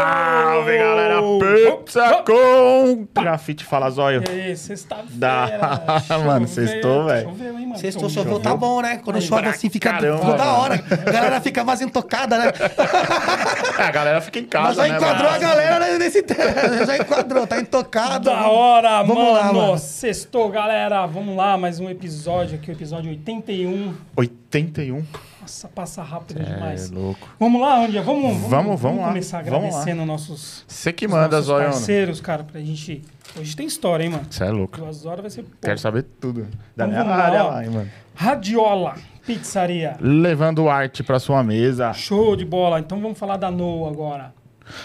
Salve, galera! Pizza com grafite, fala zóio. E aí, sexta-feira. Dá. Mano, sextou, velho. Choveu, hein, mano? Sextou, Choveu. choveu, tá bom, né? Quando chove assim, fica caramba, tudo da mano. hora. A galera fica mais intocada, né? A galera fica em Mas casa, já né, enquadrou mano? a galera né, nesse tema. Já enquadrou, tá intocado. Da hora, Vamos mano. lá, mano. Sextou, galera. Vamos lá, mais um episódio aqui, o episódio 81. 81. Nossa, passa rápido demais. É louco. Vamos lá, Andia. Vamos, vamos, Vamos, vamos começar agradecendo nossos, Você que manda, nossos parceiros, cara, pra gente... Hoje tem história, hein, mano? Você é louco. Duas horas vai ser pouco. Quero saber tudo. Da Então minha área lá, hein, mano. Radiola Pizzaria. Levando arte pra sua mesa. Show de bola. Então vamos falar da No agora.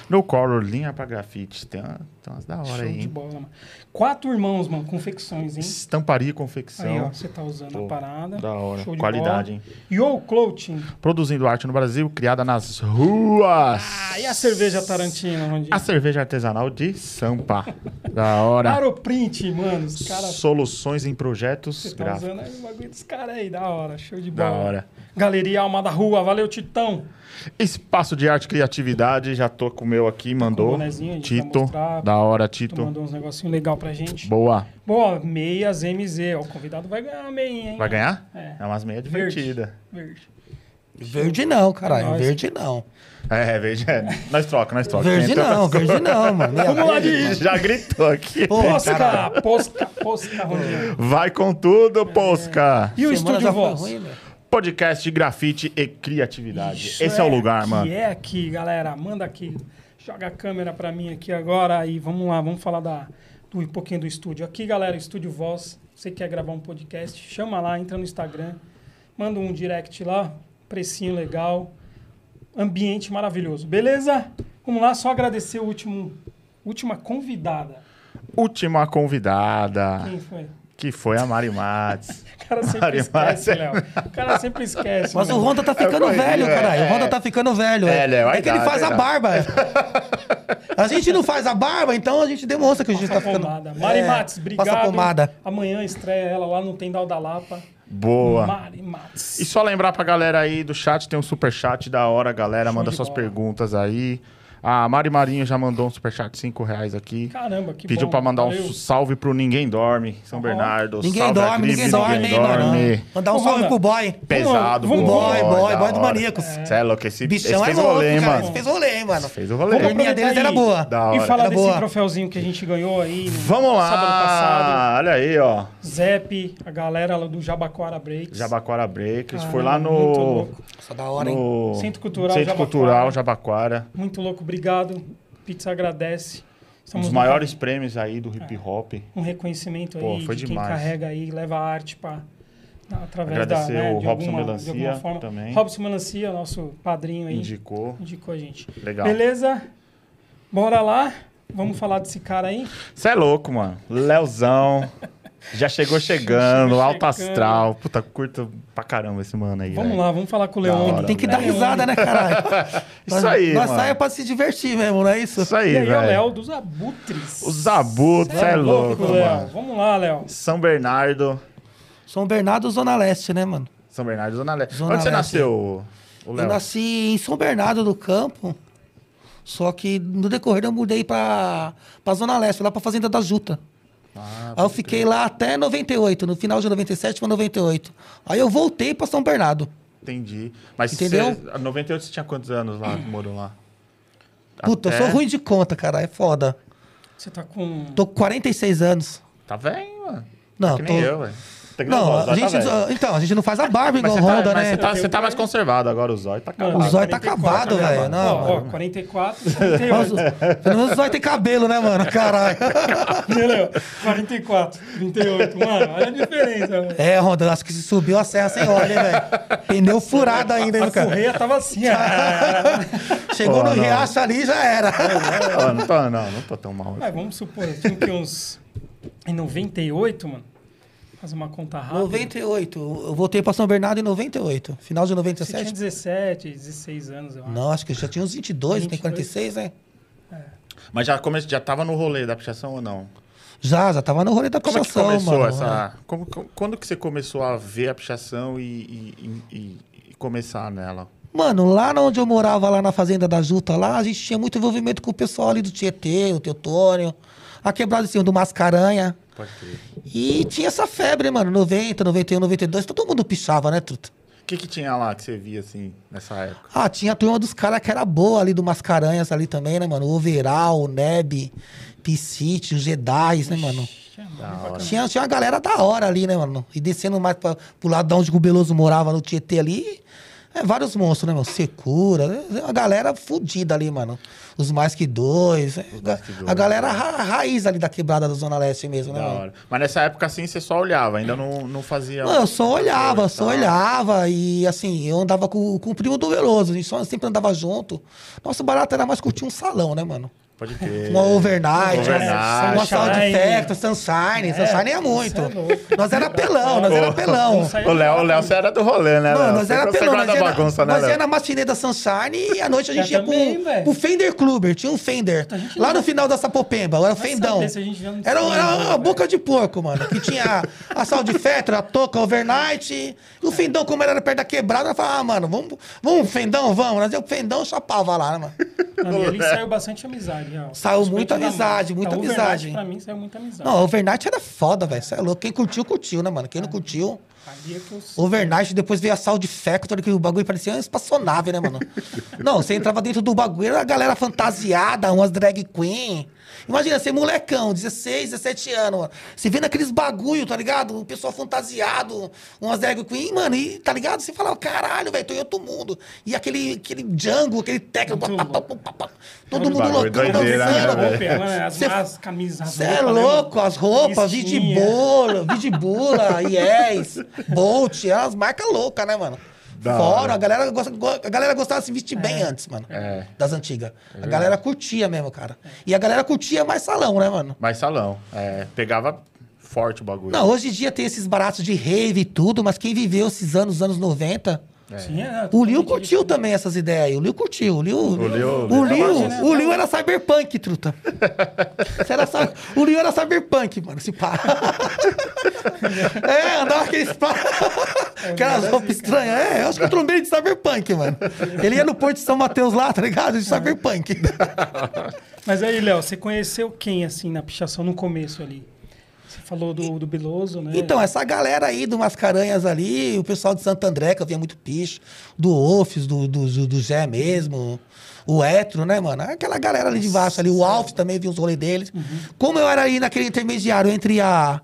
No Color, linha pra grafite. Tem, uma- tem umas da hora Show aí, de hein? bola, mano. Quatro irmãos, mano, confecções, hein? Estamparia e confecção. Aí, ó, você tá usando Pô, a parada. Da hora. Show de Qualidade, hein? Yo Clothing. Produzindo arte no Brasil, criada nas ruas. Ah, e a cerveja Tarantino, Rondinho? A cerveja artesanal de Sampa. da hora. Aeroprint, mano. Os caras... Soluções em projetos Você tá gráficos. usando aí o bagulho dos caras aí. Da hora. Show de Da bola. hora. Galeria Alma da Rua. Valeu, Titão. Espaço de arte e criatividade, já tô com o meu aqui, mandou. bonezinho, a gente vai Tito. mostrar. Da hora, Tito. mandou uns negocinhos legais pra gente. Boa. Boa, meias MZ. O convidado vai ganhar uma meia, hein? Vai ganhar? É. É umas meias Verde. divertidas. Verde. Verde não, caralho. Nós. Verde não. É, verde. É. Nós troca, nós troca. Verde Entra não, verde não, mano. Vamos lá, verde. Já gritou aqui. Posca, caralho. posca, posca, Rondinho. Vai com tudo, Posca. E o Semana Estúdio Voz? ruim, velho. Podcast de grafite e criatividade. Isso Esse é, o lugar, mano. É aqui, galera. Manda aqui. Joga a câmera pra mim aqui agora e vamos lá, vamos falar da, do, um pouquinho do estúdio. Aqui, galera, Estúdio Voz. Você quer gravar um podcast, chama lá, entra no Instagram, manda um direct lá, precinho legal, ambiente maravilhoso. Beleza? Vamos lá, só agradecer o último, última convidada. Última convidada, Quem foi? Que foi a Mari Matos. O cara sempre Mário esquece. Léo. O cara sempre esquece. Mas o Honda tá ficando corri, velho, é, caralho. O é. Honda tá ficando velho. É, Léo, a É que ele faz a a idade. barba. A gente não faz a barba, então a gente demonstra que a gente Passa tá ficando. pomada. Mari É, Matos, obrigado. Passa pomada. Amanhã estreia ela lá no Tendal da Lapa. Boa. Mari Matos. E só lembrar pra galera aí do chat, tem um super chat da hora, galera. Show manda suas bola. perguntas aí. A Mari Marinho já mandou um super chat de 5 reais aqui. Caramba, que Pediu bom. pra mandar Valeu. um salve pro Ninguém Dorme, São. Bernardo. Ninguém salve a dorme, Cris, ninguém dorme, hein, mano. Mandar um Ô, salve pro boy. Pesado, Vamos- boy, Boy, boy, do. Maníacos. Cê é louco, esse, esse Bichão é fez louco, rolê, hein, cara. mano. Esse fez rolê, hein, mano. Fez o rolê. Perninha aproveitar deles era boa. Da hora. E falar Era desse boa. troféuzinho que a gente ganhou aí no Vamos sábado passado. lá! Olha aí, ó. Zep, a galera lá do Jabaquara Breaks. Jabaquara. Caramba, Foi lá Muito no. louco. Só da hora, hein? Centro Cultural Centro Jabaquara. Cultural Jabaquara. Muito louco, obrigado. Pizza agradece. Um dos no- maiores prêmios aí do hip hop. Um reconhecimento Pô, aí foi de demais. quem carrega aí, leva a arte para através Agradecer da, né, o Robson alguma, Melancia de alguma forma. também. Robson Melancia, nosso padrinho aí, Indicou. indicou a gente. Legal. Beleza? Bora lá. Vamos falar desse cara aí. Você é louco, mano. Leozão. Já chegou chegando, Chegou alto chegando. astral. Puta, curto pra caramba esse mano aí. Vamos lá, vamos falar com o hora. Tem que dar risada, né, caralho? Isso Nós- aí, Nós saímos pra se divertir mesmo, não é isso? Isso aí, E aí, o. Léo dos Abutres. Os abutres, Cê é louco, Léo. mano. Vamos lá, Léo. São Bernardo. São Bernardo, Zona Leste, né, mano? São Bernardo, Zona Leste. Zona Onde você Leste. nasceu, o Eu Léo? nasci em São Bernardo do Campo, só que no decorrer eu mudei pra, pra Zona Leste, lá pra Fazenda da Juta. Ah, Aí eu fiquei lá até 98, no final de 97 pra 98. Aí eu voltei pra São Bernardo. entendi. Mas Entendeu? Você, 98 você tinha quantos anos lá, morou lá? Puta, Até- eu sou ruim de conta, cara, é foda. Você tá com. Tô com 46 anos. Tá velho, mano. Não, que nem tô- eu, velho. Tem que Não, a zóio gente, tá então, a gente não faz a barba igual tá, Honda, mas né? você tá, você tá mais conservado agora, o zóio tá acabado. O zóio tá 44, acabado, velho. Não, Ó, ó, 44, Mas, 38. pelo menos o zóio tem cabelo, né, mano? Caralho. Né, Léo? 44, 38. Mano, olha a diferença. velho. É, Honda, acho que se subiu a serra sem óleo, hein, velho? Pneu furado ainda, hein, A cara? correia tava assim, ó. Chegou Pô, no não. riacho ali já era. Ah, não, tô, não, não tô tão mal. Mas vamos supor, eu tinha que uns. Em 98, mano. Fazer uma conta rápida. 98. Eu voltei pra São Bernardo em 98. Final de Você tinha 97. 17, 16 anos, eu acho. Não, acho que já tinha uns 22, tem 22. 46, né? Mas já, come... já tava no rolê da pichação ou não? Já, já tava no rolê da Como é que pichação, começou mano. essa... Como- como- quando que você começou a ver a pichação e, e- e- e começar nela? Mano, lá onde eu morava, lá na Fazenda da Juta, lá, a gente tinha muito envolvimento com o pessoal ali do Tietê, o Teutônio, a quebrada assim, do Mascaranha. Pode crer. E tinha essa febre, mano, 90, 91, 92, todo mundo pichava, né, truta? O que que tinha lá que você via, assim, nessa época? Ah, tinha a turma dos caras que era boa ali do Mascaranhas ali também, né, mano? O Overal, o Neb, Piscite, os Jedi, né, mano? Tinha, tinha uma galera da hora ali, né, mano? E descendo mais pra, pro lado de onde o Beloso morava, no Tietê ali, é vários monstros, né, mano? Secura, né? uma galera fodida ali, mano. Os mais que dois. é, Mais Que Dois. A galera ra- raiz ali da quebrada da Zona Leste mesmo, né, Da mano? hora. Mas nessa época, assim, você só olhava, ainda não, não fazia... Não, eu só olhava, coisa, só tá? olhava. E assim, eu andava com, com o primo do Veloso, a gente só sempre andava junto. Nosso barato era mais curtir um salão, né, mano? Pode crer. Uma overnight, Overnight. uma, sala de Sunshine. festa, sunshine. Sunshine é muito. é nós era pelão, nós era pelão. O Léo, o Léo, você era do rolê, né, Mano, nós era você pelão, nós ia, bagunça, na, né, nós ia na matinê da Sunshine e à noite a gente Eu ia também, pro, pro Fender Kluber, tinha um Fender. Lá no final da Sapopemba, era o Fendão. Era, era uma velho. boca de porco, mano. Que tinha a sal de fetra, a toca, overnight. E o Fendão, como era perto da quebrada, nós falava, ah, mano, vamos, vamos, Fendão, vamos. Nós ia o Fendão chapava lá, né, mano? Mano, e ali saiu bastante amizade, real. Saiu muita amizade, muita Overnight, amizade. Pra mim, saiu muita amizade. Não, overnight era foda, velho. Cê é louco. Quem curtiu, curtiu, né, mano? Quem não curtiu. Ali é que eu Overnight, depois veio a de Factory, que o bagulho parecia uma espaçonave, né, mano? Não, você entrava dentro do bagulho, era a galera fantasiada, umas drag queen. Imagina, você molecão, 16, 17 anos, mano. Você vendo aqueles bagulho, tá ligado? O pessoal fantasiado, umas drag queen, mano, e tá ligado? Você falava, caralho, velho, tô em outro mundo. E aquele, aquele Django, aquele técnico, Muito pá, pá, pá, pá, pá, todo mundo loucão, né, dançando. mano, as, as camisas, as Você é louco, as roupas. Vidibolo, Vidibula, Yes, Bolt, é umas marcas loucas, né, mano? Da Fora, hora. a galera, gosta, go- a galera gostava de se vestir bem antes, mano. É. Das antigas. a galera curtia mesmo, cara. E a galera curtia mais salão, né, mano? Mais salão. É, pegava forte o bagulho. Não, hoje em dia tem esses baratos de rave e tudo, mas quem viveu esses anos, anos 90. Sim, é, O Liu curtiu diferente. também essas ideias aí. O Liu curtiu. O Liu, o Liu- o Liu, Eu acho, né? o Liu era cyberpunk, truta. Era o Liu era cyberpunk, mano, esse pá. é, andava aqueles pá. Aquelas roupas estranhas. É, eu acho que eu trombei de cyberpunk, mano. Ele ia no Porto de São Mateus lá, tá ligado? De cyberpunk. Mas aí, Léo, você conheceu quem, assim, na pichação no começo ali? Falou do, do Beloso, né? Então, essa galera aí do Mascaranhas ali, o pessoal de Santo André, que eu via muito picho, do Office, do, do, do, do Zé mesmo, o Etro, né, mano? Aquela galera ali de baixo ali, o Alf também vi os rolês deles. Como eu era aí naquele intermediário entre a,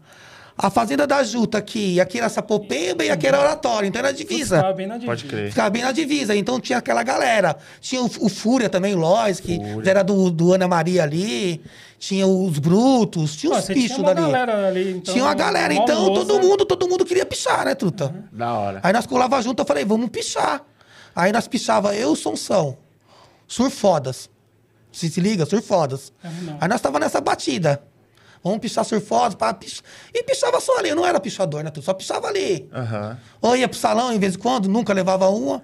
a Fazenda da Juta aqui, aqui era Sapopemba e aqui era Oratório, então era divisa. Ficava bem na divisa. Pode crer. Ficava bem na divisa, então tinha aquela galera. Tinha o, o Fúria também, o Lois, que era do, do Ana Maria ali. Tinha os Brutos, tinha Pô, os você tinha dali. galera ali, então, tinha uma galera, então lousa. todo mundo, todo mundo queria pichar, né, truta? Da hora. Aí nós colava junto, eu falei, vamos pichar. Aí nós pichava eu, Sonsão, surfodas. Se se liga, surfodas. É, não. Aí nós tava nessa batida. Vamos pichar surfodas, pá, pich... e pichava só ali. Eu não era pichador, né? truta? Só pichava ali. Aham. Ou ia pro salão, em vez em quando, nunca levava uma.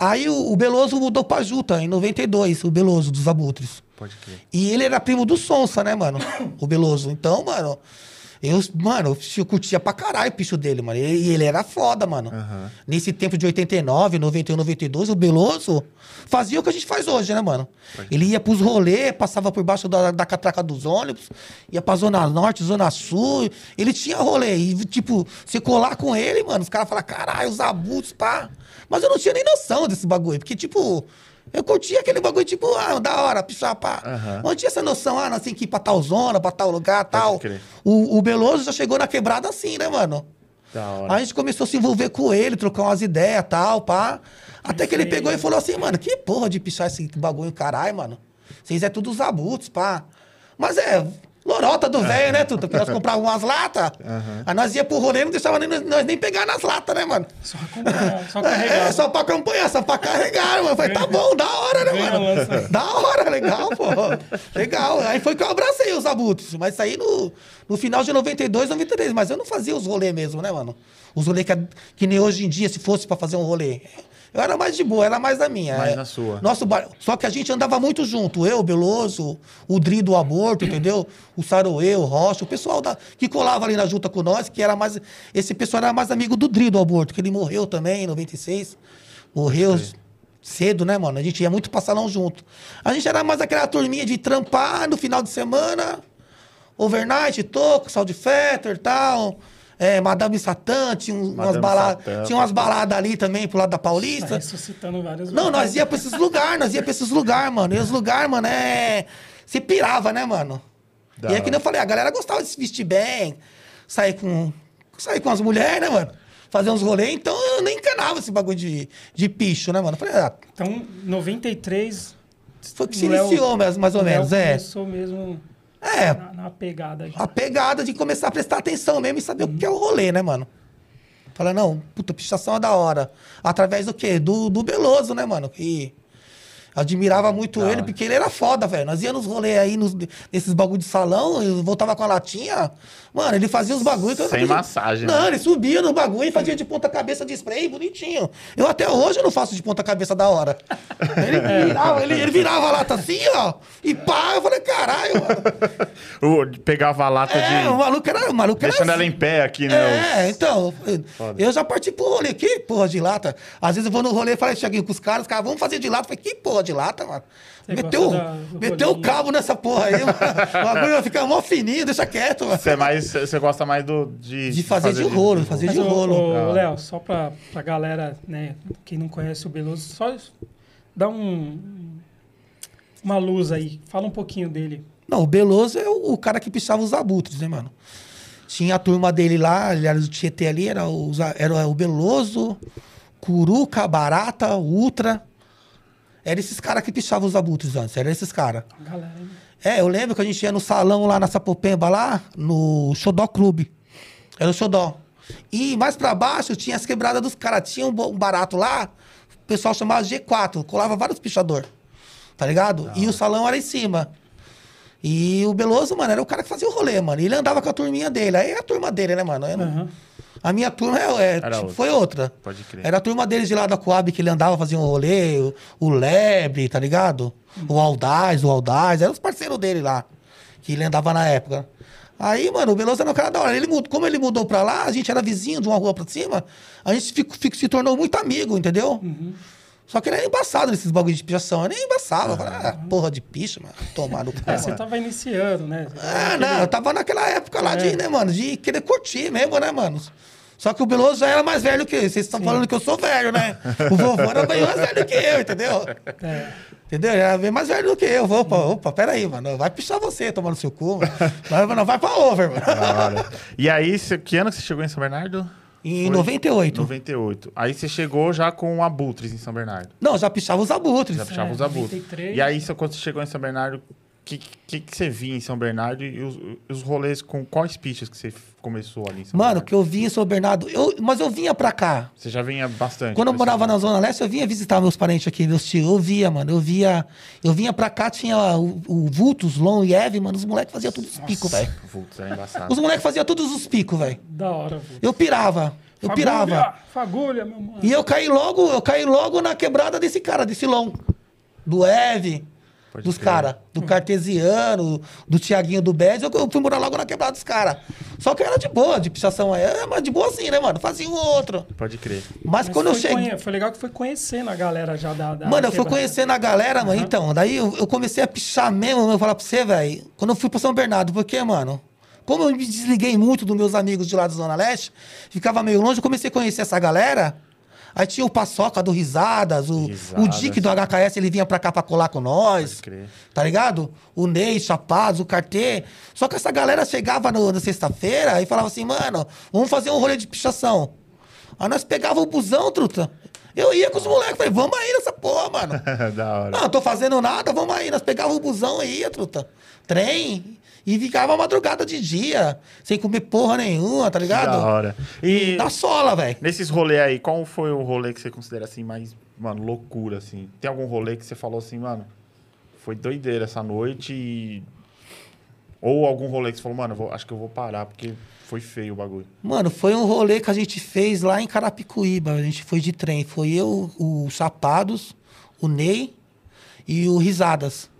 Aí o, o Beloso mudou pra Juta, em 92, o Beloso dos Abutres. Pode crer. E ele era primo do Sonsa, né, mano? O Beloso. Então, mano, eu, mano, eu curtia pra caralho o picho dele, mano. E ele era foda, mano. Aham. Nesse tempo de 89, 91, 92, o Beloso fazia o que a gente faz hoje, né, mano? Ele ia pros rolês, passava por baixo da, da catraca dos ônibus, ia pra Zona Norte, Zona Sul. Ele tinha rolê. E, tipo, se colar com ele, mano, os caras falam, caralho, os abusos, pá. Mas eu não tinha nem noção desse bagulho, porque, tipo. Eu curtia aquele bagulho, tipo, ah, da hora, pichar, pá. Aham. Não tinha essa noção, ah, nós temos que ir pra tal zona, pra tal lugar, tal. O, o Beloso já chegou na quebrada assim, né, mano? Da hora. Aí a gente começou a se envolver com ele, trocar umas ideias e tal, pá. Até que ele pegou e falou assim, mano, que porra de pichar esse bagulho, caralho, mano. Vocês é tudo os abutres, pá. Mas é, lorota do velho, né, Tuta? Porque nós comprávamos umas latas. Aí nós ia pro rolê e não deixava nem, nós nem pegar nas latas, né, mano? Só, acompanhar, só É, carregar. só pra acompanhar, só pra carregar, mano. Eu falei, tá bom, da hora, né, mano? Da hora, legal, pô. Legal. Aí foi que eu abracei os abutres. Mas isso aí no, no final de 92, 93. Mas eu não fazia os rolês mesmo, né, mano? Os rolês que, a- que nem hoje em dia, se fosse pra fazer um rolê. Eu era mais de boa, era mais da minha. Mais É, na sua. Nosso bar... Só que a gente andava muito junto. Eu, o Beloso, o Dri do Aborto, entendeu? O Saroê, o Rocha, o pessoal da... que colava ali na junta com nós, que era mais. Esse pessoal era mais amigo do Dri do Aborto, que ele morreu também em 96. Morreu. cedo, né, mano? A gente ia muito pra salão junto. A gente era mais aquela turminha de trampar no final de semana, overnight, toco, sal de fetter e tal. É, Madame Satã, tinha um- umas baladas. Satã, Tinha umas pode baladas ali também pro lado da Tá Paulista. ressuscitando vários Não, lugares. nós ia pra esses lugares, nós ia pra esses lugares, mano. E os lugares, mano, é. Se pirava, né, mano? Da e é que nem eu falei, a galera gostava de se vestir bem, sair com. sair com as mulheres, né, mano? Fazer uns rolês, então eu nem encanava esse bagulho de, de picho, né, mano? Eu falei, ah, Então, 93. foi que se Léo- iniciou, mais, mais ou menos, é. começou mesmo É, na, na pegada. já. a pegada de começar a prestar atenção mesmo e saber o que é o rolê, né, mano? Fala, não, puta, pichação é da hora. Através do quê? Do, do Beloso, né, mano? Que admirava muito Da ele, porque ele era foda, velho. Nós íamos nos rolês aí, nos, nesses bagulho de salão, eu voltava com a latinha. Mano, ele fazia os bagulhos. que eu- Sem massagem, Não, né? ele subia no bagulho e fazia de ponta cabeça de spray, bonitinho. Eu até hoje eu não faço de ponta cabeça da hora. Ele virava, ele, ele virava a lata assim, ó, e pá, eu falei, caralho, mano. O- Pegava a lata É, o de. maluco era, o maluco era Deixando assim. ela em pé aqui, né? É, então, Foda. eu já parti pro rolê, que porra de lata? Às vezes eu vou no rolê e falo, cheguei com os caras, os caras, vamos fazer de lata. Eu falei, que porra de lata, mano? Você Meteu, da- meteu o cabo nessa porra aí, mano. O bagulho vai ficar mó fininho, deixa quieto, mano. Você é mais. Você gosta mais do. De, De fazer de rolo, fazer de rolo. ô. Léo, só pra, pra galera, né, quem não conhece o Beloso, só dá um, uma luz aí. Fala um pouquinho dele. Não, o Beloso é o, o cara que pichava os abutres, né, mano? Tinha a turma dele lá, ele era do Tietê ali, era o, era o Beloso, Curuca, Barata, Ultra. Era esses caras que pichavam os abutres antes, era esses caras. É, eu lembro que a gente ia no salão lá na Sapopemba, lá, no Xodó Clube. Era o Xodó. E mais pra baixo tinha as quebradas dos caras. Tinha um, barato lá, o pessoal chamava G4, colava vários pichador. Tá ligado? E o salão era em cima. E o Beloso, mano, era o cara que fazia o rolê, mano. E ele andava com a turminha dele. Aí é a turma dele, né, mano? Eu não- Aham. A minha turma é, é, tipo, foi outra. Pode crer. Era a turma deles de lá da Coab que ele andava, fazia um rolê, o, o Lebre, tá ligado? O Aldaz, o Aldaz, eram os parceiros dele lá, que ele andava na época. Aí, mano, o Veloso era um cara da hora. Ele mudou, como ele mudou pra lá, a gente era vizinho de uma rua pra cima, a gente fico- fico- se tornou muito amigo, entendeu? Só que ele era embaçado nesses bagulhos de pichação. Eu nem embaçava. Falava, ah, porra de picha, mano. Tomar no cu. É, você tava iniciando, né? Você Ah, não, eu tava naquela época lá de, É. né, mano, de querer curtir mesmo, né, mano? Só que o Beloso já era mais velho que eu. Vocês estão falando que eu sou velho, né? O vovô era bem mais velho que eu, entendeu? É. Entendeu? Ele era bem mais velho do que eu. Opa, opa, peraí, mano. Vai pichar você, tomar no seu cu. mano. Não, não vai pra over, mano. E aí, que ano que você chegou em São Bernardo? Em Foi? 98. 98. Aí você chegou já com abutres em São Bernardo. Não, já pichava os abutres. Já puxava É, os abutres. 93. E aí, quando você chegou em São Bernardo, o que, que, que você via em São Bernardo e os, os rolês com quais pichas que você começou ali em São Mano, Bernardo? que eu vinha em São Bernardo. Eu, mas eu vinha pra cá. Você já vinha bastante. Quando eu morava na Zona Leste, eu vinha visitar meus parentes aqui, meus tios. Eu via, mano. Eu via. Eu vinha pra cá, tinha o, o Vultus, Lon e Eve, mano. Os moleques faziam todos os picos, velho. Putz, era embaçado. Os moleques faziam todos os picos, velho. Da hora, vô. Eu pirava. Eu pirava. Fagulha, meu mano. E eu caí logo, eu caí logo na quebrada desse cara, desse Lon. Do Eve, Pode dos caras. Do Cartesiano, do Tiaguinho do Bez. Eu, eu fui morar logo na quebrada dos caras. Só que era de boa, de pichação aí. É, mas de boa assim, né, mano? Fazia um outro. Pode crer. Mas, Mas quando eu cheguei. conhe- Foi legal que foi conhecendo a galera já da. da Mano, eu fui conhecendo a galera, mano. Então, daí eu, eu comecei a pichar mesmo, eu vou falar pra você, velho. Quando eu fui pro São Bernardo, porque, mano, como eu me desliguei muito dos meus amigos de lá da Zona Leste, ficava meio longe, eu comecei a conhecer essa galera. Aí tinha o Paçoca do Risadas, o, o. Dick do HKS, ele vinha pra cá pra colar com nós. Tá ligado? O Ney, Chapados, o Cartê. Só que essa galera chegava no- na sexta-feira e falava assim, mano, vamos fazer um rolê de pichação. Aí nós pegava o busão, truta. Eu ia com os moleques, falei, vamos aí nessa porra, mano. da hora. Não, tô fazendo nada, vamos aí. Nós pegávamos o busão e ia, truta. Trem. E ficava madrugada de dia, sem comer porra nenhuma, tá ligado? Da hora. E Na sola, velho. nesses rolês aí, qual foi o rolê que você considera assim mais, mano, loucura, assim? Tem algum rolê que você falou assim, mano, foi doideira essa noite e... Ou algum rolê que você falou, mano, vou- acho que eu vou parar porque foi feio o bagulho. Mano, foi um rolê que a gente fez lá em Carapicuíba. A gente foi de trem. Foi eu, o Chapados, o Ney e o Risadas.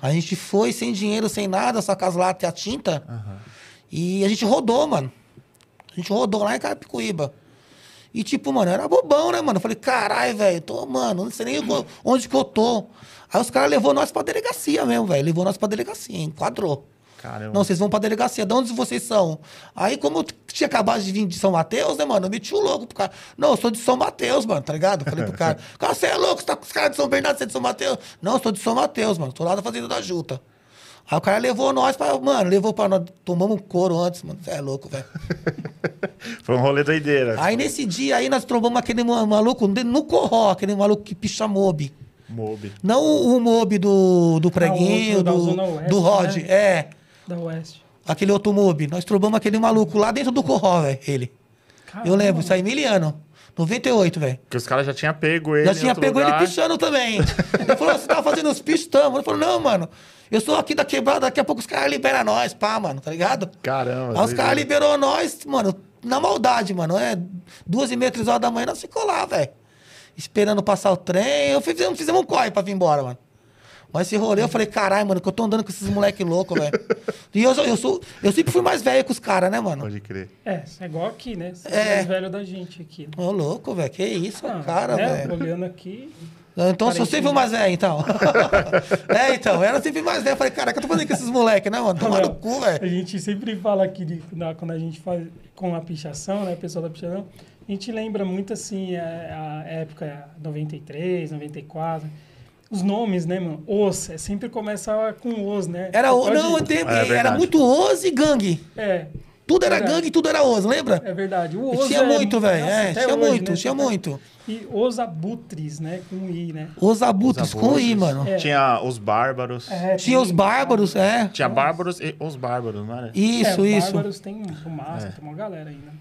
A gente foi sem dinheiro, sem nada, só com as latas e a tinta. E a gente rodou, mano. A gente rodou lá em Carapicuíba. E tipo, mano, era bobão, né, mano? Eu falei, caralho, velho, tô, mano, não sei nem onde que eu tô. Aí os caras levou nós pra delegacia mesmo, velho. Levou nós pra delegacia, enquadrou. Caramba. Não, vocês vão pra delegacia. De onde vocês são? Aí, como eu tinha acabado de vir de São Mateus, né, mano? Eu meti o louco pro cara. Não, eu sou de São Mateus, mano, tá ligado? Falei pro cara. Cara, você é louco? Você tá com os caras de São Bernardo, você é de São Mateus? Não, eu sou de São Mateus, mano. Tô lá da Fazenda da Juta. Aí o cara levou nós pra. Mano, levou pra nós. Tomamos um couro antes, mano. Você é louco, velho. Foi um rolê doideira. Aí nesse dia aí nós trombamos aquele ma- maluco no corró, aquele maluco que picha mob. Mob. Não o, o mob do, do preguinho, outro da do, Oeste, do Rod. né? É. Da Oeste. Aquele outro mob. Nós trombamos aquele maluco lá dentro do corró, velho. Ele. Eu Caramba, lembro, isso aí, miliano. 98, velho. Porque os caras já tinham pego ele. Já tinha pego lugar. ele pichando também. Ele falou, você tava fazendo os pichos, tamo. Ele falou, não, mano. Eu sou aqui da quebrada, daqui a pouco os caras liberam nós, pá, mano, tá ligado? Caramba. Aí os caras liberou nós, mano, na maldade, mano. É duas e meia, três horas da manhã, nós ficou lá, velho. Esperando passar o trem. Eu fiz, fizemos um corre pra vir embora, mano. Mas esse rolê, eu falei, caralho, mano, que eu tô andando com esses moleque louco, velho. E eu, sou- eu, sou, eu sempre fui mais velho que os caras, né, mano? Pode crer. É, é igual aqui, né? Você É. é mais velho da gente aqui. Ô, louco, velho. Que isso, Ah, cara, né? velho. Olhando aqui. Então, eu sou sempre o mais velho, então. é, então, eu era sempre mais velho. Eu falei, caraca, eu tô fazendo com esses moleques, né, mano? Tomar no cu, velho. A gente sempre fala aqui, de, na- quando a gente faz com a pichação, né? O pessoal da pichação, a gente lembra muito, assim, a, a época 93, 94. Os nomes, né, mano? Os, é, sempre começava com os, né? Era, o, pode- não, eu tenho- É era muito oso e gangue. É, Tudo era Verdade. gangue, tudo era oso, lembra? é verdade. O E os tinha é- muito, velho. É, tinha hoje, muito, né? tinha muito. E os abutres, né? Com I, né? Os abutres Os com I, mano. É. Tinha os bárbaros. É, Tinha os bárbaros, é. Tinha bárbaros e os bárbaros, não era? Isso, é, os isso. Bárbaros tem o Massa, É. tem uma galera aí, né?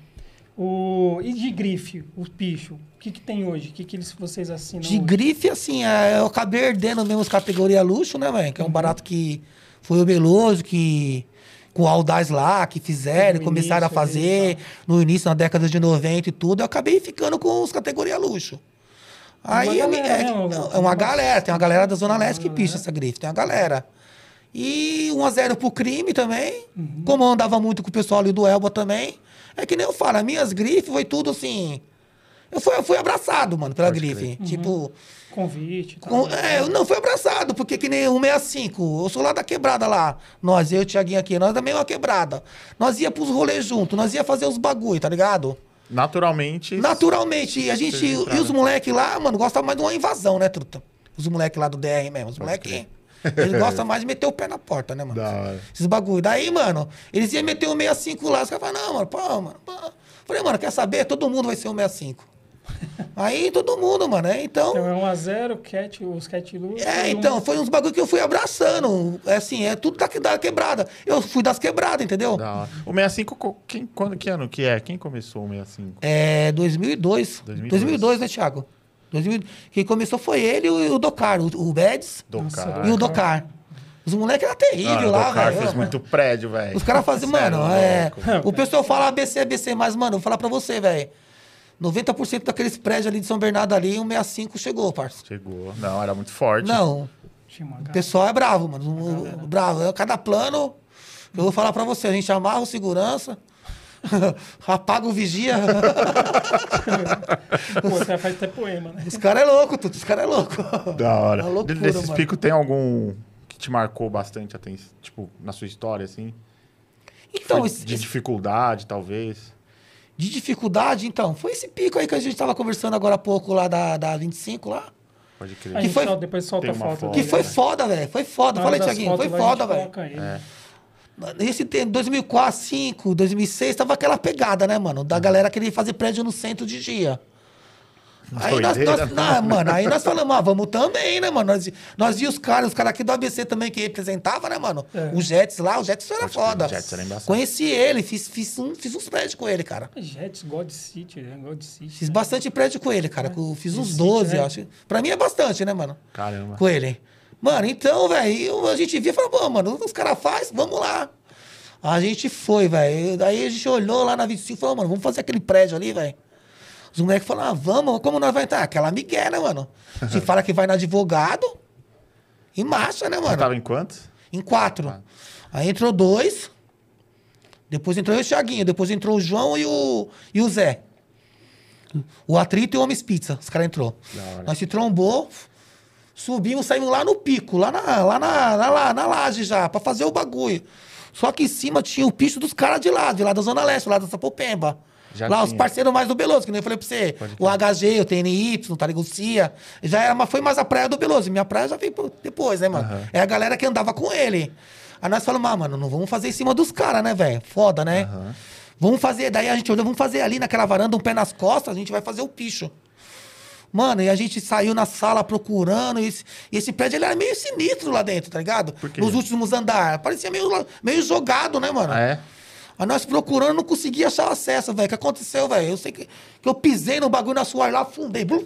O, e de grife, o picho, o que, que tem hoje? O que, que eles, vocês assinam De hoje? grife, assim, é, eu acabei herdando mesmo as categorias luxo, né, velho? Que é um barato que foi o Beloso, que com o Aldaz lá, que fizeram, No começaram a início fazer no início, na década de 90 e tudo, eu acabei ficando com os categorias luxo. Aí Uma galera, é, né, é uma galera, tem uma galera da Zona Leste que picha essa grife, tem uma galera. E 1x0 pro crime também. Uhum. Como eu andava muito com o pessoal ali do Elba também. É que nem eu falo, as minhas grifes foi tudo assim. Eu fui, eu fui abraçado, mano, pela Pode grife. Uhum. Tipo, Convite. Tá, com- é, eu não fui abraçado, porque que nem o 65. Eu sou lá da quebrada lá. Nós, eu e o Thiaguinho aqui, nós da mesma quebrada. Nós ia pros rolês junto, nós ia fazer os bagulho, tá ligado? Naturalmente. Naturalmente, a gente. E os moleques lá, mano, gostam mais de uma invasão, né, truta? Os moleques lá do DR mesmo. Os moleques. Eles gostam mais de meter o pé na porta, né, mano? Da hora. Esses bagulho. Daí, mano, eles iam meter o 65 lá. Os caras falaram, não, mano, pô, mano. Pô. Falei, mano, quer saber? Todo mundo vai ser o 65. Aí todo mundo, mano, é, então. Então é 1x0, cat, os Cat Luz. É, e um- então, foi uns bagulho que eu fui abraçando. É assim, é tudo da, da quebrada. Eu fui das quebradas, entendeu? Hora. O 65, co- quem, quando, que ano que é? Quem começou o 65? É 2002. 2002. 2002, né, Thiago? 2000, quem começou foi ele e o, o Docar, o, o cara. e o Docar. Os moleques eram terríveis Mano, o lá, Docar velho. fez muito prédio, velho. Os caras fazem, Cê mano, é. O pessoal fala ABC, ABC, mas, mano, eu vou falar pra você, velho. 90% daqueles prédios ali de São Bernardo ali, um 65 chegou, parça. Chegou. Não, era muito forte. Não, o pessoal é bravo, mano. Bravo. É Cada plano, eu vou falar pra você, a gente amarra o segurança, apaga o vigia. Pô, cara faz até poema, né? Os caras é louco, tudo. Os caras é louco. Da hora. Uma loucura, Desses mano. picos, tem algum que te marcou bastante, tipo, na sua história, assim? Então, esse- de esse- dificuldade, talvez. de dificuldade, então, foi esse pico aí que a gente tava conversando agora há pouco lá da, da 25 lá. Pode crer. Gente foi- sol- depois solta a foto. foto. Que dele, foi né? foda, velho. Foi foda. Fala aí, das Thiaguinho. Foi foda, velho. É. Esse tempo, 2004, 2005, 2006, tava aquela pegada, né, mano? Da galera querer fazer prédio no centro de dia. Aí nós, nós, ah, mano, aí nós falamos, ah, vamos também, né, mano? Nós, nós vimos os caras, os caras aqui do ABC também que representava, né, mano? É. O Jets lá, o Jets era Pode foda. o Jets era. Conheci ele, fiz, fiz, um, fiz uns prédios com ele, cara. Jets, God City, né? God City. Fiz né? bastante prédio com ele, cara. com- Fiz uns City, 12, né? acho. Pra mim é bastante, né, mano? Caramba. com ele. Mano, então, velho, a gente via e falou, pô, mano, os caras fazem, vamos lá. A gente foi, velho. Daí a gente olhou lá na 25 e falou, mano, vamos fazer aquele prédio ali, velho. Os moleques falaram, ah, vamos, como nós vamos entrar? Aquela migué, né, mano? Gente fala que vai no advogado e marcha, né, Você mano? tava em quantos? Em quatro. Ah. Aí entrou dois, depois entrou o Thiaguinho, depois entrou o João e o, e o Zé. O Atrito e o Homens Pizza. Os caras entrou. Nós se trombou, subimos, saímos lá no pico, lá na, lá na, na, lá na laje já, pra fazer o bagulho. Só que em cima tinha o picho dos caras de lá, de lá da Zona Leste, lá da Sapopemba. Já lá, os tinha. parceiros mais do Beloso, que nem eu falei pra você. O HG, o TNY, o Tarigucia. Já era, mas foi mais a praia do Beloso. Minha praia já veio depois, né, mano? Aham. É a galera que andava com ele. Aí nós falamos, ah, mano, não vamos fazer em cima dos caras, né, velho? Foda, né? Aham. Vamos fazer, daí a gente olhou, vamos fazer ali naquela varanda, um pé nas costas, a gente vai fazer o picho. Mano, e a gente saiu na sala procurando, e esse, e esse prédio ele era meio sinistro lá dentro, tá ligado? Nos últimos andares. Parecia meio, meio jogado, né, mano? Ah, é? Aí nós procurando, não conseguia achar o acesso, velho. O que aconteceu, velho? Eu sei que, que eu pisei no bagulho na sua lá, afundei. Blum.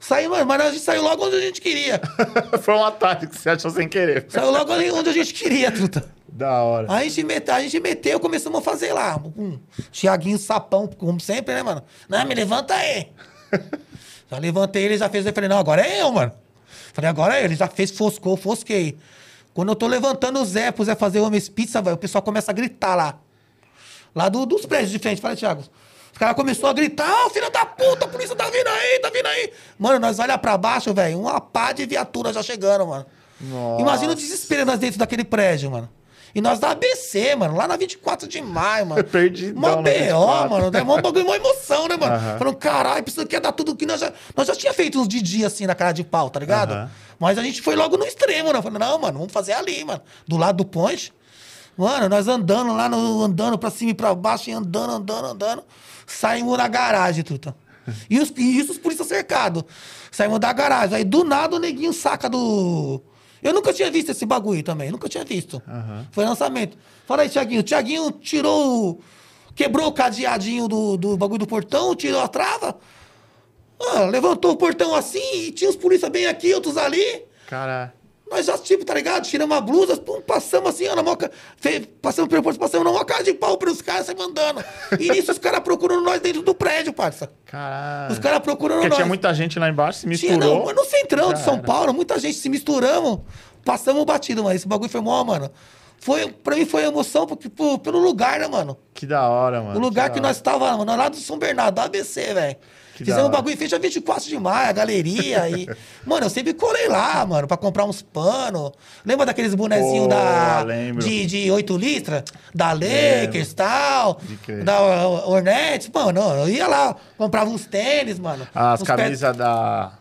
Saí, mano, mas a gente saiu logo onde a gente queria. Foi um atalho que você achou sem querer. Saiu logo ali onde a gente queria, truta. Da hora. Aí a gente, meteu, a gente meteu, começamos a fazer lá. Um Tiaguinho sapão, como sempre, né, mano? Não, me levanta aí. já levantei ele, já fez. Eu falei, não, agora é eu, mano. Falei, agora é ele. Já fez, foscou, fosquei. Quando eu tô levantando o Zé pro Zé fazer o Homens Pizza, velho, o pessoal começa a gritar lá. Lá do- dos prédios de frente. Fala, Thiago. Os caras começaram a gritar, ah, filho da puta, a polícia tá vindo aí, tá vindo aí. Mano, nós olha pra baixo, velho, uma pá de viatura já chegando, mano. Nossa. Imagina o desespero nós dentro daquele prédio, mano. E nós da ABC, mano, lá na 24 de maio, mano. Perdidão Mó BO, 24. mano. É mó bagulho, mó emoção, né, mano? Falando, caralho, precisa que dar tudo que nós já. Nós já tinha feito uns de dia assim na cara de pau, tá ligado? Mas a gente foi logo no extremo, né? Falando, não, mano, vamos fazer ali, mano. Do lado do ponte. Mano, nós andando lá, no, andando pra cima e pra baixo, e andando, andando, andando. Saímos na garagem, truta. E, os, e isso os polícia cercados. Saímos da garagem. Aí do nada o neguinho saca do. Eu nunca tinha visto esse bagulho também, nunca tinha visto. Aham. Foi lançamento. Fala aí, Tiaguinho. Tiaguinho tirou. Quebrou o cadeadinho do, do bagulho do portão, tirou a trava. Ah, levantou o portão assim e tinha os polícia bem aqui, outros ali. Cara, Nós já, tipo, tá ligado? Tiramos a blusa, pum, passamos assim, ó, na moca. Passamos pelo portão, passamos na moca de pau pros caras, saímos andando. E nisso os caras procurando nós dentro do prédio, parça. caralho. Os caras procurando Porque nós. tinha muita gente lá embaixo, se Tinha, misturou. não, mas no centrão de São. Paulo, muita gente se misturamos. Passamos batido, mano. Esse bagulho foi mó, mano. Foi, pra mim foi emoção porque, pô, pelo lugar, né, mano? Que da hora, mano. O lugar que hora. nós tava, mano, lá do São Bernardo, ABC, velho. Fizemos um bagulho a 24 de maio, a galeria. e... Mano, eu sempre colei lá, mano, pra comprar uns panos. Lembra daqueles bonezinhos da. lembro. De, de 8 litros? Da. Lakers e tal. De. Da Hornets. Mano, eu ia lá, comprava uns tênis, mano. As uns pé- camisas da.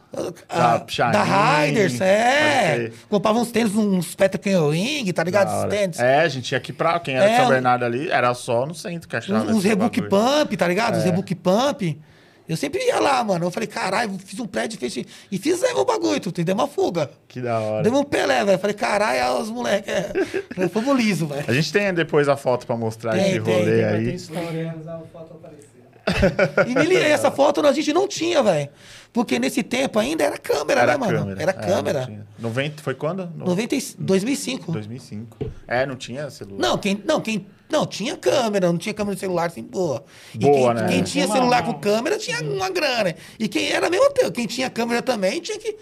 ah, Da Shine. da Riders, é. Comprava uns tênis, uns Petrocan Ring, tá ligado? Tênis. É, a gente ia aqui pra. Quem era de É, São um- Bernardo ali, era só no centro que achava. Uns, rebook bagulho. pump, tá ligado? Os É. rebook pump. Eu sempre ia lá, mano. Eu falei, caralho, fiz um prédio fez... e fizemos o bagulho, tu deu uma fuga. Que da hora. Deu um Pelé, velho. Falei, caralho, os moleques. É... Fomos liso, velho. A gente tem depois a foto pra mostrar Tem, esse tem, rolê tem, aí. história. usar a foto aparecer. E me li- essa foto a gente não tinha, velho. Porque nesse tempo ainda era câmera, Era né, mano? câmera. Era É, câmera. não tinha. 90, foi quando? No- 90, e- 2005. 2005. É, não tinha celular. Não, quem, não, quem, não, tinha câmera, não tinha câmera de celular assim, boa. E Boa, quem, né? quem tinha Uma- celular com câmera tinha uma grana. E quem era mesmo teu, quem tinha câmera também tinha que.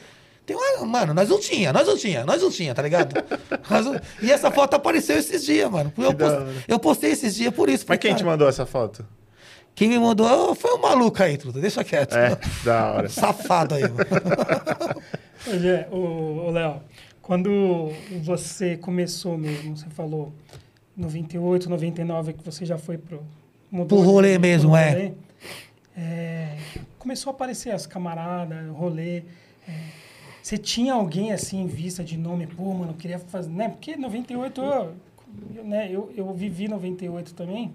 Tem uma, mano, nós não tinha, nós não tinha, nós não tinha, tá ligado? Não- e essa foto apareceu esses dias, mano. Eu, post- eu postei esses dias por isso. Mas falei, quem te cara, mandou essa foto? Quem me mandou foi um maluco aí, truta. Deixa quieto. É, da hora. Safado aí, mano. Hoje é, o Léo, quando você começou mesmo, você falou 98, 99 que você já foi pro mudou Pro rolê mesmo, pro é. rolê, é, Começou a aparecer as camaradas, rolê. é, você tinha alguém assim em vista de nome, pô, mano, eu queria fazer, né? Porque 98 eu, eu, né, eu, eu vivi 98 também.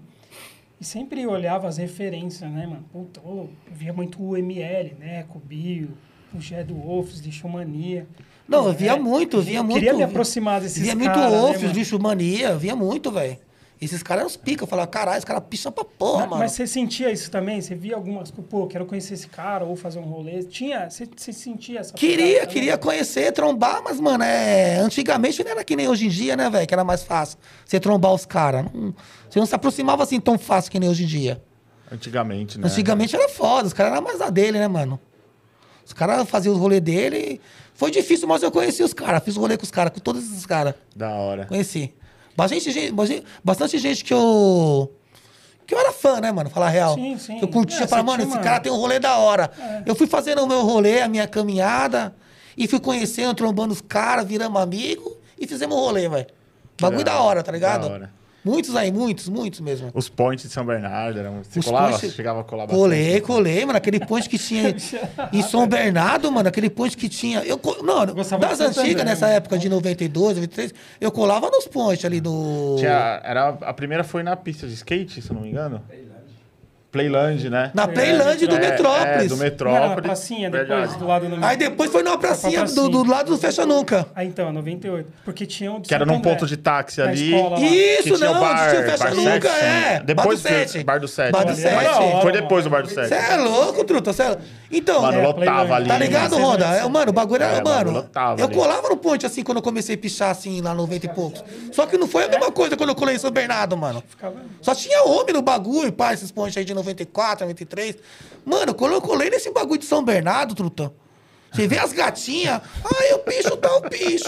E sempre olhava as referências, né, mano? Puta, eu via muito o ML, né? Com o Bio, o Shadow Wolves, Lixo Mania. Não, eu É, via muito, via muito. Queria me aproximar desses Via muito caras, né, bicho mania, via muito, velho. Esses caras eram os pica. Eu falava, caralho, esse cara picha pra porra, Mas, mano. mas você sentia isso também? Você via algumas pô, quero conhecer esse cara ou fazer um rolê? Tinha? Você, você sentia essa Queria, pegada queria também? conhecer, trombar, mas, mano, é... antigamente não era que nem hoje em dia, né, velho? Que era mais fácil você trombar os caras. Não- Você não se aproximava assim tão fácil que nem hoje em dia. Antigamente, né? Antigamente era foda, os caras eram mais a dele, né, mano? Os caras faziam os rolês dele. e Foi difícil, mas eu conheci os caras. Fiz rolê com os caras, com todos esses caras. Da hora. Conheci. Bastante gente, bastante- gente que eu. Porque eu era fã, né, mano? Falar a real. Sim, sim. Eu curtia, É, falar, você mano, esse cara tem um rolê da hora. É. Eu fui fazendo o meu rolê, a minha caminhada, e fui conhecendo, trombando os caras, viramos amigos e fizemos um rolê, velho. Bagulho Da da hora, tá ligado? da hora. Muitos aí, muitos, muitos mesmo. Os points de São Bernardo, eram... você Os colava? pontes- Você chegava a colar Colei, bastante? colei, mano. Aquele ponte que tinha em São Bernardo, mano. Aquele ponte que tinha. Eu, não, Gostava das antigas, André, nessa mano. época de 92, 93, eu colava nos pontes ali do. Tinha, era, a primeira foi na pista de skate, se eu não me engano. Playland, né? Na Playland do É, Metrópolis. É, do era na Metrópolis. pracinha depois, Verdade. do lado do... Aí depois foi numa pracinha Pra do, do lado do Fecha Nunca. Ah, então, 98. Porque tinha um Que era num ponto de táxi ali. Isso, não, bar- tinha o Fecha bar Nunca, é. Depois bar do do- 7. bar do sete. Bar do Ali era 7. da hora. Foi depois do Bar do Você Sete. é louco, truta. Cê é... Então, Mano, É, lotava ali. Tá ligado, Ronda? É, mano, o bagulho era. É, mano, lotava eu colava no ponte assim quando eu comecei a pichar assim lá 90 e poucos. Só que não foi a mesma coisa quando eu colei em São Bernardo, mano. Só tinha homem no bagulho, pá, esses pontes aí de 94, 93. Mano, quando eu colei nesse bagulho de São Bernardo, trutão. Você vê as gatinhas, ai, eu picho tal picho,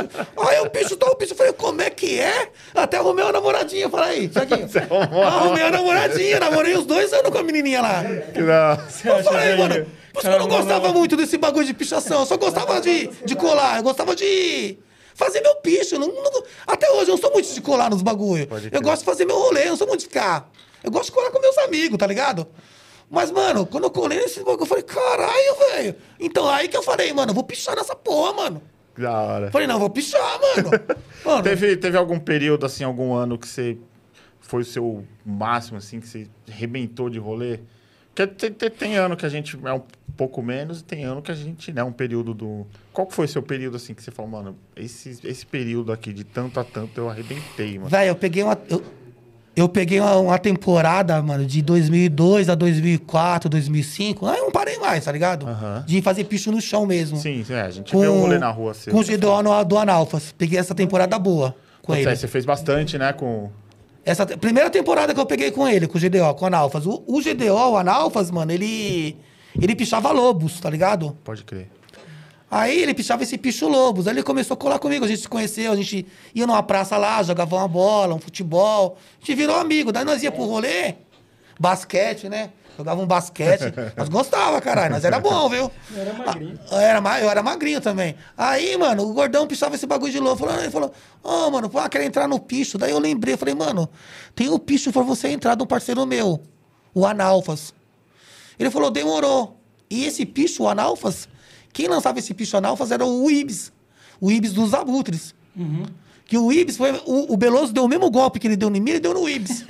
ai, eu picho tal picho. Eu falei, como é que é? Até arrumei uma namoradinha, fala aí, Thiaguinho. arrumou? Arrumei uma namoradinha, namorei uns dois anos com a menininha lá. Você Eu acha falei, mano, por isso que eu não gostava muito desse bagulho de pichação. Eu só gostava de, de colar. Eu gostava de fazer meu picho. Não, não- até hoje eu não sou muito de colar nos bagulho. Pode Eu gosto de fazer meu rolê, eu não sou muito de ficar. Eu gosto de colar com meus amigos, tá ligado? Mas, mano, quando eu colei nesse bagulho, eu falei, caralho, velho. Então aí que eu falei, mano, eu vou pichar nessa porra, mano. da hora. Falei, não, vou pichar, mano. mano Teve, teve algum período, assim, algum ano que você foi o seu máximo, assim, que você arrebentou de rolê? Porque tem, tem, tem ano que a gente é um pouco menos e tem ano que a gente, né, um período do... Qual que foi o seu período, assim, que você falou, mano, esse, esse período aqui, de tanto a tanto, eu arrebentei, mano. Velho, eu peguei uma. Eu, eu peguei uma, uma temporada, mano, de 2002 a 2004, 2005. Aí eu não parei mais, tá ligado? Aham. De fazer picho no chão mesmo. Sim, é, a gente vê um rolê na rua, assim. Com o GDO no- do Analfas. Peguei essa temporada boa com ele. você fez bastante, né, com... Essa primeira temporada que eu peguei com ele, com o GDO, com o Analfas. O, o GDO, o Analfas, mano, ele. Ele pichava lobos, tá ligado? Pode crer. Aí ele pichava esse picho lobos. Aí ele começou a colar comigo. A gente se conheceu, a gente ia numa praça lá, jogava uma bola, um futebol. A gente virou amigo. Daí nós ia pro rolê, basquete, né? Jogava um basquete. Nós gostava, caralho. Nós era bom, viu? Eu era magrinho. Ah, era, eu era magrinho também. Aí, mano, o gordão pichava esse bagulho de lobo. Falou, ele falou, ô, mano, pô, quer entrar no picho. Daí eu lembrei, eu falei, mano, tem um picho pra você entrar de um parceiro meu, o Analfas. Ele falou, demorou. E esse picho, o Analfas, quem lançava esse picho Analfas era o Ibis. O Ibis dos Abutres. Que o Ibis foi. O, o Beloso deu o mesmo golpe que ele deu em mim, ele deu no Ibis.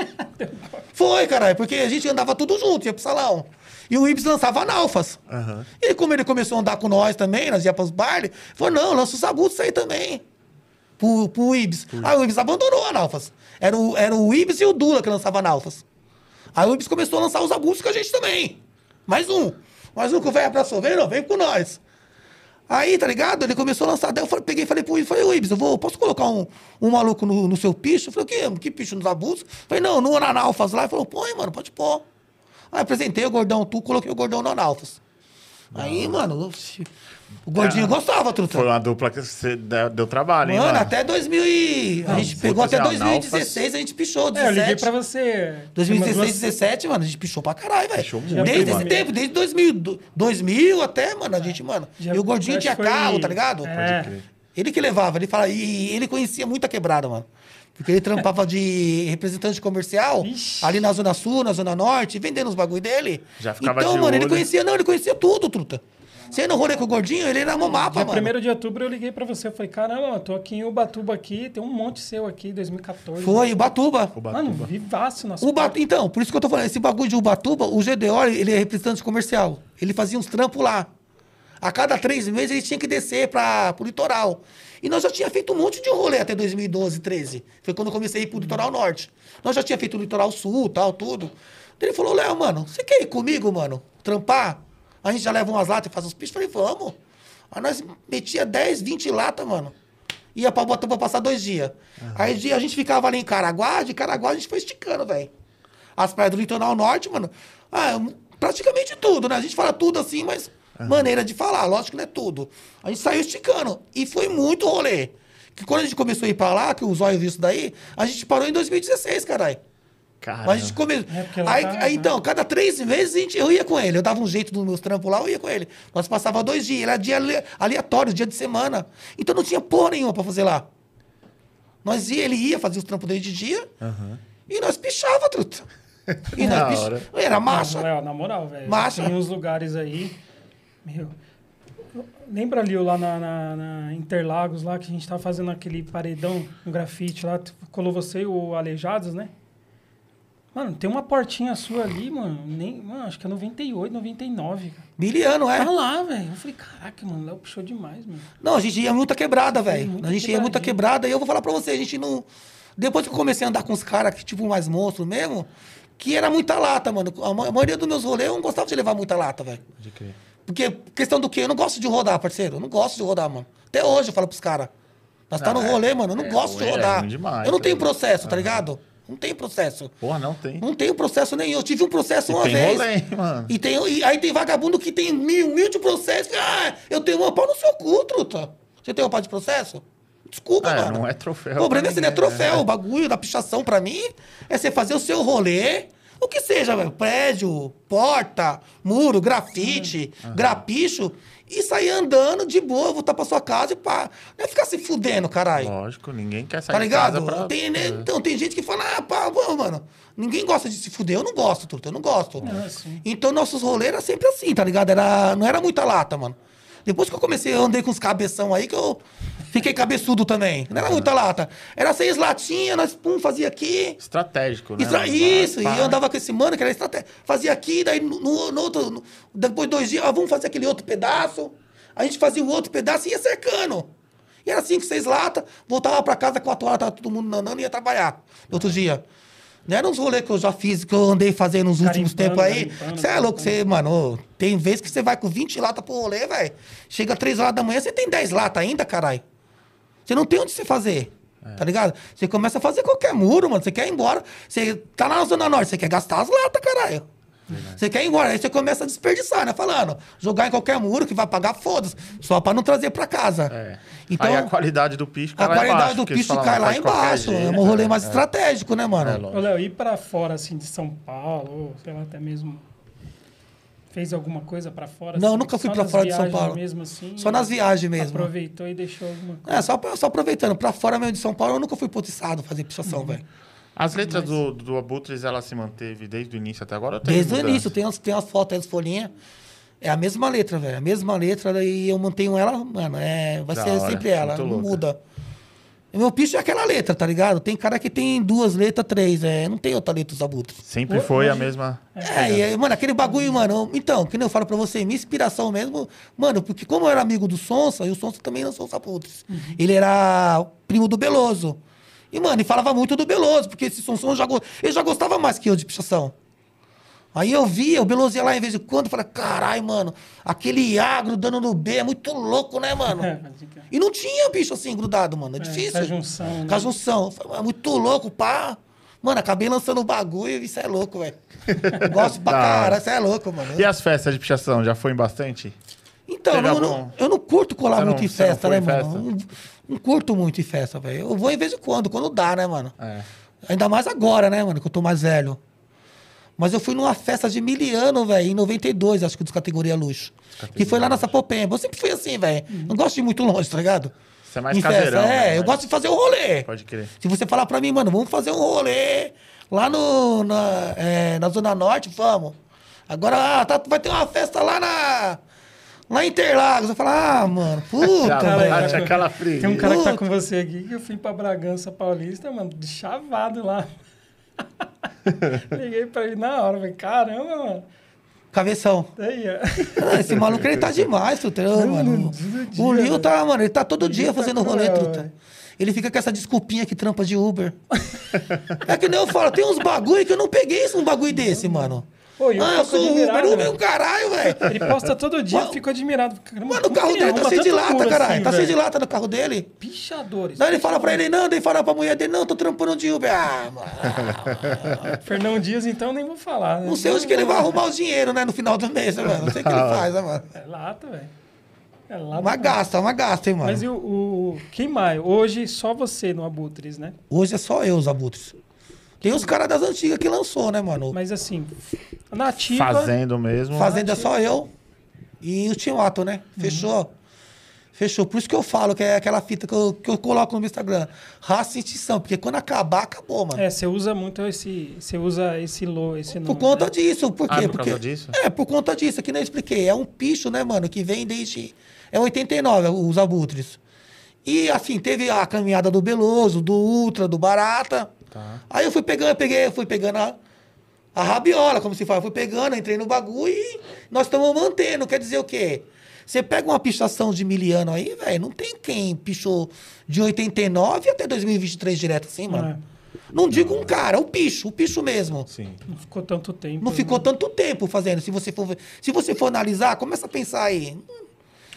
foi, caralho, porque a gente andava tudo junto, ia pro salão. E o Ibis lançava Analfas. Aham. E como ele começou a andar com nós também, nós ia pros bailes, falou: não, lança os abutres aí também. Pro, pro Ibis. Aí o Ibis abandonou a Analfas. Era o, era o Ibis e o Dula que lançavam Analfas. Aí o Ibis começou a lançar os abutres com a gente também. Mais um. Mais um que o velho abraçou. Vem, não, vem com nós. Aí, tá ligado? Ele começou a lançar. Daí eu falei- peguei e falei pro Ibis, falei, ô Ibis, eu vou, posso colocar um, um maluco no, no seu picho? Eu falei, o quê? Que picho nos abusos? Eu falei, não, no Analfas lá. Ele falou, põe, mano, pode pôr. Aí apresentei o gordão tu, coloquei o gordão no Analfas. Aí, mano, o gordinho É. gostava, truta. Foi uma dupla que você deu, deu trabalho, hein, Mano, mano? até 2000 e... A gente pegou até assim, 2016, a gente pichou, É, eu 17. liguei pra você. 2016, umas duas- 17, mano, a gente pichou pra caralho, velho. Pichou muito, Desde esse mano. tempo, desde 2000, do- 2000 até, mano, a gente, mano. Já- e o gordinho tinha foi- carro, tá ligado? É. crer. Ele que levava, ele fala, e ele conhecia muita quebrada, mano. Porque ele trampava de representante comercial Ixi. ali na Zona Sul, na Zona Norte, vendendo os bagulho dele. Já ficava então, de mano, ele olho. conhecia, não, ele conhecia tudo, truta. Você ia no rolê com o gordinho, ele era no mapa, Dia mano. 1 de outubro eu liguei pra você. Eu falei, caramba, eu tô aqui em Ubatuba aqui, tem um monte seu aqui, 2014. Foi, Ubatuba. Mano, vivaço nas Uba- Então, por isso que eu tô falando, esse bagulho de Ubatuba, o GDO, ele é representante comercial. Ele fazia uns trampos lá. A cada três meses ele tinha que descer para pro litoral. E nós já tinha feito um monte de rolê até 2012, 13. Foi quando eu comecei a ir pro litoral norte. Nós já tinha feito o litoral sul, tal, tudo. Ele falou, Léo, mano, você quer ir comigo, mano? Trampar? A gente já leva umas latas e faz os pichos. Falei, vamos. Aí nós metia 10, 20 latas, mano. Ia pra Ubatuba passar dois dias. Aí dia a gente ficava ali em Caraguá, de Caraguá a gente foi esticando, velho. As praias do litoral norte, mano. Ah, praticamente tudo, né? A gente fala tudo assim, mas maneira de falar, lógico que não é tudo. A gente saiu esticando. E foi muito rolê. Que quando a gente começou a ir pra lá, que o Zóio viu isso daí, a gente parou em 2016, caralho. Caramba. Mas a gente come... É, aí, tá- aí, então, cada três meses a gente, eu ia com ele. Eu dava um jeito nos meus trampos lá, eu ia com ele. Nós passava dois dias, era dia ale- aleatório, dia de semana. Então não tinha porra nenhuma pra fazer lá. Nós ia, ele ia fazer os trampos dele de dia e nós pichava, truta. E nós Da pich- hora. Era massa. Léo, na moral, velho. Massa. Tem uns lugares aí. Meu. Lembra ali lá na, na- na Interlagos, lá que a gente tava fazendo aquele paredão, um grafite lá, tu- colou você e o Aleijados, né? Mano, tem uma portinha sua ali, mano. Nem, mano, acho que é 98, 99, cara. Miliano, é. Tá lá, velho. Eu falei, caraca, mano, o Léo puxou demais, mano. Não, a gente ia muita quebrada, velho. A gente ia muita quebrada e eu vou falar pra você, a gente não. Depois que eu comecei a andar com os caras que, tipo, mais monstro mesmo, que era muita lata, mano. A ma- a maioria dos meus rolês eu não gostava de levar muita lata, velho. Pode crer. Porque, questão do quê? Eu não gosto de rodar, parceiro. Eu não gosto de rodar, mano. Até hoje eu falo pros caras. Nós tá no é- rolê, mano. Eu não é gosto de é rodar. ruim demais, eu não tenho é. processo, tá ligado? Não tenho processo. Porra, não tem. Não tenho processo nenhum. Eu tive um processo E uma tem vez. rolê, mano. E, tem, e aí tem vagabundo que tem mil, mil de processo. Ah, eu tenho uma pau no seu cu, truta. Você tem uma pau de processo? Desculpa, É, mano. não é troféu. O problema é se não é ninguém, troféu. O bagulho da pichação pra mim é você fazer o seu rolê. O que seja, velho. Prédio, porta, muro, grafite, grapicho. E sair andando de boa, voltar pra sua casa e pá. Não é ficar se fudendo, caralho. Lógico, ninguém quer sair Tá de casa ligado? pra... Tem, né? Então, tem gente que fala, ah, pá, vamos, mano. Ninguém gosta de se fuder. Eu não gosto, truta. Eu não gosto. Sim. Então, nossos rolês era sempre assim, tá ligado? Era, não era muita lata, mano. Depois que eu comecei, eu andei com os cabeção aí, que eu fiquei cabeçudo também. Não era muita lata. Era seis latinhas, nós, pum, fazia aqui. Estratégico, né? Mano? Isso, Pá. e eu andava com esse mano, que era estratégia. Fazia aqui, daí no, no- outro. no- depois de dois dias, ah, vamos fazer aquele outro pedaço. A gente fazia o outro pedaço e ia cercando. E era cinco, seis latas, voltava pra casa, quatro horas, tava todo mundo andando e ia trabalhar. No outro dia. Não era uns rolês que eu já fiz, que eu andei fazendo nos últimos tempos aí. Você é louco, você, mano. Tem vezes que você vai com 20 latas pro rolê, velho. Chega três horas da manhã, você tem 10 latas ainda, caralho. Você não tem onde você fazer. Tá ligado? Você começa a fazer qualquer muro, mano. Você quer ir embora. Você tá lá na Zona Norte, você quer gastar as latas, caralho. Você quer ir embora, aí você começa a desperdiçar, né? Falando, jogar em qualquer muro que vai pagar, foda-se. Só pra não trazer pra casa. É. Então, Aí a qualidade do picho cai a lá qualidade embaixo, do picho cai "Não, lá embaixo. É jeito", um rolê é, mais é. estratégico, né, mano? É, Léo, ir pra fora, assim, de São Paulo, ou sei lá, até mesmo. Fez alguma coisa pra fora? Não, assim, nunca fui nas fora de São Paulo. Mesmo assim, Só nas viagens mesmo. Aproveitou e deixou alguma coisa. É, só, só aproveitando. Pra fora mesmo de São Paulo, eu nunca fui potiçado fazer pichação, velho. As letras do, do Abutres, ela se manteve desde o início até agora? teve Desde o início, tem umas, tem umas fotos aí, as folhinhas. É a mesma letra, velho. A mesma letra, daí eu mantenho ela, mano. É, vai Da ser hora, sempre ela, muito não louca. muda. E meu picho é aquela letra, tá ligado? Tem cara que tem duas letras, três. É, não tem outra letra dos abutres. Sempre foi a mesma... É, e aí, mano, aquele bagulho, mano. Então, que nem eu falo pra você, minha inspiração mesmo, mano, porque como eu era amigo do Sonsa, e o Sonsa também lançou os abutres. Ele era primo do Beloso. E, mano, ele falava muito do Beloso, porque esse Sonson já, go- ele já gostava mais que eu de pichação. Aí eu via, o Beloso ia lá em vez de quando, falava, caralho, mano, aquele agro dando no B é muito louco, né, mano? É, E não tinha bicho assim grudado, mano. É, É, difícil. com a junção, né? Com a junção. Falei, "É muito louco, pá. Mano, acabei lançando o bagulho e isso é louco, velho. Gosto pra caralho, isso é louco, mano. E as festas de pichação, já foi em bastante? Então, algum- não, eu não curto colar Você não- muito em não festa, foi né, em mano? festa? Não, curto muito em festa, velho. Eu vou em vez em quando, quando dá, né, mano? É. Ainda mais agora, né, mano, que eu tô mais velho. Mas eu fui numa festa de miliano, velho, em 92, acho que dos categoria luxo. Que foi lá na Sapopemba. Eu sempre fui assim, velho. Não gosto de ir muito longe, tá ligado? Você é mais Em caseirão, festa, É, né? eu gosto de fazer o rolê. Pode crer. Se você falar pra mim, mano, vamos fazer um rolê lá no, na, é, na Zona Norte, vamos. Agora ah, tá- vai ter uma festa lá na. Lá em Interlagos. Eu falo, ah, mano, puta, velho. aquela fria. Tem um cara que tá Puta. com você aqui que eu fui pra Bragança Paulista, mano, de chavado lá. Liguei pra ele na hora, falei, caramba, mano. Cabeção. Aí. Ah, Esse maluco, ele tá demais, truta. Ô, mano. O velho. tá, mano, ele tá todo dia tá fazendo rolê, cruel, truta. velho. Ele fica com essa desculpinha que trampa de Uber. é que nem eu falo, tem uns bagulho que eu não peguei um bagulho desse, mano. Pô, eu ah, eu sou Uber, admirado, Uber, velho. o caralho, velho. Ele posta todo dia, eu Mano, fico admirado. Caramba, Mano, o carro dele tá cheio de lata, caralho. assim, tá cheio de lata no carro dele. Pichadores. Daí ele fala pra ele, não, daí fala pra mulher dele, não, tô trampando de Uber. Ah, mano. Fernão Dias, então, nem vou falar, né? Não sei onde que ele vai arrumar o dinheiro, né, no final do mês, né, mano? Não sei o que ele faz, né, mano? É lata, velho. É lata. Uma gasta, uma gasta, hein, mano. Mas e o, o... Quem mais? Hoje, só você no Abutres, né? Hoje é só eu, os abutres. Tem os caras das antigas que lançou, né, mano? Mas assim, nativa. Fazendo mesmo. Fazenda é só eu e o Timato, né? Fechou? Fechou. Por isso que eu falo que é aquela fita que eu, que eu coloco no meu Instagram. Raça e extinção. Porque quando acabar, acabou, mano. É, você usa muito esse. Você usa esse lo, esse nome. Por conta né? disso. Por quê? Ah, por Porque, causa disso? É, por conta disso. Que nem eu expliquei. É um picho, né, mano? Que vem desde... É 89, os abutres. E, assim, teve a caminhada do Beloso, do Ultra, do Barata. Tá. Aí eu fui pegando, peguei, fui pegando a, a rabiola, como se fala. Fui pegando, entrei no bagulho e nós estamos mantendo. Quer dizer o quê? Você pega uma pichação de miliano aí, velho, não tem quem pichou de 89 até 2023 direto assim, mano. Não digo um cara, o picho, o picho mesmo. Sim. Não ficou tanto tempo. Não né? ficou tanto tempo fazendo. Se você for, se você for analisar, começa a pensar aí.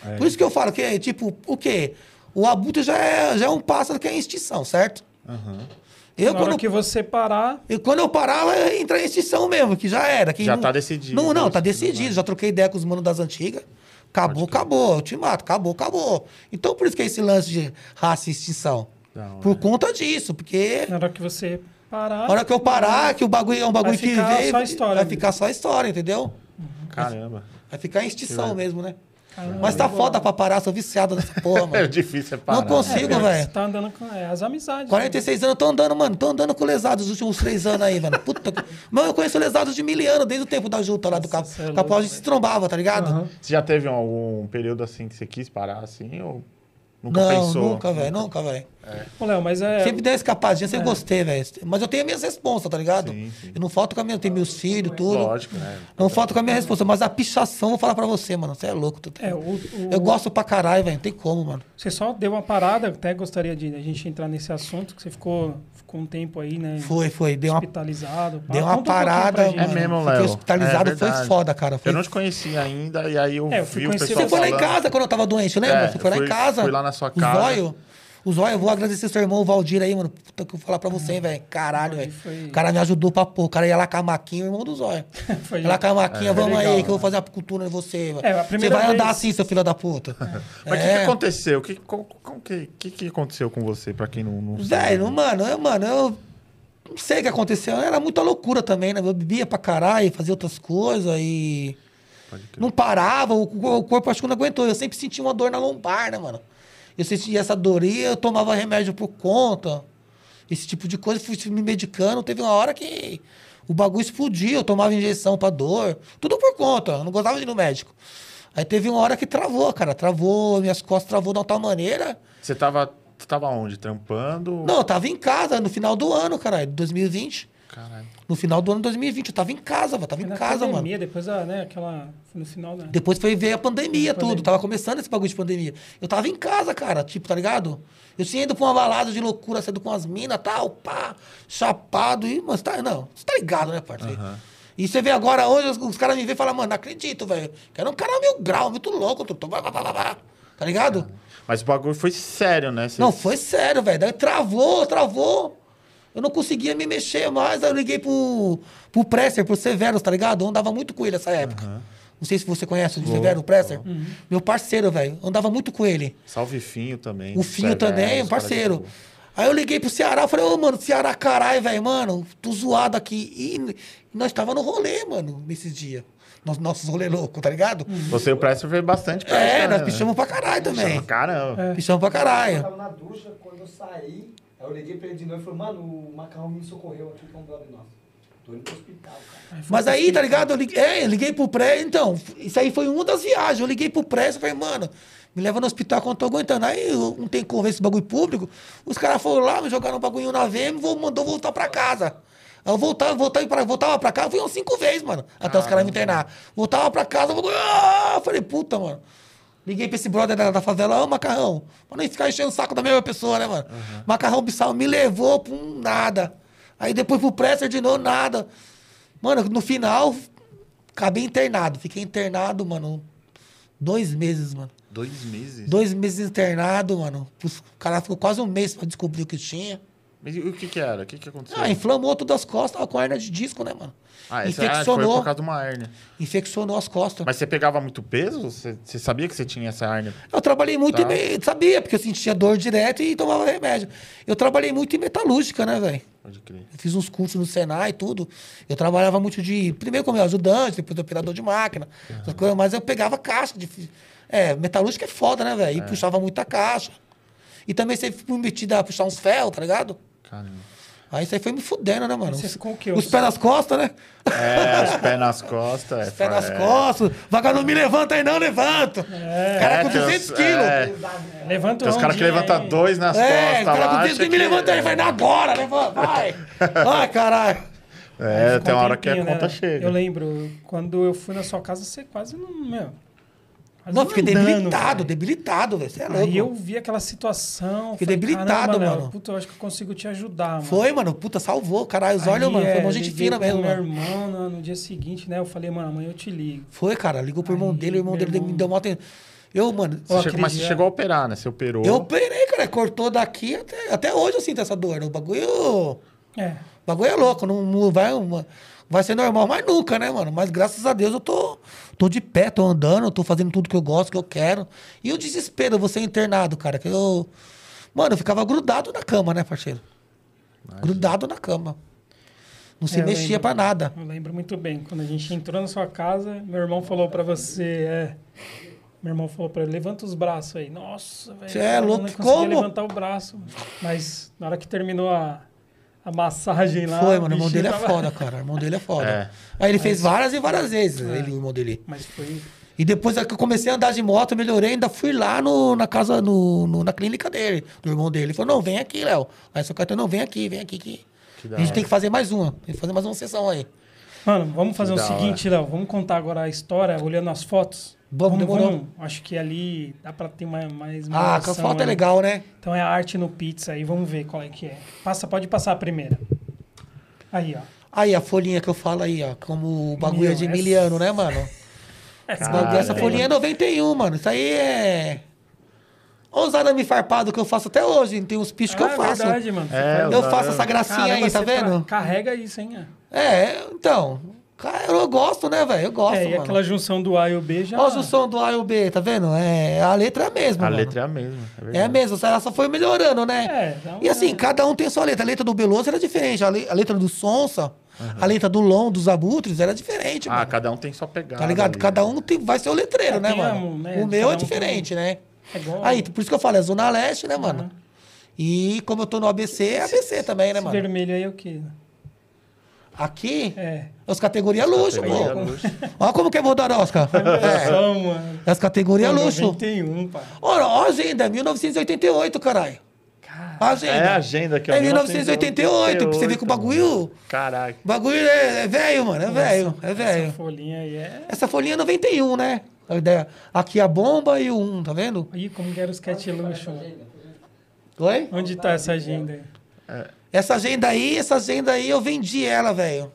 É. Por isso que eu falo que é tipo, o quê? O abutre já é, já é um pássaro que é em extinção, certo? Aham. Eu, Na hora quando, que você parar. eu, quando eu parar, vai entrar em extinção mesmo, que já era. Que Já não- tá decidido Não, não, isso, tá decidido. Já troquei ideia com os manos das antigas. Acabou, acabou. Eu te mato, acabou, acabou. Então, por isso que é esse lance de raça e extinção. Hora. Por conta disso, porque Na hora que você parar. a hora que eu parar, que o bagulho é um bagulho que ficar veio, só a história vai mesmo. ficar só a história, entendeu? Caramba. Vai ficar em extinção vai. mesmo, né? Mas tá foda pra parar, sou viciado nessa porra, É mano. difícil separar. Não consigo, É, velho. Você tá andando com é, as amizades. né? 46 anos, eu tô andando, mano. Tô andando com lesados os últimos três anos aí, mano. Puta que... Mas eu conheço lesados de mil anos, desde o tempo da junta lá do Cap... cê é. A gente se trombava, tá ligado? Aham. Você já teve algum período assim que você quis parar assim? Ou nunca Não, pensou? nunca, velho. Nunca, velho. Ô, Léo, mas é. Sempre dei escapadinha, sempre gostei, velho. Mas eu tenho as minhas responsas, tá ligado? Sim, sim. Eu não falto com a minha... Eu tenho meus filhos, tudo. Lógico, né? Não falto com a minha responsa. Mas a pichação, vou falar pra você, mano. Você é louco. Tu... É, o, o- Eu gosto pra caralho, velho. Não tem como, mano. Você só deu uma parada, até gostaria de a gente entrar nesse assunto, que você ficou, ficou um tempo aí, né? Foi, foi. Deu uma, Hospitalizado. pá. deu uma Conta um parada. gente. É mesmo, Fiquei Léo. hospitalizado, É foi foda, cara. Foi Eu não te conhecia ainda, e aí eu, É, eu fui vi o conhecer pessoal Você foi lá em casa quando eu tava doente, lembra? É, você foi lá eu em fui- casa. fui lá na sua O casa. Zóio. O Zóio, eu vou agradecer seu irmão, o Valdir aí, mano. Puta que eu vou falar pra você, hein, velho. Caralho, velho. foi- O cara me ajudou pra pôr. O cara ia lá com a maquinha, o irmão do Zóio. Foi- Ia lá com a maquinha, vamos legal, aí, que eu vou né? fazer a cultura em você. É, a você vai andar vez- assim, seu filho da puta. Mas o que, que É. aconteceu? O que, com, com que, que, que aconteceu com você, pra quem não, não sabe? Velho, mano, eu, mano, eu não sei o que aconteceu. Era muita loucura também, né? Eu bebia pra caralho, fazia outras coisas e. Não parava, o, o corpo acho que não aguentou. Eu sempre sentia uma dor na lombar, né, mano? Eu sentia essa dor e eu tomava remédio por conta. Esse tipo de coisa, fui me medicando. Teve uma hora que o bagulho explodiu, eu tomava injeção pra dor. Tudo por conta, eu não gostava de ir no médico. Aí teve uma hora que travou, cara. Travou, minhas costas travou de uma tal maneira. Você tava, você tava onde? Trampando? Não, eu tava em casa no final do ano, caralho, de 2020. Caralho. No final do ano de 2020, eu tava em casa, velho. Tava em casa, mano. pandemia, depois, a, né, aquela... Foi no final da... Depois foi ver a pandemia, A pandemia. tudo. Tava começando esse bagulho de pandemia. Eu tava em casa, cara, tipo, tá ligado? Eu tinha ido pra uma balada de loucura, saindo com as minas tal, pá, chapado. E, mas tá, não, você tá ligado, né, parceiro? E você vê agora, hoje, os, os caras me veem e falam, mano, não acredito, velho. Que era um cara mil grau, muito louco, tu- tu- blá, blá, blá, blá, tá ligado? Mas o bagulho foi sério, né? Você- Não, foi sério, velho. Daí travou, travou. Eu não conseguia me mexer mais. Aí eu liguei pro, pro Presser, pro Severus, tá ligado? Eu andava muito com ele nessa época. Não sei se você conhece o Severo, o Presser. Meu parceiro, velho. Eu Andava muito com ele. Salve Finho também. O Finho Severo, também, um parceiro. Aí eu liguei pro Ceará, eu falei, ô, mano, Ceará, caralho, velho, mano, tô zoado aqui. E nós tava no rolê, mano, nesses dias. Nos nossos rolê louco, tá ligado? Você e o Presser fez bastante pra É, nós né? pichamos pra caralho também. Caramba. Pichamos pra Eu caralho. tava na ducha, quando eu saí, aí eu liguei pra ele de novo e falei, mano, o macarrão me socorreu aqui com um brother nosso. Tô indo pro hospital, cara. Mas aí, tá ligado? Eu liguei, é, eu liguei pro pré. Então, isso aí foi uma das viagens. Eu liguei pro pré e falei, mano, me leva no hospital quando eu tô aguentando. Aí eu não tem como ver esse bagulho público. Os caras foram lá, me jogaram um bagulho na VM e mandou voltar pra casa. Aí eu voltava, voltava pra, voltava pra casa, fui umas cinco vezes, mano, até os caras me internar. Voltava pra casa, eu ah! falei, puta, mano. Liguei pra esse brother da, da favela, ô Macarrão, pra não ficar enchendo o saco da mesma pessoa, né, mano? Macarrão Bissau me levou pra um nada. Aí depois pro Presser de novo, nada. Mano, no final, acabei internado. Fiquei internado, mano, dois meses, mano. Dois meses? Dois meses internado, mano. O cara ficou quase um mês pra descobrir o que tinha. Mas e o que que era? O que que aconteceu? Ah, inflamou todas as costas, com hernia de disco, né, mano? Ah, essa ah, foi infeccionou. por causa de uma hérnia. Infeccionou as costas. Mas você pegava muito peso? Você, você sabia que você tinha essa hérnia? Eu trabalhei muito Tá. em... me- Sabia, porque eu sentia dor direto e tomava remédio. Eu trabalhei muito em metalúrgica, né, velho? Pode crer. Eu fiz uns cursos no Senai e tudo. Eu trabalhava muito de. Primeiro como ajudante, depois operador de máquina. essas coisas, mas eu pegava caixa. De, é, metalúrgica é foda, né, velho? E puxava muita caixa. E também sempre fui metido a puxar uns ferros, tá ligado? Caramba. Aí isso aí foi me fudendo, né, mano? Você Os, ficou o quê? os pés nas costas, né? É, os pés nas costas. Os pés nas costas. Vagabundo me levanta aí, não, levanta. Cara com tem 200 os- quilos. é. Levanta o Tem os caras que levantam dois nas É, costas o cara lá. com 200 acha quilos me levanta aí, vai dar agora, levanta, vai. Ai, caralho. É, tem uma um hora que a conta né? chega. Eu lembro, quando eu fui na sua casa, você quase não. Meu, quase Não, fiquei andando, debilitado, velho. debilitado, velho. Você é louco. Aí eu vi aquela situação. Fiquei falei, debilitado, "Caramba, Léo, mano." Puta, eu acho que eu consigo te ajudar, mano. Foi, mano. Puta, salvou. Caralho, os olhos, Aí, mano. Foi é, uma gente liguei fina pro mesmo, meu mano. irmão no, no dia seguinte, né? Eu falei, mano, amanhã eu te ligo. Foi, cara. Ligou pro irmão Aí, dele, o irmão meu dele me irmão- deu uma atenção. Eu, mano. Você chegou- mas você chegou a operar, né? Você operou. Eu operei, cara. Cortou daqui até, até hoje eu sinto essa dor. O bagulho. É. O bagulho é louco. Não, não vai, vai ser normal, mas nunca, né, mano? Mas graças a Deus eu tô, tô de pé, tô andando, tô fazendo tudo que eu gosto, que eu quero. E o desespero, você internado, cara. Que eu. Mano, eu ficava grudado na cama, né, parceiro? Grudado na cama. Não se É, eu mexia pra nada. Eu lembro muito bem. Quando a gente entrou na sua casa, meu irmão falou pra você, é. Meu irmão falou pra ele, levanta os braços aí. Nossa, velho. Cê é louco, não como? levantar o braço. Mas na hora que terminou a, a massagem lá. Foi, mano. O irmão dele é tava- foda, cara. O irmão dele é foda. É. Aí ele fez várias e várias vezes, ele, o irmão dele. Mas foi. E depois é que eu comecei a andar de moto, eu melhorei, ainda fui lá no, na casa, no, no- na clínica dele, do irmão dele. Ele falou, não, vem aqui, Léo. Aí seu Caetano, não, vem aqui, vem aqui. Que... Que A gente hora. tem que fazer mais uma. Tem que fazer mais uma sessão aí. Mano, vamos fazer o da seguinte, Léo. Vamos contar agora a história, olhando as fotos. Vamos, demorou. Acho que ali dá pra ter mais, mais uma Ah, a foto é né? legal, né? Então é a arte no pizza aí, vamos ver qual é que é. Passa, pode passar a primeira. Aí, ó. Aí a folhinha que eu falo aí, ó. Como o bagulho Meu, é de essa- Emiliano, né, mano? Essa, bagulho- essa Caramba. folhinha é 91, mano. Isso aí é. Ousada me farpado que eu faço até hoje. Tem uns pichos que eu Ah, faço. verdade, mano. É, Eu faço essa gracinha Caramba, aí, tá você vendo? Carrega isso, hein? É, então. Cara, eu gosto, né, velho? Eu gosto, É, e mano. aquela junção do A e o B já. Olha o som do A e o B, tá vendo? É, a letra é a mesma, A mano. letra é a mesma. É, É a mesma, ela só foi melhorando, né? É, E assim, cada um tem a sua letra. A letra do Beloso era diferente. A, le- a letra do Sonsa, a letra do Lon, dos Abutres, era diferente, Ah, mano. cada um tem sua pegada. Tá ligado? ali, Cada né? um tem, vai ser o letreiro, É, né, a- mano? né, o meu cada é um tem- diferente, né? É igual. Aí, por isso que eu falo, é Zona Leste, né, mano? E como eu tô no ABC, é ABC também, né, Esse mano? vermelho aí é o quê? Aqui, É. as categorias luxo, Categoria pô. luxo. Olha como que é Voda Oscar. É, as categorias luxo. 91, pai. Olha, ó a agenda, 1988, caralho. Cara, A agenda. É a agenda aqui, ó. É 1988, pra você ver que o bagulho. Caraca. O bagulho é é velho, mano. É velho. É essa velho. folhinha aí é. Essa folhinha é 91, né? A ideia. Aqui a bomba e o 1, tá vendo? Ih, como que era o sketch luxo? Oi? Onde tá essa agenda aí? Essa agenda aí, essa agenda aí, eu vendi ela, velho.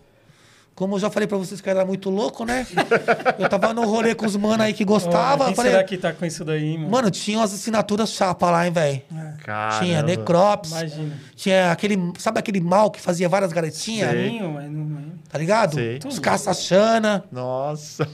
Como eu já falei pra vocês que eu era muito louco, né? eu tava no rolê com os mano aí que gostava. quem eu falei, será que tá com isso daí, mano? mano, tinha umas assinaturas chapa lá, hein, velho. Caramba. Tinha Necrops, Imagina. tinha aquele, sabe aquele mal que fazia várias garotinhas? Caminho, mas não. Tá ligado? Sei. Os caça-chana. Nossa.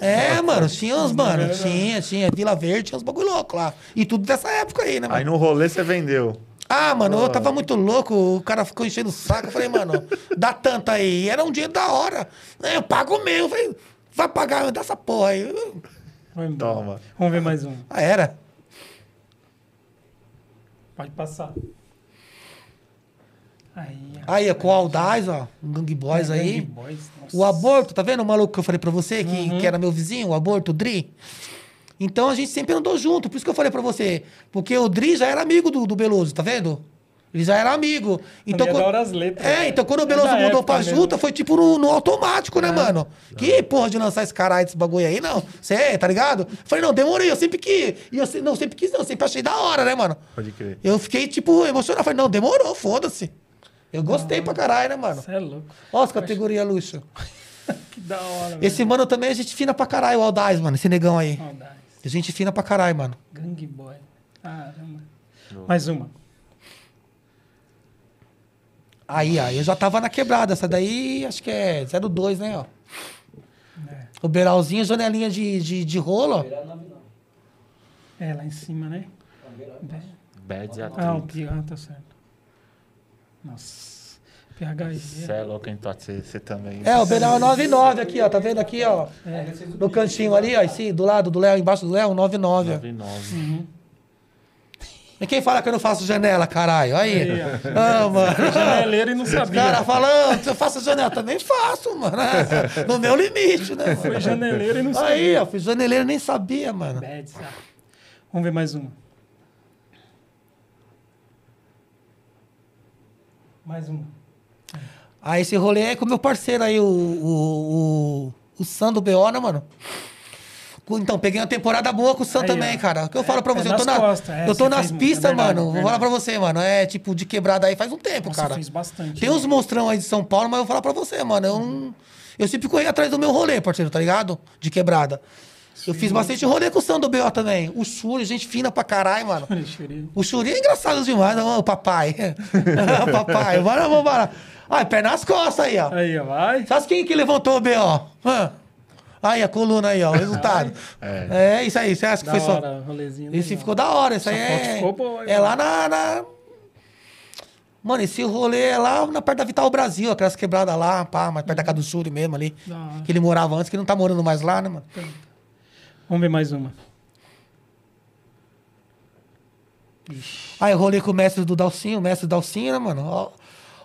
É, mano, tinha uns, mano, tinha, tinha. Vila Verde, tinha uns bagulho louco lá. E tudo dessa época aí, né, mano? Aí no rolê você vendeu. Ah, mano, eu tava muito louco, o cara ficou enchendo o saco. Eu falei, mano, dá tanto aí. E era um dinheiro da hora. É, Eu pago mesmo. Eu falei, vai pagar, dá essa porra aí. Toma. Vamos ver mais um. Ah, era. Pode passar. Aí, Aí, com o Aldaz, ó, um Gang Boys É, aí. Gang Boys, nossa. O aborto, tá vendo o maluco que eu falei pra você, que, Uhum. que era meu vizinho, o aborto, o Dri? Então a gente sempre andou junto, por isso que eu falei pra você. Porque o Dri já era amigo do, do Beloso, tá vendo? Ele já era amigo. Então, Também quando- adoro as letras, É, né? então quando o É Beloso mudou pra mesmo. Juta, foi tipo no, no automático, né, mano? Que porra de lançar esse caralho desse bagulho aí, não. Você, tá ligado? Falei, não, demorei, eu sempre quis. E eu se- não, sempre quis, não, sempre achei da hora, né, mano? Pode crer. Eu fiquei, tipo, emocionado. Falei, não, demorou, foda-se. Eu gostei pra caralho, né, mano? Você é louco. Ó, as categorias luxo. Que da hora, Esse mano também é gente fina pra caralho, o Aldaz, mano. Esse negão aí. velho. Gente fina pra caralho, mano. Gang Boy. Caramba. Mais uma. Aí, aí eu já tava na quebrada. Essa daí acho que é 02, né, ó. É. O beiralzinho, janelinha de, de, de rolo, ó. Beirão 9 não. É, lá em cima, né? Beirão. Bad Ah, o atleta. pi- ah, tá certo. Nossa. Você é louco, hein, Totti? Você- Você também. É, o beiral é 99 aqui, ó. Tá vendo aqui, ó? É, No cantinho ali, ó. Esse, do lado do Léo, embaixo do Léo, 99, ó. 99. E quem fala que eu não faço janela, caralho? Aí. Aí, Ah, mano. Janeleiro e não Os sabia. caras falando, eu faço janela, também faço, mano. No meu limite, né? Foi janeleiro e não sabia. Aí, ó, fiz janeleiro nem sabia, mano. Bad? Vamos ver mais uma. Mais uma. Aí esse rolê é com meu parceiro aí, o, o, o, o Sam do BO, né, mano? Então, peguei uma temporada boa com o Sam Aí, também, ó. cara. O que eu É, falo pra é você, eu tô, nas na, é, eu tô nas pistas, é verdade, mano. Vou verdade. falar pra você, mano. É tipo de quebrada aí faz um tempo, Nossa, cara. fez bastante. Tem né? uns monstrão aí de São Paulo, mas eu vou falar pra você, mano. Eu, não- eu sempre corri atrás do meu rolê, parceiro, tá ligado? De quebrada. Eu fiz bastante rolê com o Sam do BO também. O Shuri, gente fina pra caralho, mano. O Churi é engraçado demais, ô papai. Ô, papai, bora, vamos embora. Ai, pé nas costas aí, ó. Aí, ó, vai. Sabe quem que levantou o B.O.? Hã? Aí, a coluna aí, ó, o resultado. é. isso aí, você acha que Da foi só... hora, rolezinho. Esse legal. ficou da hora, isso aí é... ficou boa, é lá na, na- Mano, esse rolê é lá na perto da Vital Brasil, aquelas quebradas lá, pá, mais perto da casa do Churi mesmo ali. Que ele morava antes, que ele não tá morando mais lá, né, mano? Vamos ver mais uma. Aí eu rolê com o mestre do Dalcinho, o mestre Dalcinho, né, mano? Ó,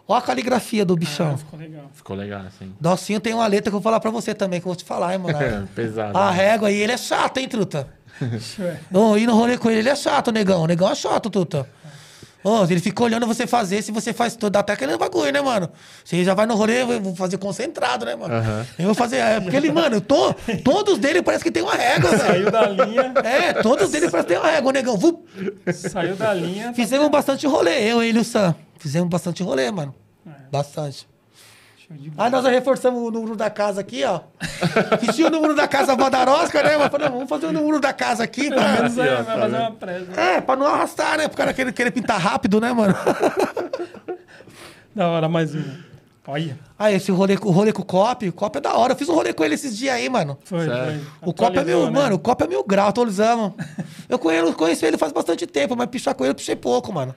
ó a caligrafia do bichão. Ah, ficou legal. Ficou legal, assim. Dalcinho tem uma letra que eu vou falar pra você também, que eu vou te falar, hein, mano? Pesado. A né? régua aí, ele é chato, hein, truta? Ir no rolê com ele, ele é chato, negão. O negão é chato, truta. Ô, ele fica olhando você fazer, se você faz tudo, dá até aquele bagulho, né, mano? Você já vai no rolê, eu vou fazer concentrado, né, mano? Aham. Eu vou fazer. É, porque ele, mano, eu tô, todos dele parece que tem uma régua, velho. Saiu da linha. É, todos dele parece que tem uma régua, negão. Vup. Saiu da linha. Fizemos bastante rolê, eu, ele e o Sam. Fizemos bastante rolê, mano. É. Bastante. Aí nós já reforçamos o número da casa aqui, ó. Que tinha o número da casa Badarosca, né? Mas falei, vamos fazer o número da casa aqui Pelo pra... menos aí, ó, vai tá fazer uma presa. É, pra não arrastar, né? Pro cara querer, querer pintar rápido, né, mano? Da hora, mais uma. Olha. Aí, esse rolê, com- o rolê com o Cop, o Cop é da hora. Eu fiz um rolê com ele esses dias aí, mano. Foi, Sério? foi. O Cop é mil, né? mano, o Cop é mil grau, atualizamos. Eu conheço, conheço ele faz bastante tempo, mas pichar com ele eu pichei pouco, mano.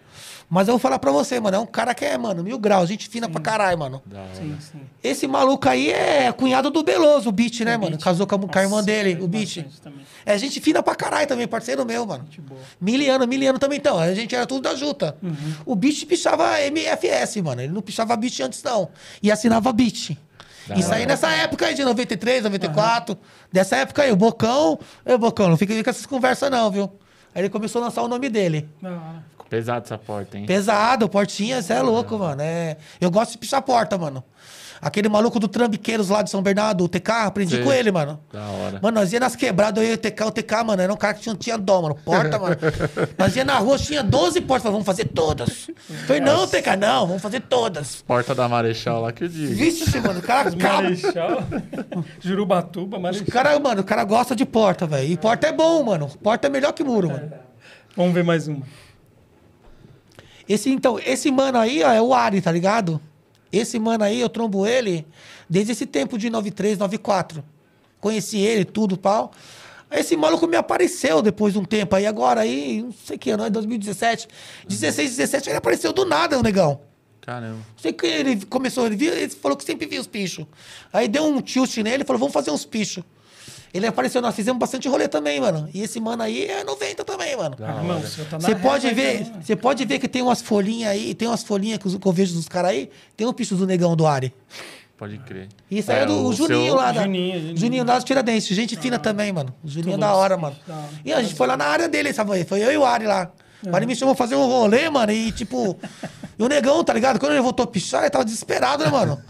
Mas eu vou falar pra você, mano, é um cara que é, mano, mil graus, gente fina pra caralho, mano. Sim, sim. Esse maluco aí é cunhado do Beloso, o Beat, né, mano? Beat. Casou com a, com a irmã Nossa, dele, o Beat. É gente fina pra caralho também, parceiro meu, mano. Miliano, miliano também, então. A gente era tudo da Juta. Uhum. O Beat pichava MFS, mano. Ele não pichava Beat antes, não. E assinava Beat. Da Isso aí nessa época aí de 93, 94. Dessa época aí, o Bocão. Ô, Bocão, não fica com essas conversas, não, viu? Aí ele começou a lançar o nome dele. Da hora. Pesado essa porta, hein? Pesado, portinha, você é louco, mano. É... Eu gosto de pichar porta, mano. Aquele maluco do Trambiqueiros lá de São Bernardo, o TK, aprendi Sei. com ele, mano. Da hora. Mano, nós ia nas quebradas, eu ia o TK, o TK, mano, era um cara que tinha, tinha dó, mano. Porta, mano. nós ia na rua, tinha 12 portas. Falei, vamos fazer todas. Falei, não, TK, não, vamos fazer todas. Porta da Marechal lá que eu digo. Vixe, mano, o cara. Marechal. Jurubatuba, O Marechal. cara, mano, o cara gosta de porta, velho. E porta é bom, mano. Porta é melhor que muro, mano. Vamos ver mais uma. Esse, então, esse mano aí, ó, é o Ari, tá ligado? Esse mano aí, eu trombo ele desde esse tempo de 93, 94. Conheci ele, tudo, pau. Esse maluco me apareceu depois de um tempo aí, agora aí, não sei que ano, é 2017. 16, 17, ele apareceu do nada, o negão. Caramba. Não sei que ele começou, ele, viu, ele falou que sempre via os pichos. Aí deu um tilt nele, falou, vamos fazer uns pichos. Ele apareceu, nós fizemos bastante rolê também, mano. E esse mano aí é 90 também, mano. Irmão, senhor tá na Você pode ver, também, você pode ver que tem umas folhinhas aí, tem umas folhinhas que os- que eu vejo dos caras aí, tem um picho do negão do Ari. Pode crer. Isso aí é, do o Juninho seu- lá da. Juninho, Juninho. Juninho lá do Tiradentes. Gente fina também, mano. O Juninho é da hora, mano. hora. E a gente foi lá na área dele, sabe? Foi eu e o Ari lá. O Ari me chamou pra fazer um rolê, mano, e tipo. E o negão, tá ligado? Quando ele voltou a pichar, ele tava desesperado, né, mano?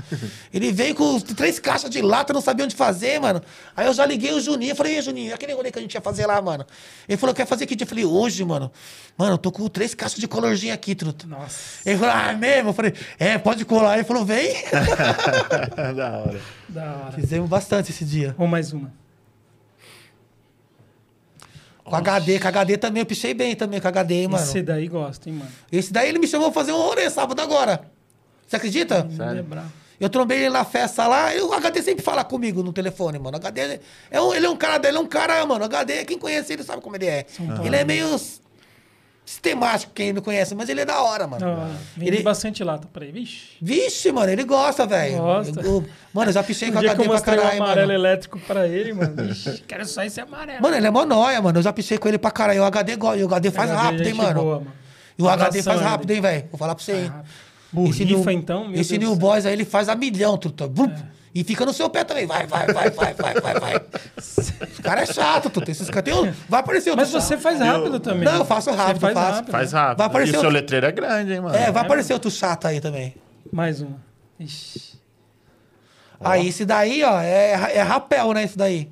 Ele veio com três caixas de lata, não sabia onde fazer, mano. Aí eu já liguei o Juninho, falei, e Juninho, aquele rolê que a gente ia fazer lá, mano? Ele falou, quer fazer que dia? Eu falei, hoje, mano. Mano, eu tô com três caixas de colorzinho aqui, truto. Nossa. Ele falou, ah, é mesmo? Eu falei, é, pode colar. Ele falou, vem. da hora. Da hora. Fizemos bastante esse dia. Vamos mais uma. Com HD, com HD também, eu pichei bem também com HD, hein, mano. Esse daí gosta, hein, mano. Esse daí ele me chamou pra fazer um rolê sábado agora. Você acredita? Sério? É. Eu trombei ele na festa lá, e o HD sempre fala comigo no telefone, mano. O HD é um, ele é um cara dele, é um cara, mano. O HD, quem conhece ele sabe como ele é. Ele é meio sistemático, quem não conhece, mas ele é da hora, mano. Não, Vende Ele- bastante lata pra ele. Vixe. Vixe, mano, ele gosta, velho. Gosta. Eu- Mano, eu já pichei O com que HD pra mostrei o caralho, amarelo mano. elétrico pra ele, mano. Vixe, quero só esse amarelo. Mano, ele é mó nóia, mano. Eu já pichei com ele pra caralho. O HD. E o HD faz HD é rápido, hein, mano. boa, mano. E o HD Abração faz rápido, hein, velho. Vou falar pra você, hein. Ah, Burrifa, então, meu Esse Deus New. Boys aí, ele faz a milhão, truta. Bum. E fica no seu pé também. Vai, vai, vai, vai, vai, vai, vai. Esse cara é chato, truta. Esses caras tem. Vai aparecer outro Mas você chato. faz rápido também. Não, eu faço rápido, Você faz faço. rápido. Faz rápido. Vai aparecer e o seu outro- letreiro é grande, hein, mano? É, vai aparecer outro chato aí também. Mais uma. Ixi. Aí, esse daí, ó, é, é rapel, né? Esse daí.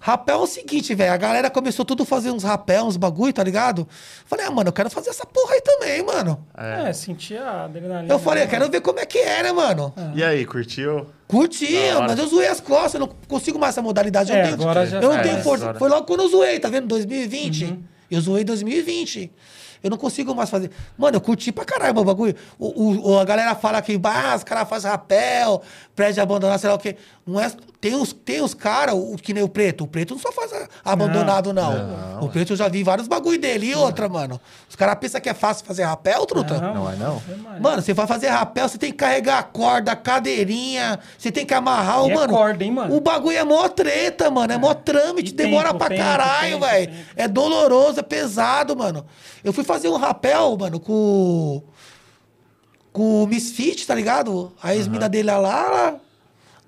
Rapel é o seguinte, velho. A galera começou tudo a fazer uns rapel, uns bagulho, tá ligado? Falei, ah, mano, eu quero fazer essa porra aí também, mano. É, sentia a adrenalina. Eu falei, eu né? quero ver como é que é, né, mano? E aí, curtiu? Curti, mas eu zoei as costas, eu não consigo mais essa modalidade. Eu É, não tenho, agora já eu não tenho força. Agora. Foi logo quando eu zoei, tá vendo? 2020. Uhum. Eu zoei em 2020. Eu não consigo mais fazer. Mano, eu curti pra caralho o bagulho. O, a galera fala que ah, os caras fazem rapel, prédio abandonado, sei lá o quê. Não é, tem os, tem os caras, o- que nem o preto. O preto não só faz abandonado, não. Não, o preto eu já vi vários bagulho dele. E outra, mano. Os caras pensam que é fácil fazer rapel, truta? Não é não? é. Mano, você vai fazer rapel, você tem que carregar a corda, a cadeirinha, você tem que amarrar o, é mano. corda, hein, mano? O bagulho é mó treta, mano. É mó trâmite, E demora tempo, pra tempo, caralho, velho. É doloroso, é pesado, mano. Eu fui fazer um rapel, mano, com. Com o Misfit, tá ligado? A ex-mina dele lá, lá.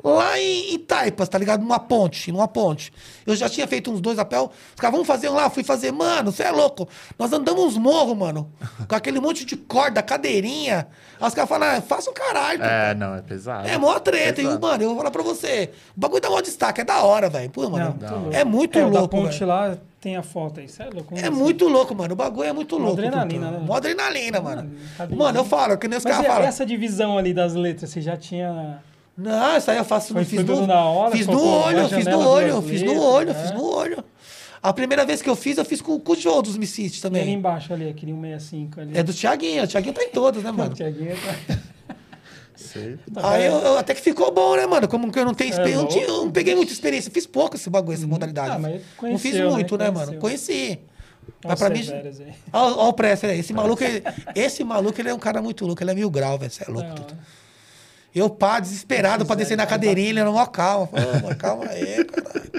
Lá em Itaipas, tá ligado? Numa ponte, numa ponte. Eu já tinha feito uns dois rapel. Os caras, vamos fazer um lá. Fui fazer, mano, você é louco. Nós andamos uns morros, mano. Com aquele monte de corda, cadeirinha. Aí os caras falam, ah, faça um caralho. É, não, é pesado. É mó treta, e, Pesado. mano, eu vou falar pra você. O bagulho dá mó destaque, é da hora, velho. Pô, mano. Não, muito louco. é muito é, louco, da ponte velho. lá tem a foto aí. Você é louco? É muito louco, mano. O bagulho é muito Uma louco. adrenalina, né? Mó adrenalina, mano. cadê? Mano, eu falo, que nem os caras e falam. essa divisão ali das letras, você já tinha... Não, isso aí eu faço Foi fiz no, na hora, fiz no olho, fiz no olho, fiz no olho, né? fiz no olho. A primeira vez que eu fiz, eu fiz com, com o Joe dos Misfits E ali também. embaixo ali, aquele 165 ali. É do Thiaguinho, o Thiaguinho tá em todos, né, mano? Tiaguinho tá... Sei. Aí eu, eu- até que ficou bom, né, mano? Como que eu não tenho É experiência. eu, não louco. tinha- eu não peguei muita experiência. Fiz pouco esse bagulho, essa modalidade. Ah, mas não fiz conheceu, né? muito, né, mano? Conheceu. Conheci. Olha Mas pra mim. Olha o Presser aí. Esse maluco, ele, esse maluco, ele é um cara muito louco. Ele é mil grau, velho. Você é louco. Não, tudo. Eu, pá, desesperado pra descer na cadeirinha, ele era mó calma. Falei, "Ô, mano, calma aí, caralho.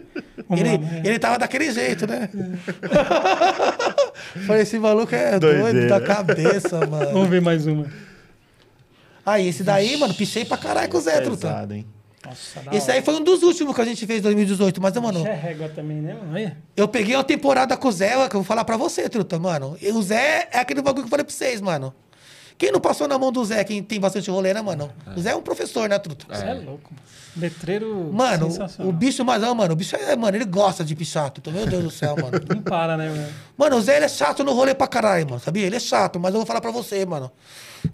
Ele, né? ele tava daquele jeito, né? Falei, esse maluco é doido Doideira. da cabeça, mano. Vamos ver mais uma. Aí, esse daí, mano, pichei pra caralho com o Zé, truta. Pesado, hein? Nossa, da Esse hora. aí foi um dos últimos que a gente fez em 2018, mas, mano, Isso é régua também, né, mano? Olha. Eu peguei uma temporada com o Zé, que eu vou falar pra você, truta, mano. E o Zé é aquele bagulho que eu falei pra vocês, mano. Quem não passou na mão do Zé, quem tem bastante rolê, né, mano? O Zé é um professor, né, truta? Você é louco, mano. Letreiro Mano, sensacional. o bicho, mas não, mano, o bicho é, mano, ele gosta de pichar, truta. Meu Deus do céu, mano. Não para, né, mano? Mano, o Zé, ele é chato no rolê pra caralho, mano, sabia? Ele é chato, mas eu vou falar pra você, mano.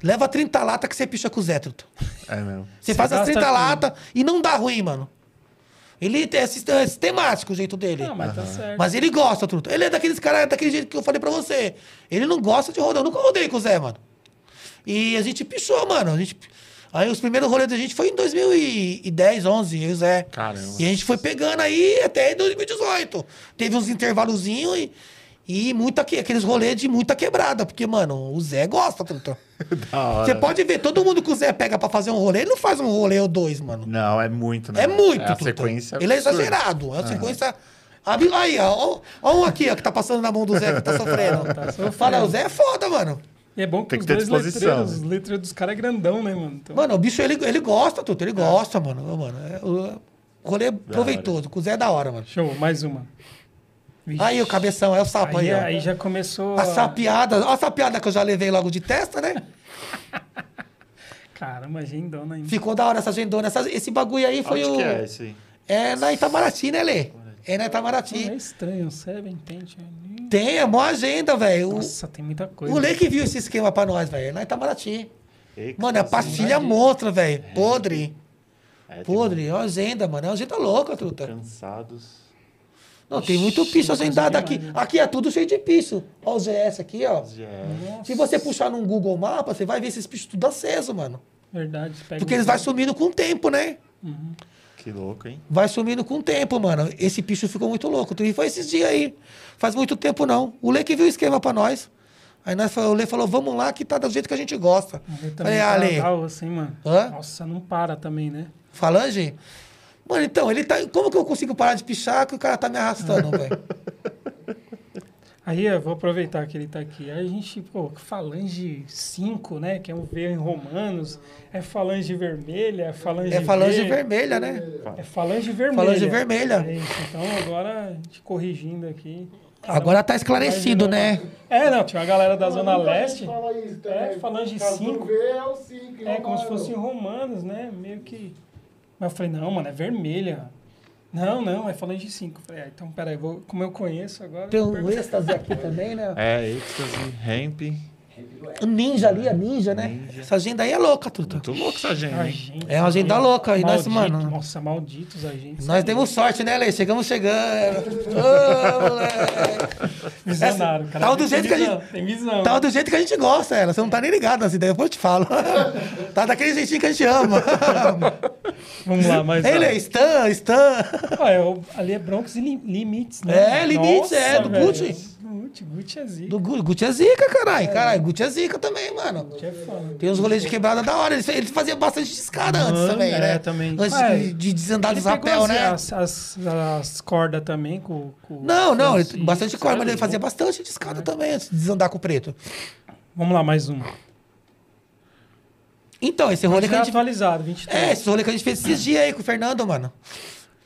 Leva 30 latas que você picha com o Zé, truta. É mesmo. Você Você faz as gasta 30 tudo. latas e não dá ruim, mano. Ele é é sistemático o jeito dele. Não, mas tá certo. Mas ele gosta, truta. Ele é daqueles caras, daquele jeito que eu falei pra você. Ele não gosta de rodar. Eu nunca rodei com o Zé, mano. E a gente pichou, mano. A gente... Aí os primeiros rolês da gente foi em 2010, 11, eu e o Zé. Caramba. E a gente foi pegando aí até 2018. Teve uns intervalozinhos e, e muita, que- aqueles rolês de muita quebrada. Porque, mano, o Zé gosta, truta. Da hora. Você pode ver, todo mundo que o Zé pega pra fazer um rolê, ele não faz um rolê ou dois, mano. Não, é muito, né? É muito, É a sequência. Ele é exagerado. É uma sequência. Abi- Aí, ó, ó. Ó um aqui, ó, que tá passando na mão do Zé, que tá sofrendo. Tá sofrendo. Fala, o Zé é foda, mano. E é bom que Tem que os ter dois disposição, letreiros, né? os letreiros dos caras é grandão, né, mano? Então, Mano, o bicho, ele, ele gosta, tudo. Ele gosta, mano. Mano é, o rolê é proveitoso. Com o Zé é da hora, mano. Show, mais uma. Vixe. Aí, o cabeção, é o sapo aí, Aí, aí já começou. A sapiada, ó a sapiada que eu já levei logo de testa, né? Caramba, agendona ainda. Ficou da hora essa agendona. Essa- esse bagulho aí foi Onde o. que é esse aí? É na Itamaraty, né, Lê? É na Não, Itamaraty. é estranho, Seven, Pente. ali. Tem, é mó agenda, velho. O- Nossa, tem muita coisa. O Lê que viu esse esquema pra nós, velho. É na Itamaraty. Ei, que Mano, é pastilha monstra, velho. Podre. É, tem Podre. É uma agenda, mano. É uma agenda louca, truta. Cansados. Não, tem muito picho agendado aqui. Aqui é tudo cheio de picho. Ó o GS aqui, ó. É. Se você puxar num Google Mapa, você vai ver esses pichos tudo aceso, mano. Verdade. pega Porque um- eles vão sumindo com o tempo, né? Que louco, hein? Vai sumindo com o tempo, mano. Esse picho ficou muito louco. E foi esses dias aí. Faz muito tempo, não. O Lê que viu o esquema pra nós. Aí nós, falou- o Lê falou, vamos lá, que tá do jeito que a gente gosta. Ele também Falei, tá ah, Lê, da osso, hein, mano? Hã? Nossa, não para também, né? falange? Mano, então, ele tá... Como que eu consigo parar de pichar que o cara tá me arrastando, velho? Aí eu vou aproveitar que ele tá aqui. Aí a gente, pô, falange 5, né? Que é um V em romanos. É falange vermelha, é falange É falange V, vermelha, né? É falange vermelha. Falange vermelha. É isso. Então agora, a gente corrigindo aqui. Agora tá esclarecido, né? É, não, tinha uma galera da Zona Leste. gente Fala isso, É, falange Caso cinco. não vê, é o 5. É, como se fosse em romanos, né? Meio que. Mas eu falei, não, mano, é vermelha. Não, não, é falange 5. Falei, ah, então peraí, vou, como eu conheço agora. Tem um êxtase aqui também, né? É, êxtase, ramp. O ninja ali, a ninja, né? Essa agenda aí é louca, truta. Muito louco essa agenda, hein? É uma agenda louca, e nós, mano- Nossa, malditos agentes. Nós temos sorte, né, Lê? Chegamos chegando. Ô, moleque. Visionário, cara. Tá do Tem jeito que a visão, gente- Tem visão. Tá do jeito que a gente gosta, ela. Você não tá nem ligado nas ideias, depois eu te falo. tá daquele jeitinho que a gente ama. Vamos lá, mais Ele é Stan, Stan. Ah, é ali é Broncos e Li- Limites, né? É, Limites, é, do velho. Gucci. Gucci, é zica. Do Gu- Gucci é zica, caralho. Caralho, Gucci é zica também, mano. Gucci é foda. Tem uns rolês de quebrada da hora. Eles, eles faziam bastante escada antes Mano, também, é, né? também. Antes de, de desandar Ele pegou rapel, as, né? As, as, as cordas também com, com Não, não, ele- Francisco, bastante corda, mas ele fazia bastante de escada também antes de desandar com o preto. Vamos lá, mais um. Então, esse rolê que a gente. atualizado, 23. É, esse rolê que a gente fez esses dias aí com o Fernando, mano.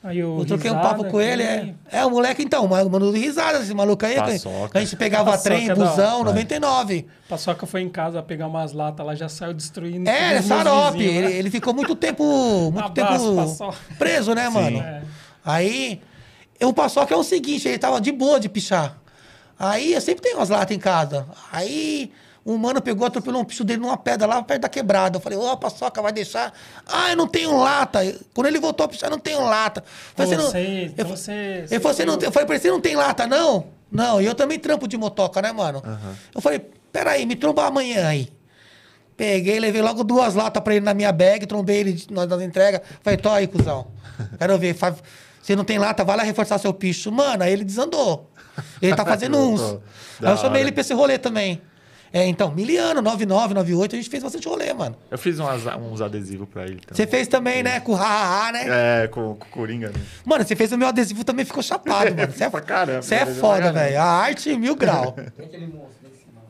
Aí o Eu troquei um Risada papo com ele, é. É, o moleque, então, o mano do risada, esse maluco aí. Paçoca. Que a gente pegava Paçoca trem, é hora. busão, 99. Paçoca foi em casa pegar umas latas, ela já saiu destruindo. É, é Sarope. vizinhos, Ele, né? ele ficou muito tempo. Muito Abraço, tempo preso, né, mano? É. Aí, o Paçoca é o seguinte, ele tava de boa de pichar. Aí, eu sempre tenho umas latas em casa. Aí, um mano pegou, atropelou um picho dele numa pedra lá perto da quebrada. Eu falei, ô, Paçoca, vai deixar? Ah, eu não tenho lata. Quando ele voltou eu não tenho lata. Eu falei, Pô, "Você não-" eu você- não, falei pra ele, você não tem lata, não? Não, e eu também trampo de motoca, né, mano? Eu falei, peraí, me tromba amanhã aí. Peguei, levei logo duas latas pra ele na minha bag, trombei ele nós nas entregas. Falei, tô aí, cuzão. Quero ver. fa- Você não tem lata, vai lá reforçar seu picho. Mano, aí ele desandou. Ele tá fazendo uns. Aí eu chamei ele pra esse rolê também. É, então, Miliano, 99, 98, a gente fez bastante rolê, mano. Eu fiz umas- uns adesivos pra ele Você também. fez também, né? Com o ha, né? É, com, com o Coringa. Né? Mano, você fez o meu adesivo também ficou chapado, mano. Você é, Pra caramba, Você é pra foda, velho. A arte mil grau. Tem aquele monstro em cima.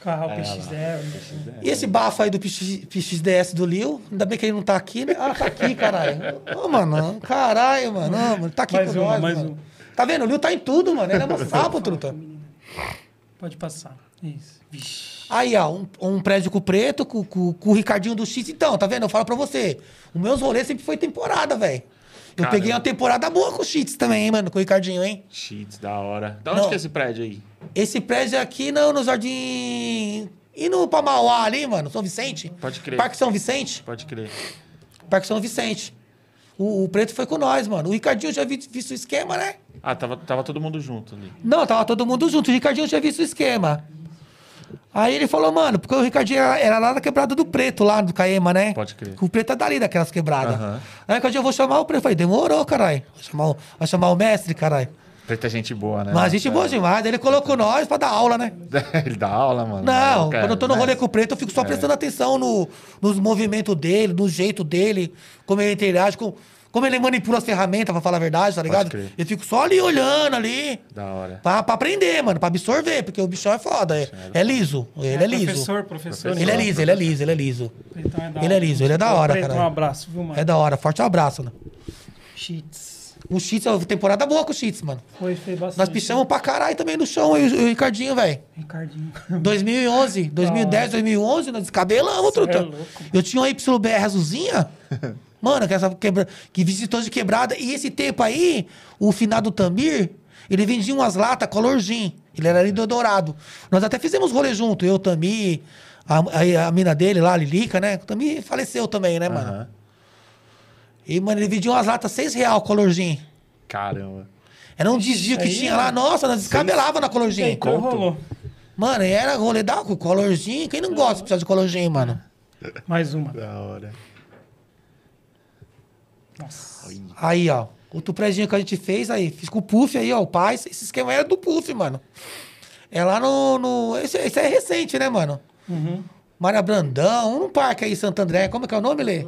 Carro É, PX0. E esse bafo aí do PX, PXDS do Lil, ainda bem que ele não tá aqui, né? Ah, tá aqui, caralho. Ô, mano, caralho, mano. Mano, tá aqui Mais com uma, nós, mais mano. uma. Tá vendo? O Lil tá em tudo, mano. Ele é um sapo, truta. Pode passar. Isso. Vixe. Aí, ó, um, um prédio com o preto, com, com- com o Ricardinho do X. Então, tá vendo? Eu falo pra você. Os meus rolês sempre foi temporada, velho. Eu Caramba. peguei uma temporada boa com o Cheats também, hein, mano, com o Ricardinho, hein? Cheats, da hora. Da onde Não. que é esse prédio aí? Esse prédio aqui, não, no Jardim... E no Pamauá ali, mano, São Vicente? Pode crer. Parque São Vicente? Pode crer. Parque São Vicente. O, o preto foi com nós, mano. O Ricardinho já vi, visto o esquema, né? Ah, tava, tava todo mundo junto ali. Não, tava todo mundo junto. O Ricardinho já visto o esquema. Aí ele falou, mano, porque o Ricardinho era, era lá da quebrada do preto, lá do Caema, né? Pode crer. O preto é dali daquelas quebradas. Aham. Aí o Ricardinho, eu vou chamar o preto. Eu falei, demorou, caralho. Vai chamar, o- vai chamar o mestre, caralho. Preto é gente boa, né? Mas a gente É. boa demais. Ele colocou nós pra dar aula, né? Ele dá aula, mano. Não, Cara, quando eu tô no né? rolê com o preto, eu fico só prestando atenção no, nos movimentos dele, no jeito dele, como ele interage, com, como ele manipula as ferramentas, pra falar a verdade, tá ligado? crer. Eu fico só ali olhando ali, Da hora. pra, pra aprender, mano, pra absorver, porque o bichão é foda, é, é liso, ele é, liso. Professor, professor. Ele é liso, ele é liso, ele é liso. Então é da Ele é hora. liso, ele é da hora, caralho. Um abraço, viu, mano? É da hora, forte abraço, né? Cheats. O Cheats, é temporada boa com o Cheats, mano. Foi, fez bastante. Nós pichamos pra caralho também no chão, eu e o e o Ricardinho, velho. Ricardinho. 2011, 2010, 2011, nós descabelamos, truta. é louco. eu tinha uma YBR azulzinha, mano, que, essa quebra... que visitou de quebrada. E esse tempo aí, o finado Tamir, ele vendia umas latas color gin. Ele era ali do Dourado. Nós até fizemos rolê junto, eu, o Tamir, a, a, a mina dele lá, a Lilica, né? O Tamir faleceu também, né, mano? Aham. E, mano, ele vendia umas latas seis real color gin. Caramba. Era um desvio que aí, tinha lá, nossa, nós descabelava na colorzinha. entrou, Conto. rolou. Mano, e era rolê da com colorzinho. Quem não gosta de precisar de colorzinho, mano? Mais uma. Da hora. Nossa. Aí, ó. Outro prédio que a gente fez aí. Fiz com o Puff aí, ó. O pai. Esse esquema era do Puff, mano. É lá no. no esse, esse é recente, né, mano? Uhum. Maria Brandão, um parque aí em Santo André. Como é que é o nome, Lê?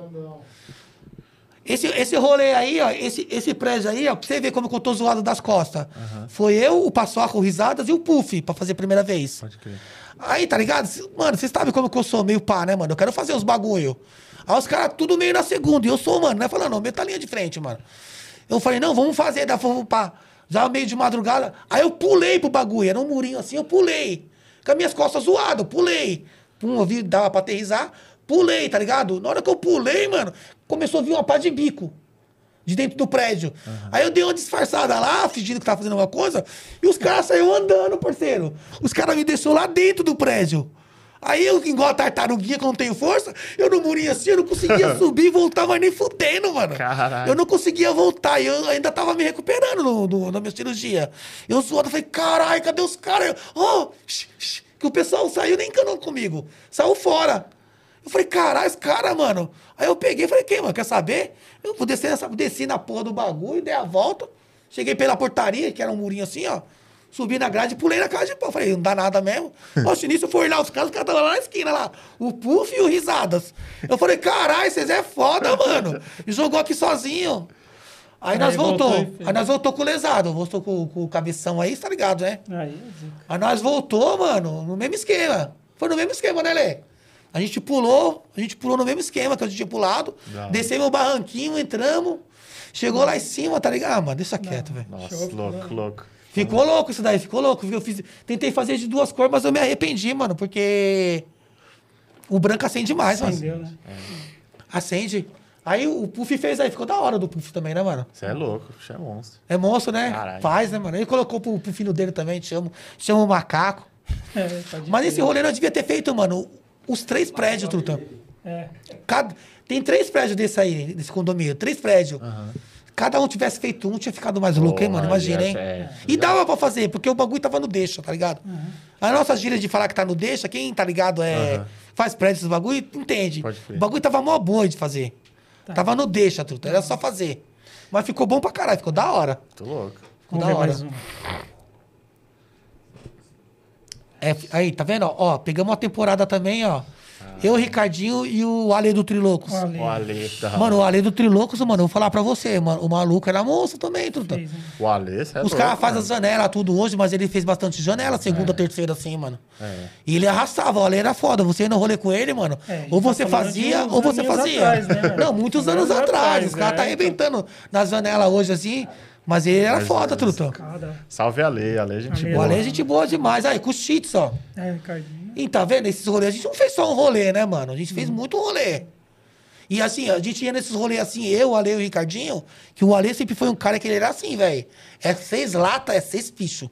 Esse, esse rolê aí, ó, esse, esse prédio aí, ó, pra você ver como que eu tô zoado das costas. Foi eu, o Paçoca, o Risadas e o Puff pra fazer a primeira vez. Pode crer. Aí, tá ligado? Mano, vocês sabem como que eu sou meio pá, né, mano? Eu quero fazer os bagulho. Aí os caras tudo meio na segunda. E eu sou, mano, né? Falando, não, meta a linha de frente, mano. Eu falei, não, vamos fazer. Fomos pá. Já meio de madrugada. Aí eu pulei pro bagulho. Era um murinho assim, eu pulei. Com as minhas costas zoadas, eu pulei. Pum, eu vi, dava pra aterrizar. Pulei, tá ligado? Na hora que eu pulei, mano, começou a vir uma pá de bico. De dentro do prédio. Aí eu dei uma disfarçada lá, fingindo que tava fazendo alguma coisa, e os caras saíram andando, parceiro. Os caras me deixou lá dentro do prédio. Aí eu, igual a tartaruguinha, que eu não tenho força, eu no murinho assim, eu não conseguia subir e voltar mais nem fudendo, mano. Caralho. Eu não conseguia voltar, e eu ainda tava me recuperando no, no- na minha cirurgia. Eu zoando, falei, caralho, cadê os caras? Oh, shh, shh, que o pessoal saiu nem encanou comigo. Saiu fora. Eu falei, caralho, esse cara, mano. Aí eu peguei e falei, quem, mano, quer saber? Eu vou descer nessa, desci na porra do bagulho, dei a volta. Cheguei pela portaria, que era um murinho assim, ó. Subi na grade e pulei na casa de pau. Falei, não dá nada mesmo. Nossa, nisso eu fui olhar os caras, os caras estavam lá na esquina, lá. O Puff e o Risadas. Eu falei, caralho, vocês é foda, mano. E jogou aqui sozinho. Aí, Aí nós voltou. voltou aí nós voltou com o lesado. Voltou com, com o cabeção aí, tá ligado, né? Aí, zica. Aí nós voltou, mano, no mesmo esquema. Foi no mesmo esquema, né, Lê? A gente pulou, a gente pulou no mesmo esquema que a gente tinha pulado. Hora. Descemos o barranquinho, entramos. Chegou lá em cima, tá ligado? Ah, mano, deixa quieto, velho. Nossa, louco, louco. Ficou louco isso daí, ficou louco. Eu fiz, tentei fazer de duas cores, mas eu me arrependi, mano, porque o branco acende mais, mano. Acendeu, né? Acende. Aí o Puff fez aí, ficou da hora do Puff também, né, mano? Você é louco, você é monstro. É monstro, né? Caralho. Faz, né, mano? Ele colocou pro, pro filho dele também, chama, chama o macaco. É, pode Mas esse rolê nós devia ter feito, mano, os três prédios, Truta. É. Cada, tem três prédios desse aí, desse condomínio, três prédios. Cada um tivesse feito um, tinha ficado mais louco, hein, mano? Imagina, é- hein? é. E dava pra fazer, porque o bagulho tava no deixa, tá ligado? A nossa gíria de falar que tá no deixa, quem tá ligado é. Aham. Faz prédio esses bagulho, entende. O bagulho tava mó boa de fazer. Tá. Tava no deixa, truta. Era só fazer. Mas ficou bom pra caralho, ficou da hora. Tô louco. Ficou Vamos da hora. mais um. É, aí, tá vendo? Ó, pegamos uma temporada também, ó. Eu, o Ricardinho e o Ale do Trilocos. O Ale. O Ale, da Mano, o Ale do Trilocos, mano, eu vou falar pra você, mano. O maluco era moço também, truta. Fez, hein? O Ale, você é Os caras fazem as janelas, tudo hoje, mas ele fez bastante janela, segunda, terceira, assim, mano. É. E ele arrastava, o Ale era foda. Você ia no rolê com ele, mano. É, a gente ou tá você falando fazia, ou você fazia. atrás, né? Não, muitos anos anos atrás. atrás, Os caras é, tá então. arrebentando nas janelas hoje, assim. Mas ele era Mas, foda, é, truta. Salve Ale, Ale, gente Ale. O boa. Ale é gente boa demais. Aí, com os cheats, ó. É, Ricardinho. E tá vendo? Esses rolês, a gente não fez só um rolê, né, mano? A gente fez Uhum. muito rolê. E assim, a gente ia nesses rolês assim, eu, o Ale e o Ricardinho, que o Ale sempre foi um cara que ele era assim, velho. É seis latas, é seis picho.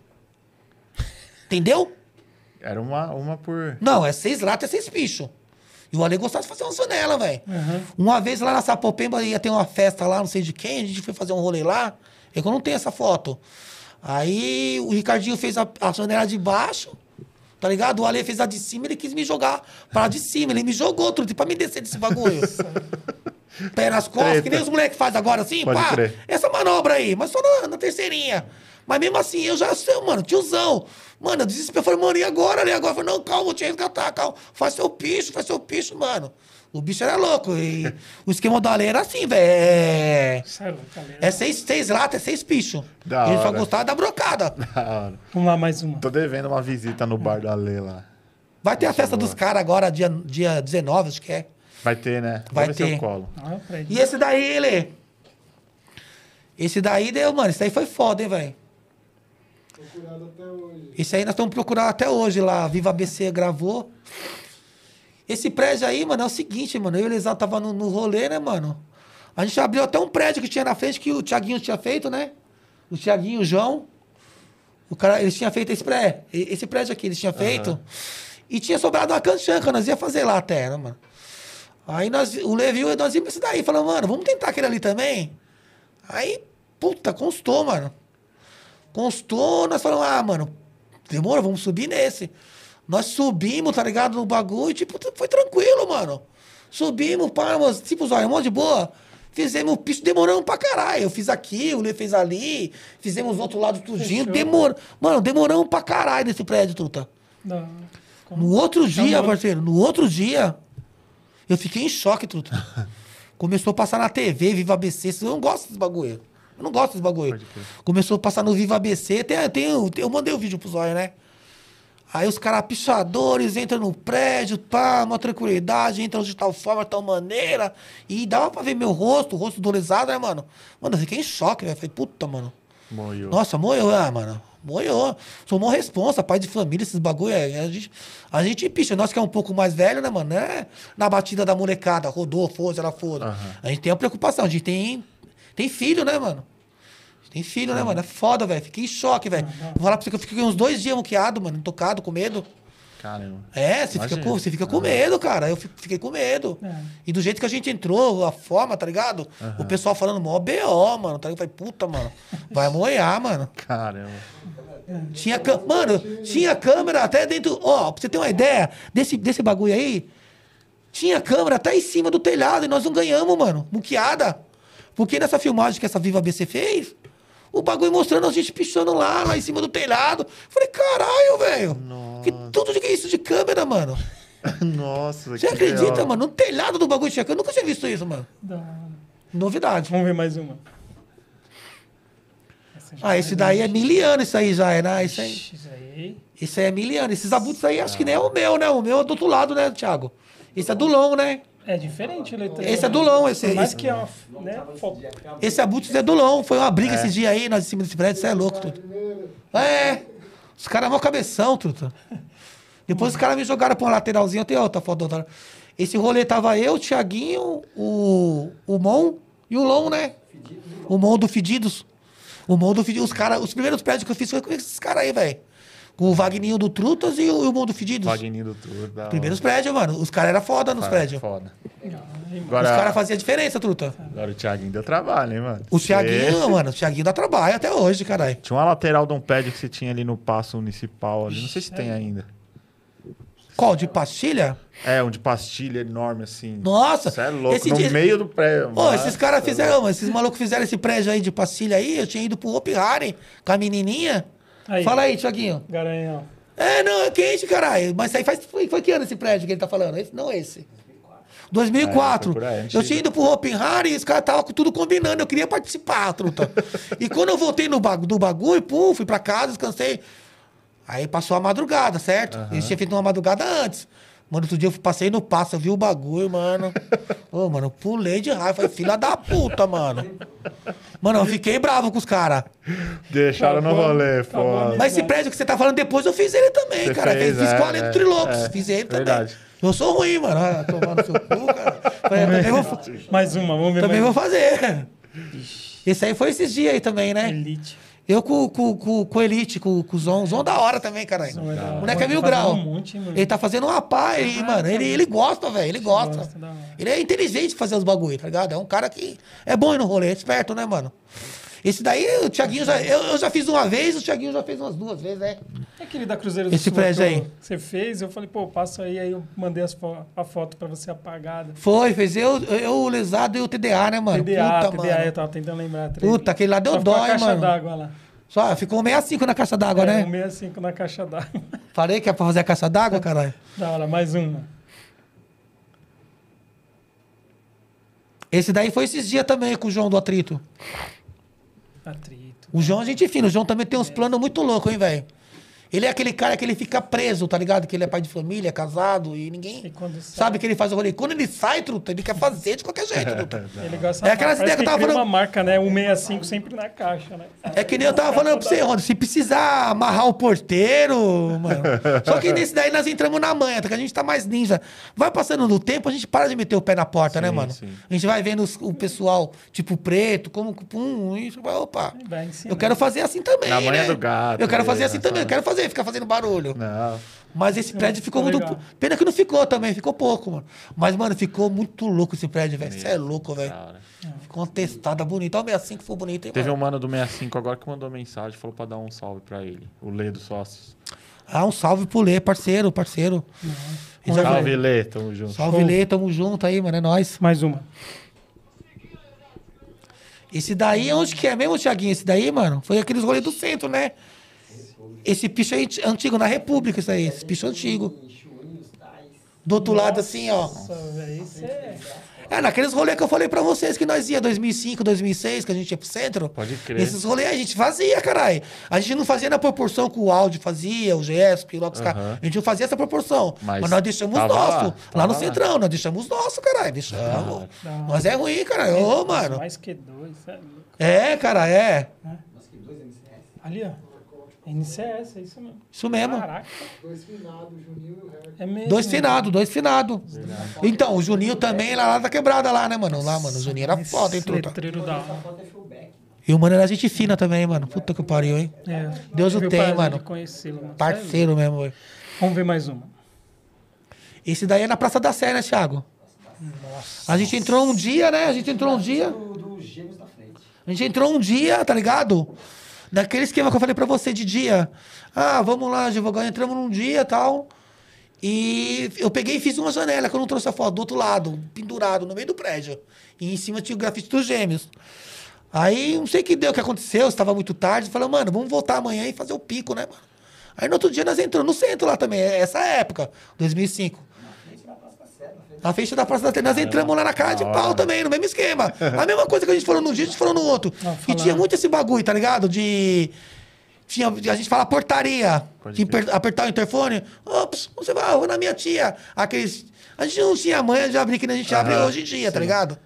Entendeu? Era uma, uma por... Não, é seis latas, é seis picho. E o Ale gostava de fazer uma janela, velho. Aham. Uma vez lá na Sapopemba ia ter uma festa lá, não sei de quem, a gente foi fazer um rolê lá. É que eu não tenho essa foto. Aí o Ricardinho fez a, a janela de baixo, tá ligado? O Ale fez a de cima, ele quis me jogar pra de cima. Ele me jogou tudo pra me descer desse bagulho. Pé nas costas, Treta. que nem os moleques fazem agora assim, Pode pá. crer. Essa manobra aí, mas só na, na terceirinha. Mas mesmo assim, eu já sei, mano, tiozão. Mano, eu desespero. Eu falei, mano, e agora? E agora? Eu falei, não, calma, vou te resgatar, calma. Faz seu picho, faz seu picho, mano. O bicho era louco. E o esquema do Ale era assim, velho. É, é seis, seis latas, é seis picho. Da Ele só hora. gostava da brocada. Da hora. Vamos lá, mais uma. Tô devendo uma visita no bar do Ale lá. Vai ter a festa dos caras agora, dia, dia 19, acho que é. Vai ter, né? Vai Vou ter. colo. Ah. E esse daí, ele. Esse daí deu, mano. Esse daí foi foda, hein, velho. Procurado até hoje. Esse aí nós estamos procurando até hoje lá. Viva ABC gravou. Esse prédio aí, mano, é o seguinte, mano. Eu e o Lesão tava no, no rolê, né, mano? A gente abriu até um prédio que tinha na frente que o Thiaguinho tinha feito, né? O Thiaguinho, o João. O cara, eles tinham feito esse prédio. Esse prédio aqui, eles tinham feito. E tinha sobrado uma canchanca, nós ia fazer lá até, né, mano? Aí nós, o Levi e nós íamos pra isso daí. Falamos, mano, vamos tentar aquele ali também? Aí, puta, constou, mano. Constou, nós falamos, ah, mano, demora, vamos subir nesse. Nós subimos, tá ligado, no bagulho, tipo, foi tranquilo, mano. Subimos, pá, mas, tipo, zóio, mó de boa. Fizemos o piso, demoramos pra caralho. Eu fiz aqui, o Lê fez ali, fizemos o outro lado tudinho. Demor... Mano, demoramos pra caralho nesse prédio, truta. Da- No outro dia, Chamou- parceiro, no outro dia, eu fiquei em choque, truta. Começou a passar na TV, Viva ABC. Eu não gosto desse bagulho. Eu não gosto desse bagulho. Começou a passar no Viva ABC. Tem, tem, eu mandei o vídeo pro Zóio, né? Aí os caras pichadores entram no prédio, pá, uma tranquilidade, entram de tal forma, tal maneira. E dava pra ver meu rosto, o rosto dolezado, né, mano? Mano, eu fiquei em choque, velho. Falei, puta, mano. Moiou. Nossa, moiou, ah, mano. Moiou. Sou mó responsa, pai de família, esses bagulho. É, a, gente, a gente picha. Nós que é um pouco mais velho, né, mano? É na batida da molecada. Rodou, foda, ela foda. Aham. A gente tem a preocupação. A gente tem, tem filho, né, mano? Tem filho, né, mano? É foda, velho. Fiquei em choque, velho. Vou falar pra você que eu fiquei uns dois dias muqueado, mano, tocado, com medo. Caramba. É, você fica, com, você fica com medo, cara. Eu fi- fiquei com medo. É. E do jeito que a gente entrou, a forma, tá ligado? O pessoal falando mó BO, mano. Tá ligado? Eu falei, puta, mano. Vai moiar, mano. Caramba. Tinha Mano, tinha câmera até dentro. Ó, pra você ter uma ideia desse, desse bagulho aí, tinha câmera até em cima do telhado e nós não ganhamos, mano. Muqueada. Porque nessa filmagem que essa Viva BC fez, o bagulho mostrando a gente pichando lá, lá em cima do telhado. Falei, caralho, velho. Que tudo de que é isso de câmera, mano. Nossa, Você que acredita, legal. mano? No telhado do bagulho tinha câmera. Eu nunca tinha visto isso, mano. da- Novidade. Vamos ver mais uma. Ah, esse daí é miliano, isso aí já é, né? Isso aí. Isso aí. Esse aí é miliano. Esses abutres aí acho que nem é o meu, né? O meu é do outro lado, né, Thiago? Esse é do long, né? É diferente, letra. Esse é do long, esse, Por mais esse, que é uma. Né, esse abutres é do long. Foi uma briga esses dias aí, nós em cima desse prédio. Você é louco, tudo. É. Os caras é mó cabeção, truta. Depois os caras me jogaram pra uma lateralzinha. Tem outra foto. Outra. Esse rolê tava eu, o Thiaguinho, o, o Mon e o Long, né? O Mon do Fedidos. O Mon do Fedidos. Os, cara, os primeiros prédios que eu fiz foi com esses caras aí, velho. Com o Vagninho do Trutas e o, e o Mon do Fedidos. Vagninho do hora. Primeiros prédios, mano. Os caras eram foda nos prédios. Foda. Ai, Os Agora, caras faziam diferença, truta. agora o Thiaguinho deu trabalho, hein, mano? O Thiaguinho, mano, o Thiaguinho dá trabalho até hoje, caralho. Tinha uma lateral de um prédio que você tinha ali no Passo Municipal ali. Não sei se tem ainda. Qual? De pastilha? É, um de pastilha enorme, assim. Nossa! Você é louco. esse no dia- meio do prédio. Ô, mano. esses caras fizeram, esses malucos fizeram esse prédio aí de pastilha aí, eu tinha ido pro Hopi Hari com a menininha. Aí. Fala aí, Thiaguinho. Garanhão. É, não, é quente, caralho. Mas isso aí faz, foi, foi que ano esse prédio que ele tá falando? Esse, não esse. 2004. É, aí, eu tinha ido pro Hari e os caras estavam tudo combinando. Eu queria participar, truta. e quando eu voltei no bagu do bagulho, pum, fui pra casa, descansei. Aí passou a madrugada, certo? Eles tinham feito uma madrugada antes. Mano, outro dia eu passei no passo, eu vi o bagulho, mano. Ô, mano, eu pulei de raiva. Falei, filha da puta, mano. Mano, eu fiquei bravo com os caras. Deixaram no Acabou- rolê, a foda. Mas esse prédio que você tá falando depois, eu fiz ele também, Você cara. fez, fiz é, com a Além é, do Trilocos. é, fiz ele verdade. também. Eu sou ruim, mano. Ah, tomar no seu cu, cara. Falei, também vou, Mais uma, vamos ver também mais vou fazer. Esse aí foi esses dias aí também, né? Elite. Eu com, com, com, com o Elite, com, com o Zon. Zon da hora também, caralho. Zon é da hora. O moleque é mil grau. um monte, ele tá fazendo uma pá aí, mano. Ele, ele gosta, velho. Ele gosta. gosta. Ele é inteligente de fazer os bagulho, tá ligado? É um cara que é bom no rolê, é esperto, né, mano? Esse daí, o Thiaguinho já. Eu, eu já fiz uma vez, o Thiaguinho já fez umas duas vezes, né? É aquele da Cruzeiro do Esse Sul prédio que aí. Você fez, eu falei, pô, passa aí, aí eu mandei as fo- a foto pra você apagada. Foi, fez eu, eu, o Lesado e o TDA, né, mano? TDA, Puta, TDA, mano. eu tava tentando lembrar. Puta, aquele lá deu Só dói, caixa mano. d'água lá. Só, ficou 65 na caixa d'água, é, né? um 65 na caixa d'água. Falei que é pra fazer a caixa d'água, caralho. da hora, mais uma. Esse daí foi esses dias também com o João do Atrito. Atrito. O João é gente fina. O João também tem uns planos muito loucos, hein, velho? Ele é aquele cara que ele fica preso, tá ligado? Que ele é pai de família, é casado e ninguém. E Sabe que ele faz o rolê. Quando ele sai, truta, ele quer fazer de qualquer jeito, truta. Ele gosta É aquelas parece ideias que eu tava falando- uma marca, né? 165 sempre na caixa, né? É que nem eu tava falando pra você, Ronda, se precisar amarrar o porteiro, mano. Só que nesse daí nós entramos na manha, porque a gente tá mais ninja. Vai passando no tempo, a gente para de meter o pé na porta, né, Sim, mano? sim. A gente vai vendo os- o pessoal, tipo, preto, como, pum, isso, vai, opa. Eu quero fazer assim também, Na manha né? do gato, Eu quero fazer né? assim também, eu quero fazer, ficar fazendo barulho. Não. Mas esse prédio ficou muito. legal. Pena que não ficou também, ficou pouco, mano. Mas, mano, ficou muito louco esse prédio, velho. Você é louco, velho. Ficou uma testada bonita. Olha o 65 foi bonito, hein, Teve um mano? mano do 65 agora que mandou mensagem, falou pra dar um salve pra ele. O Lê dos Sócios. Ah, um salve pro Lê, parceiro, parceiro. Já Salve. Lê, tamo junto. Salve, Show. Lê, tamo junto aí, mano, é nóis. Mais uma. Esse daí, onde que é mesmo, Thiaguinho? Esse daí, mano, foi aqueles rolês do centro, né? Esse picho aí antigo, na República, isso aí, esse picho antigo. Chuinhos, tais. Do outro lado, assim, ó. Nossa, isso é... É, naqueles rolês que eu falei pra vocês que nós ia 2005, 2006, que a gente ia pro centro. Pode crer. Esses rolês a gente fazia, caralho. A gente não fazia na proporção que o áudio fazia, o GESP, logo os Aham. caras. A gente não fazia essa proporção. Mas, Mas nós deixamos os tava lá, nossos. Lá, no lá. Centrão, nós deixamos os nossos, caralho. Deixamos. Hora. Nós é ruim, caralho. Ô, mano. Mais que dois, é louco. É, cara, é. Nossa, que dois MCS. Ali, ó. NCS, é isso mesmo. Isso mesmo. Caraca, Dois finados, o Juninho e o Herc. é mesmo. Dois finados, dois finados. Então, o Juninho também era lá da quebrada lá, né, mano? Lá, mano. O Juninho era foda, hein, truta. da é showback. E o mano era gente fina também, mano. Puta que pariu, hein? É, Deus o tem, prazer mano. de conhecê-lo, mano. Parceiro mesmo, velho. Vamos ver mais uma. Esse daí é na Praça da Sé, né, Thiago? A gente entrou um dia, né? A gente entrou um dia. Do, do Gêmeos da frente. A gente entrou um dia, tá ligado? Naquele esquema que eu falei pra você de dia. Ah, vamos lá, advogado. Entramos num dia tal. E eu peguei e fiz uma janela, que eu não trouxe a foto, do outro lado, pendurado, no meio do prédio. E em cima tinha o grafite dos gêmeos. Aí, não sei o que deu, o que aconteceu, estava muito tarde. Falei, mano, vamos voltar amanhã e fazer o pico, né, mano? Aí no outro dia nós entramos no centro lá também, é essa época, 2005. Da Praça da Praça da Té, nós entramos lá na cara de pau também, no mesmo esquema. A mesma coisa que a gente falou num dia, a gente falou no outro. Não, E tinha muito esse bagulho, tá ligado? De. Tinha, a gente fala portaria. De per- apertar o interfone. Ops, você vai, eu vou na minha tia. Aqueles. A gente não tinha manha de abrir que a gente abre hoje em dia, tá ligado?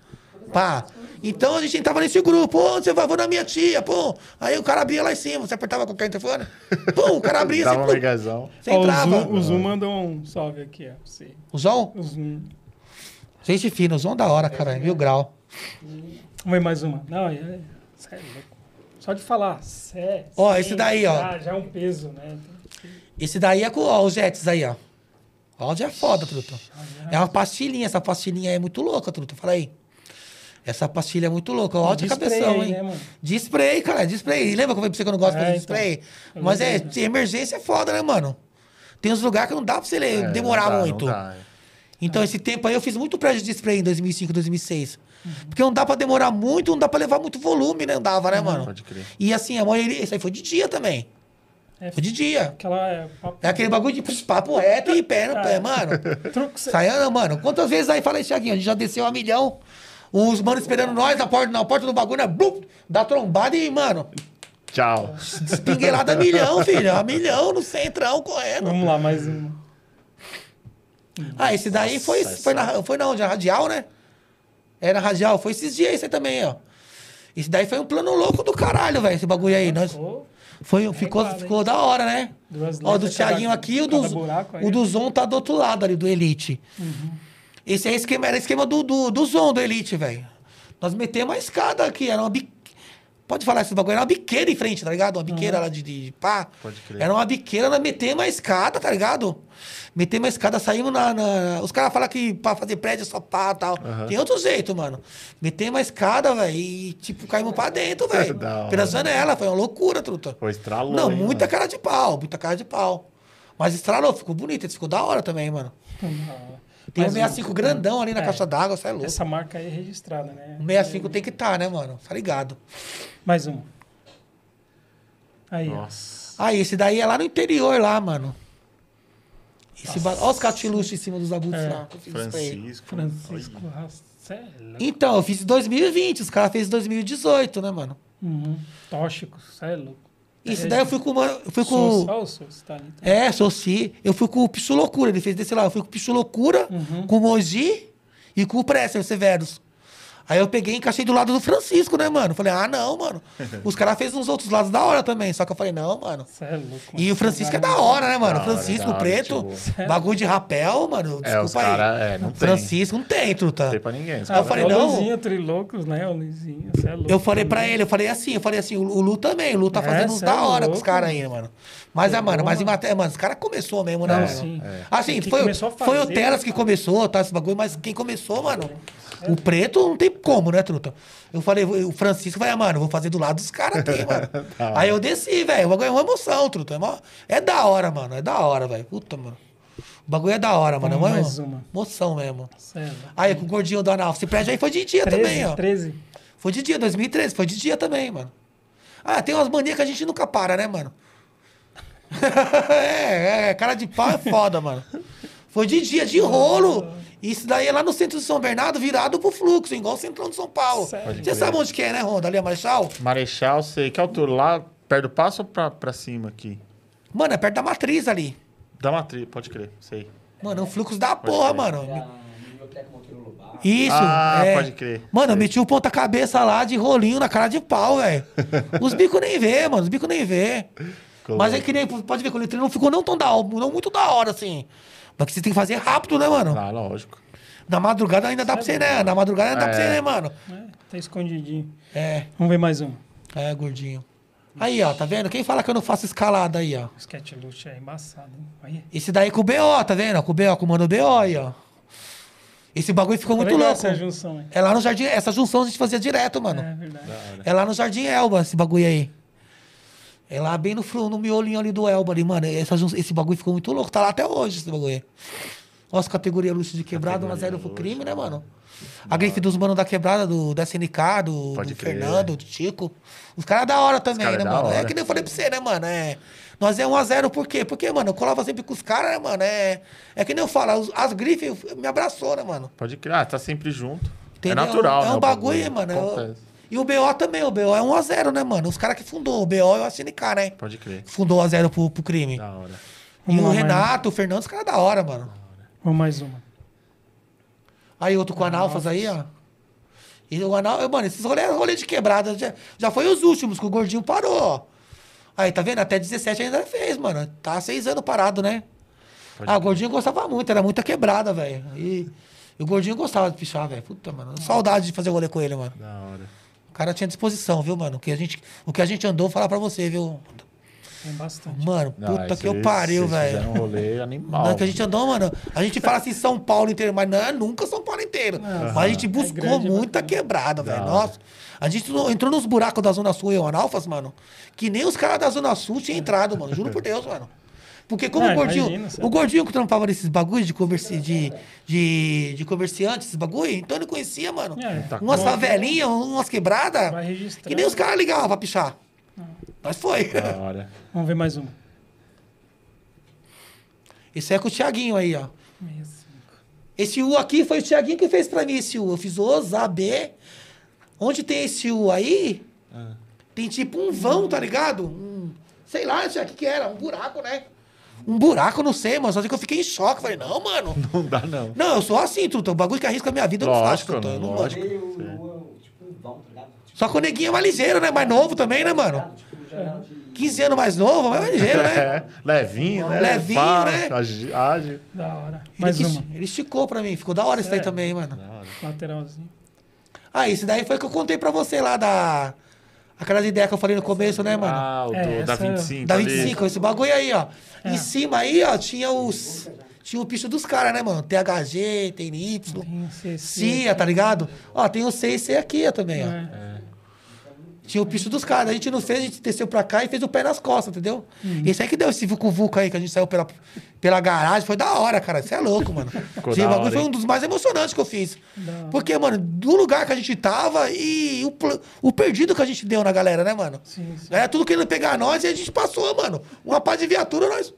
Pá. Então a gente entrava nesse grupo, ô, você vai, vou na minha tia, pô. Aí o cara abria lá em cima, você apertava qualquer interfone. Pô, o cara abria, Dava você, um pô, você Ó, o, entrava. Zoom, o Zoom mandou um salve aqui, ó. Você. O Zon? O Zoom. Gente fina, o Zon da hora, cara, mil grau. Vamos ver mais uma. Não, é, é louco. Só de falar, sé, Ó, sim, esse daí, ó. Já, já é um peso, né? Esse daí é com ó, os Jets aí, ó. O áudio é foda, truta. É uma pastilhinha, essa pastilhinha aí é muito louca, truta. Fala aí. Essa pastilha é muito louca. O áudio é De spray, cabeção, hein? né, mano? De spray, cara, de spray. Lembra que eu falei pra você que eu não gosto É, de então. spray? Eu Mas é, de emergência é foda, né, mano? Tem uns lugares que não dá pra você ler- É, demorar não dá, muito. não dá, é. Então, esse tempo aí eu fiz muito prédio de spray em 2005, 2006. Porque não dá pra demorar muito, não dá pra levar muito volume, né? Não dava, né, mano? Pode crer. E assim, a maioria. Isso aí foi de dia também. É, Foi de dia. aquela. É, papo, É aquele bagulho de papo reto e pé no pé, mano. Saiana, mano, quantas vezes aí falei, Thiaguinho, a gente já desceu a milhão. Os manos esperando nós na porta, na porta do bagulho, né? Blum, dá trombada e, mano, Tchau. espingueirada a milhão, filho. A milhão no centrão correndo. Vamos lá, mais uma. Ah, esse daí foi, foi, na, foi na onde? Na Radial, né? Era na Radial, foi esses dias esse aí também, ó. Esse daí foi um plano louco do caralho, velho, esse bagulho aí. Nós, foi, ficou, Reguado, ficou da hora, né? Duas Ó, do Thiaguinho aqui e o do, o do Zon tá do outro lado ali, do Elite. Esse aí esquema, era esquema do, do, do Zon, do Elite, velho. Nós metemos uma escada aqui, era uma bi... Pode falar esse bagulho, era uma biqueira em frente, tá ligado? Uma biqueira lá de, de pá. Pode crer. Era uma biqueira, nós metemos uma escada, tá ligado? Metemos uma escada, saímos na... na- Os caras falam que pra fazer prédio é só pá e tal. Aham. Tem outro jeito, mano. Metemos uma escada, velho, e tipo, caímos pra dentro, velho. Pela janela, foi uma loucura, truta. Pô, estralou. Não, hein, muita mano? cara de pau, muita cara de pau. Mas estralou, ficou bonito, ficou da hora também, mano. Tem Mas um 65 grandão ali na é. caixa d'água, você é louco. Essa marca aí é registrada, né? O 65 tem que estar, né, mano? Tá ligado? Mais uma. Aí, ó. Nossa. Ah, esse daí é lá no interior, lá, mano. Esse ba... Olha os catiluxos em cima dos abutres É. lá. Francisco. Francisco Rascelo. Então, eu fiz em 2020, os caras fez em 2018, né, mano? Uhum. Tóxico, cê é louco. Isso É, daí eu fui com uma. Eu fui Sou, com. Sou, você tá tá? É, Soci. Eu fui com o Pichu Loucura. Ele fez desse lá. Eu fui com o Pichu Loucura, Uhum. com o Moji e com o Presser, o Severus. Aí eu peguei e encaixei do lado do Francisco, né, mano? Falei, ah, não, mano. Os caras fez uns outros lados da hora também. Só que eu falei, não, mano. Cê é louco. E o Francisco é da hora, né, mano? Hora, Francisco, hora, preto, tipo- bagulho de rapel, mano. É, os Desculpa aí. é, não tem. Francisco não tem, truta. Não tem pra ninguém. Aí eu caras- falei, é o não. Luizinho, Trilocos, né? O Luizinho, cê é louco. Eu falei pra ele, eu falei assim, eu falei assim, o Lu também, o Lu tá É, fazendo uns da é hora com os louco, caras aí, mano. Mas, é, mano, mas em mano. matéria, mano, os caras começou mesmo, né, Não, mano? sim. Assim, Que foi, começou a foi o fazer, Telas que começou, tá, esse bagulho, mas quem começou, mano, o preto não tem como, né, truta? Eu falei, o Francisco vai, mano, eu vou fazer do lado dos caras aqui, mano. aí eu desci, velho, o bagulho é uma emoção, truta. É, mó- é da hora, mano, é da hora, velho. Puta, mano. O bagulho é da hora, mano. É Vamos uma mais uma. emoção mesmo. É louco. Aí, com o gordinho do Analfa, esse prédio aí foi de dia 13, também, ó. 13. Foi de dia, 2013, foi de dia também, mano. Ah, tem umas manias que a gente nunca para, né, mano? é, é, cara de pau é foda, mano. Foi de dia, de rolo. Isso daí é lá no centro de São Bernardo, virado pro fluxo, igual o centrão de São Paulo. Você sabe onde que é, né, Ronda? Ali a Marechal? Marechal, sei. Que altura? Lá perto do passo ou pra, pra cima aqui? Mano, é perto da matriz ali. Dá uma tri, pode crer, sei. Mano, é um fluxo da porra, crer. mano. É. Isso, Ah, é. pode crer. Mano, eu meti o ponta-cabeça lá de rolinho na cara de pau, velho. Os bicos nem vê, mano. Os bicos nem vê. Ficou Mas é louco. que nem, pode ver que o treino não ficou não tão da hora, não muito da hora, assim. Mas que você tem que fazer rápido, né, mano? Ah, lógico. Na madrugada ainda dá pra você, né? Na madrugada ainda dá pra você, É. né, mano? É, tá escondidinho. É, Vamos ver mais um. é, gordinho. Aí, ó, tá vendo? Quem fala que eu não faço escalada aí, ó? Sketch Lucha é embaçado, hein? Aí. Esse daí com o BO, tá vendo? Com o BO, com o mano BO aí, ó. Esse bagulho ficou muito louco. essa junção aí. É lá no Jardim, essa junção a gente fazia direto, mano. É verdade. É lá no Jardim Elba, esse bagulho aí. É lá bem no, no miolinho ali do Elba ali, mano. Jun- esse bagulho ficou muito louco. Tá lá até hoje esse bagulho. Nossa, categoria luxo de quebrada, 1 a 0 pro crime, né, mano? A grife dos manos da quebrada, do, da SNK, do, do. Fernando, do Chico. Os caras da hora também, né, da mano? É hora. que nem eu falei pra você, né, mano? É, nós é 1 a 0 por quê? Porque, mano, eu colava sempre com os caras, né, mano? É, é que nem eu falo, as, grifes me abraçou, né, mano? Pode crer. Ah, tá sempre junto. Entendeu? É natural, É né? um o bagulho, mano. eu- Acontece. E o BO também, o BO é 1 a 0 né, mano? Os caras que fundou o BO e o SNK, né? Pode crer. Fundou 1 a 0 pro, pro crime. Da hora. E Vamos o lá, Renato, o Fernando, os caras da hora, mano. Vamos mais uma. Aí outro com analfas aí, ó. E o anal, mano, esses rolês rolê de quebrada já, já foi os últimos, que o gordinho parou, ó. Aí, tá vendo? Até 17 ainda fez, mano. Tá há seis anos parado, né? Pode ah, o gordinho gostava muito, era muita quebrada, velho. E, e o gordinho gostava de pichar, velho. Puta, mano. Saudade de fazer rolê com ele, mano. Da hora. O cara tinha disposição, viu, mano? O que a gente, o que a gente andou, falar pra você, viu? Tem bastante. Mano, Não, puta esse- que eu pariu, velho. Um rolê animal. Não, que a gente andou, mano. A gente fala assim São Paulo inteiro, mas não é nunca São Paulo inteiro. Não, mas a gente é buscou grande, muita bacana. quebrada, Da velho. Nossa. A gente entrou- entrou nos buracos da Zona Sul e o Analfas, mano. Que nem os caras da Zona Sul tinham entrado, mano. Juro por Deus, mano. Porque como Ah, o gordinho. imagina, você- o gordinho que trampava nesses bagulhos de, comerci, de, de, de comerciante, esses bagulho, então ele conhecia, mano. É, Tá umas favelinhas, umas quebradas. Que nem os caras ligavam pra pichar. Mas foi. Vamos ver mais uma. Esse é com o Thiaguinho aí, ó. 65. Esse U aqui foi o Thiaguinho que fez pra mim esse U. Eu fiz o A, B. Onde tem esse U aí, Ah. tem tipo um vão, tá ligado? Um, sei lá, o que que era? Um buraco, né? Um buraco, não sei, mano. Só sei que eu fiquei em choque. Falei, não, mano. Não dá, não. Não, eu sou assim, Truta. O bagulho que arrisca a minha vida, eu não faço, Truta. Eu não gosto. Tipo, um vão, tá ligado? Tipo, Só que o neguinho é mais ligeiro, né? Mais novo também, né, mano? tipo, janela de... 15 anos mais novo, mas mais ligeiro, né? É, levinho, né? Levinho, Pá, né? Ágil. Da hora. Ele, Mais quis- uma. ele esticou pra mim. Ficou da hora isso daí Sério? também, mano. Da hora. Lateralzinho. Ah, esse daí foi que eu contei pra você lá da... Aquelas ideias que eu falei no começo, né, mano? Ah, o É, do, da essa- 25. Da ali. 25, esse bagulho aí, ó. É. Em cima aí, ó, tinha os. Tinha o picho dos caras, né, mano? THG, TNY, Tem CC. CIA, tá ligado? Ó, tem o C e C aqui ó, também, ó. É. Tinha o picho dos caras. A gente não fez, a gente desceu pra cá e fez o pé nas costas, entendeu? Uhum. Esse aí que deu esse vucu-vucu aí, que a gente saiu pela, pela garagem. Foi da hora, cara. Você é louco, mano. Da bagulho foi um dos mais emocionantes que eu fiz. Porque, mano, do lugar que a gente tava e o, o perdido que a gente deu na galera, né, mano? Sim, sim. Galera, tudo querendo pegar nós e a gente passou, mano. Uma paz de viatura, nós.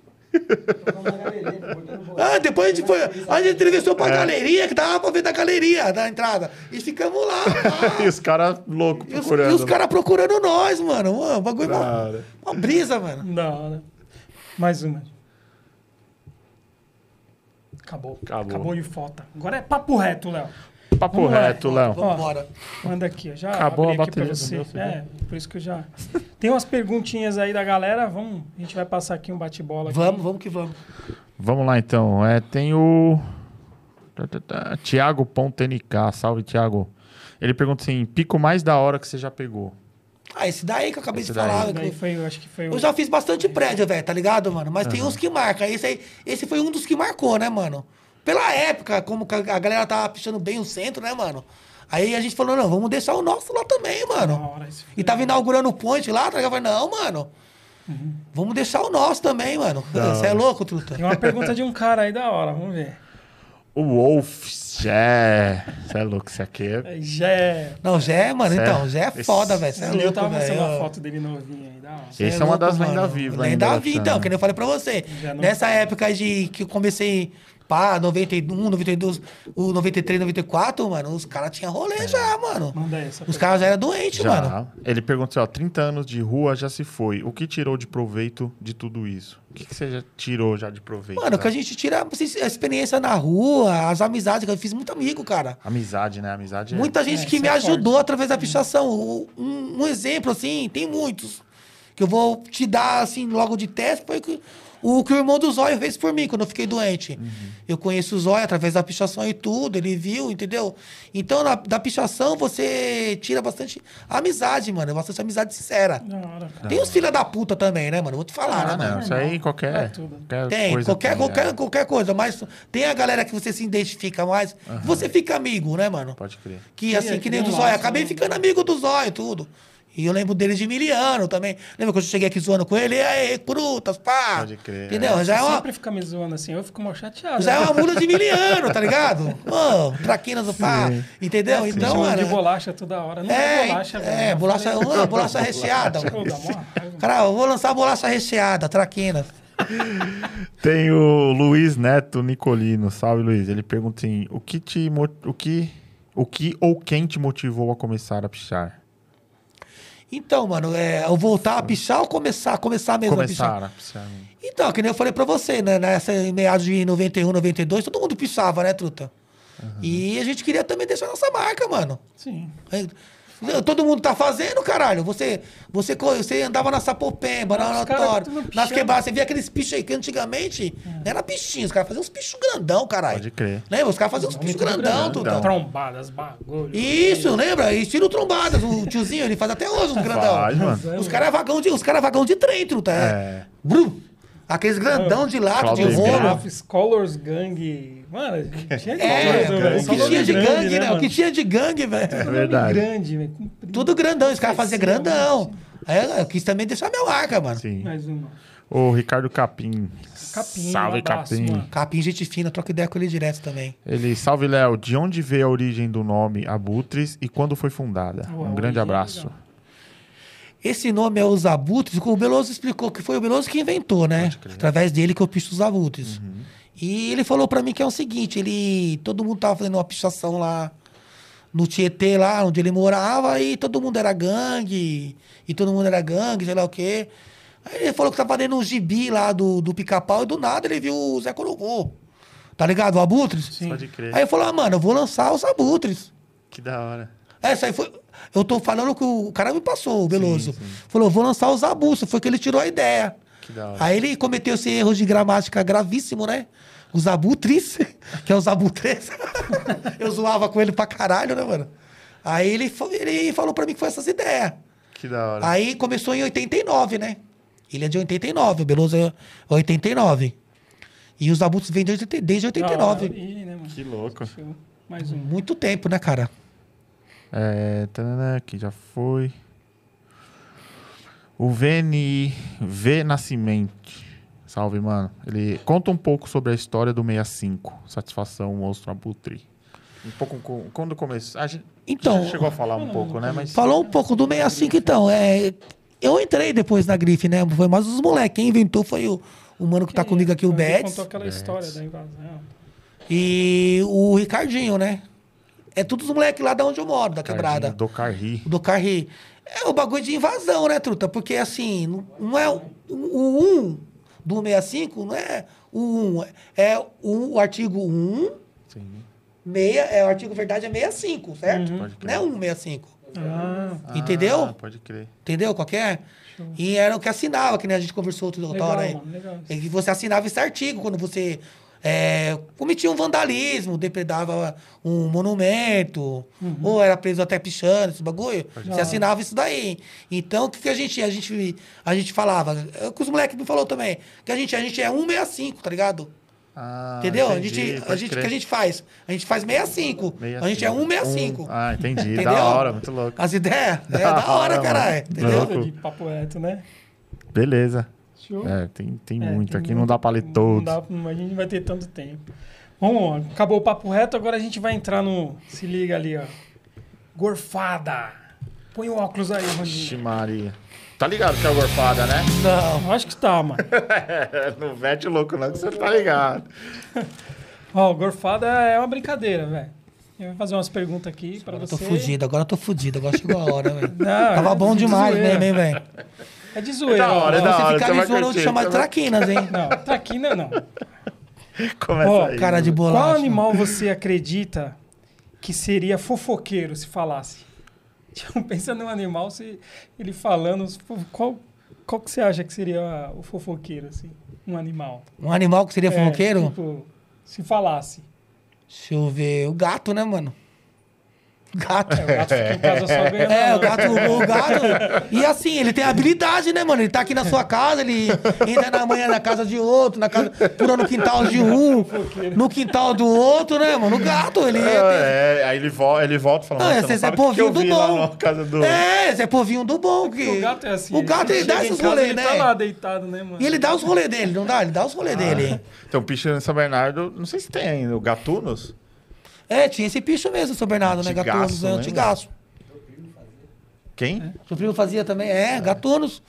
Ah, depois a gente foi. A gente entrevistou pra galeria, que dava pra ver da galeria, da entrada. E ficamos lá. e os caras loucos E os, procurando. e os caras procurando nós, mano. Mano, o bagulho é uma, Cara. uma brisa, mano. Da hora. Mais uma. Acabou. Acabou. Acabou de foto. Agora é papo reto, Léo. Papo Vamos lá. reto, Léo. Vamos embora. Manda aqui, ó. Já Acabou abri a aqui pra você. meu, é, por isso que eu já. Tem umas perguntinhas aí da galera. Vamos, a gente vai passar aqui um bate-bola. Vamos, vamos que vamos. Vamos lá, então. É, tem o... tá, tá, tá, Thiago.nk. Salve, Thiago. Ele pergunta assim, pico mais da hora que você já pegou. Ah, esse daí que eu acabei Esse de falar. daí. que Daí eu- foi, eu acho que foi o. Eu já fiz bastante prédio, velho, tá ligado, mano? Mas tem uns que marcam. Esse, aí, esse foi um dos que marcou, né, mano? Pela época, como a galera tava pichando bem o centro, né, mano? Aí a gente falou, não, vamos deixar o nosso lá também, mano. hora, E tava inaugurando o ponte lá, tá ligado? Eu falei, não, mano. Vamos deixar o nosso também, mano. Você é louco, truta? Tem uma pergunta de um cara aí da hora, vamos ver. O Wolf, Jé. Você é louco, isso aqui é... É, Jé. Não, Zé, mano, é- então, Zé é foda, velho. Você é eu louco, tava mostrando velho. uma foto dele novinho aí, da hora. Esse é uma das lendas vivas Lenda ainda, viva, né? então, que nem eu falei pra você. Nessa época de que eu comecei, pá, 91, 92, o 93, 94, mano, os caras tinham rolê já, mano. Manda essa. Os caras já eram doentes, Já. mano. Ele pergunta assim, ó, 30 anos de rua já se foi. O que tirou de proveito de tudo isso? O que, que você já tirou já de proveito? Mano, né? que a gente tira a experiência na rua, as amizades, que eu fiz muito amigo, cara. Amizade, né? Amizade é... Muita gente É, que me é ajudou forte. através da pichação. Um, um exemplo, assim, tem muitos. Que eu vou te dar, assim, logo de teste, foi que- o que o irmão do Zóio fez por mim quando eu fiquei doente. Uhum. Eu conheço o Zóio através da pichação e tudo, ele viu, entendeu? Então, na, da pichação, você tira bastante amizade, mano. Bastante amizade sincera. Cara. Tem os filha da puta também, né, mano? Vou te falar, Ah, né, mano? não, isso aí É qualquer, tudo. qualquer Tem, coisa qualquer, tem, qualquer, é. qualquer coisa, mas tem a galera que você se identifica mais, você fica amigo, né, mano? Pode crer. Que assim, que nem cria do Zóio. Acabei né? ficando amigo do Zóio e tudo. E eu lembro dele de Emiliano também. Lembra quando eu cheguei aqui zoando com ele? E aí, crutas, pá. Pode crer, Entendeu? Já é, Você uma, sempre fica me zoando assim, eu fico mal chateado. já é né? uma mula de Emiliano, tá ligado? Ô, traquinas do pá. Entendeu? Sim. Então, mano. de bolacha toda hora. Não É, é bolacha, velho. é, bolacha, falei- bolacha recheada. Cara, eu vou lançar bolacha recheada, traquinas. Tem o Luiz Neto Nicolino. Salve, Luiz. Ele pergunta assim, o que te... O que, o que ou quem te motivou a começar a pichar? Então, mano, é, eu voltar a pichar ou começar, começar mesmo a pichar? Começar a pichar. Então, que nem eu falei pra você, né? Nessa meados de 91, 92, todo mundo pichava, né, truta? E a gente queria também deixar nossa marca, mano. Sim. Todo mundo tá fazendo, caralho. Você, você, você andava na Sapopemba, na Oratório, tudo nas quebradas. Você via aqueles pichos aí que antigamente não era pichinho. Os caras faziam uns pichos grandão, caralho. Pode crer. Lembra? Os caras faziam uns pichos grandão, tudão. Trombadas, bagulho. Isso, lembra? Estilo trombadas. O tiozinho, ele faz até hoje uns grandão. Faz, mano. Os caras é vagão de, os cara é vagão de trem, truta. É. É. Brum. Aqueles grandão de lata, de rolo. Colors Gang. Mano, tinha de É, o velho. Só que tinha de grande, gangue, né? O que tinha de gangue, velho. É verdade. grande, velho. Tudo grandão, os caras faziam grandão. Aí eu quis também deixar minha marca, mano. Sim. Mais uma. O Ricardo Capim. Capim, Salve, um abraço, Capim. mano. Capim, gente fina, troca ideia com ele direto também. Ele, salve, Léo. De onde veio a origem do nome Abutres e quando foi fundada? Ué, um grande é abraço. legal. Esse nome é os abutres, o Beloso explicou que foi o Beloso que inventou, né? Através dele que eu picho os abutres. E ele falou pra mim que é o seguinte, ele... Todo mundo tava fazendo uma pichação lá no Tietê, lá onde ele morava, e todo mundo era gangue, e todo mundo era gangue, sei lá o quê. Aí ele falou que tava lendo um gibi lá do, do pica-pau, e do nada ele viu o Zé Corubu. Tá ligado? O Abutres? Sim. Pode crer. Aí ele falou, ah, mano, eu vou lançar os Abutres. Que da hora. Essa aí foi. Eu tô falando que o cara me passou, o Beloso. sim. Falou, vou lançar os abusos. Foi que ele tirou a ideia. Aí ele cometeu esse erro de gramática gravíssimo, né? Os abutres, que é os abutres. eu zoava com ele pra caralho, né, mano? Aí ele, ele falou pra mim que foi essas ideias. Que da hora. Aí começou em 89, né? Ele é de 89, o Beloso é 89. E os abutres vêm desde, desde 89. Da hora, origem, né, mano? Que louco. Um. Muito tempo, né, cara? É, tanana, aqui já foi. O VNI V Nascimento. Salve, mano. Ele conta um pouco sobre a história do 65. Satisfação, monstro abutre. Um pouco quando começou. A gente Então, chegou a falar um pouco, né? Mas Falou um pouco do 65, então. É, eu entrei depois na grife, né? Foi mais os moleques. Quem inventou foi o, o mano que tá comigo aqui, o Ele Betis. contou aquela história da invasão. E o Ricardinho, né? É todos os moleques lá da onde eu moro, da quebrada. do Carri. Do Carri. É o bagulho de invasão, né, truta? Porque assim, não- é o, o 1 do 65, não é o 1. É o, o artigo 1, Sim. meia, é, o artigo verdade é 65, certo? Pode crer. Não é 165. Ah, Entendeu? Ah, pode crer. Entendeu qual é? E era o que assinava, que nem a gente conversou outra legal, hora aí. legal. É que você assinava esse artigo quando você é, cometia um vandalismo, depredava um monumento, ou era preso até pichando, esse bagulho. Você assinava isso daí. Então, o que, que a gente a gente a gente falava? É o que os moleques me falou também, que a gente a gente é 165, tá ligado? Ah, Entendeu? entendi, a gente, a gente, crer. que a gente faz? A gente faz 65. A gente é 165. Um- Ah, entendi. Entendeu? Da hora, muito louco. As ideias? É Da da hora, hora, caralho. Entendeu? Louco. De papo reto, né? Beleza. Show. É, tem, tem É, muito. tem Aqui não dá pra ler Não todos. dá, a gente não vai ter tanto tempo. Vamos, acabou o papo reto, agora a gente vai entrar no. Se liga ali, ó. Gorfada. Põe o óculos aí, Vixe, Rondinho. Maria. Tá ligado que é gorfada, né? Não. Acho que tá, mano. não mete louco não, que você tá ligado. Ó, gorfada é uma brincadeira, velho. Eu vou fazer umas perguntas aqui pra Agora eu você. tô fudido, agora eu tô fudido. Agora chegou a hora, velho. Não, Tava é bom de demais mesmo, hein, velho? É de zoeira. É da hora, é da Se hora. ficar você me vai zoando, eu te chamar de traquinas, hein? Não, traquina não. Começa Ó, aí. Cara de bolacha. Qual animal você acredita que seria fofoqueiro se falasse? Tipo, pensa num animal, se ele falando, qual, qual que você acha que seria o fofoqueiro, assim? Um animal. Um animal que seria É, fofoqueiro? tipo, se falasse. Deixa eu ver. O gato, né, mano? Gato. É, o gato fica em casa só ganhando. É, o gato, o gato. E assim, ele tem habilidade, né, mano? Ele tá aqui na sua casa, ele entra na manhã na casa de outro, na casa, pula no quintal de um, no quintal do outro, né, mano? O gato, ele. É, é, aí ele volta, ele volta e fala, Não, "Nossa, esse não é o povinho do bom. do... É, esse é povinho do bom. Que... O gato é assim. O gato, ele dá esses rolês, ele né? tá lá deitado, né, mano? E ele dá os rolês dele, não dá? Ele dá os rolês dele. Então, picho em São Bernardo, não sei se tem ainda, o Gatunos. É, tinha esse bicho mesmo, seu Bernardo, né? Gatunos, né? Antigaço. Quem? Seu primo fazia também, é, gatunos.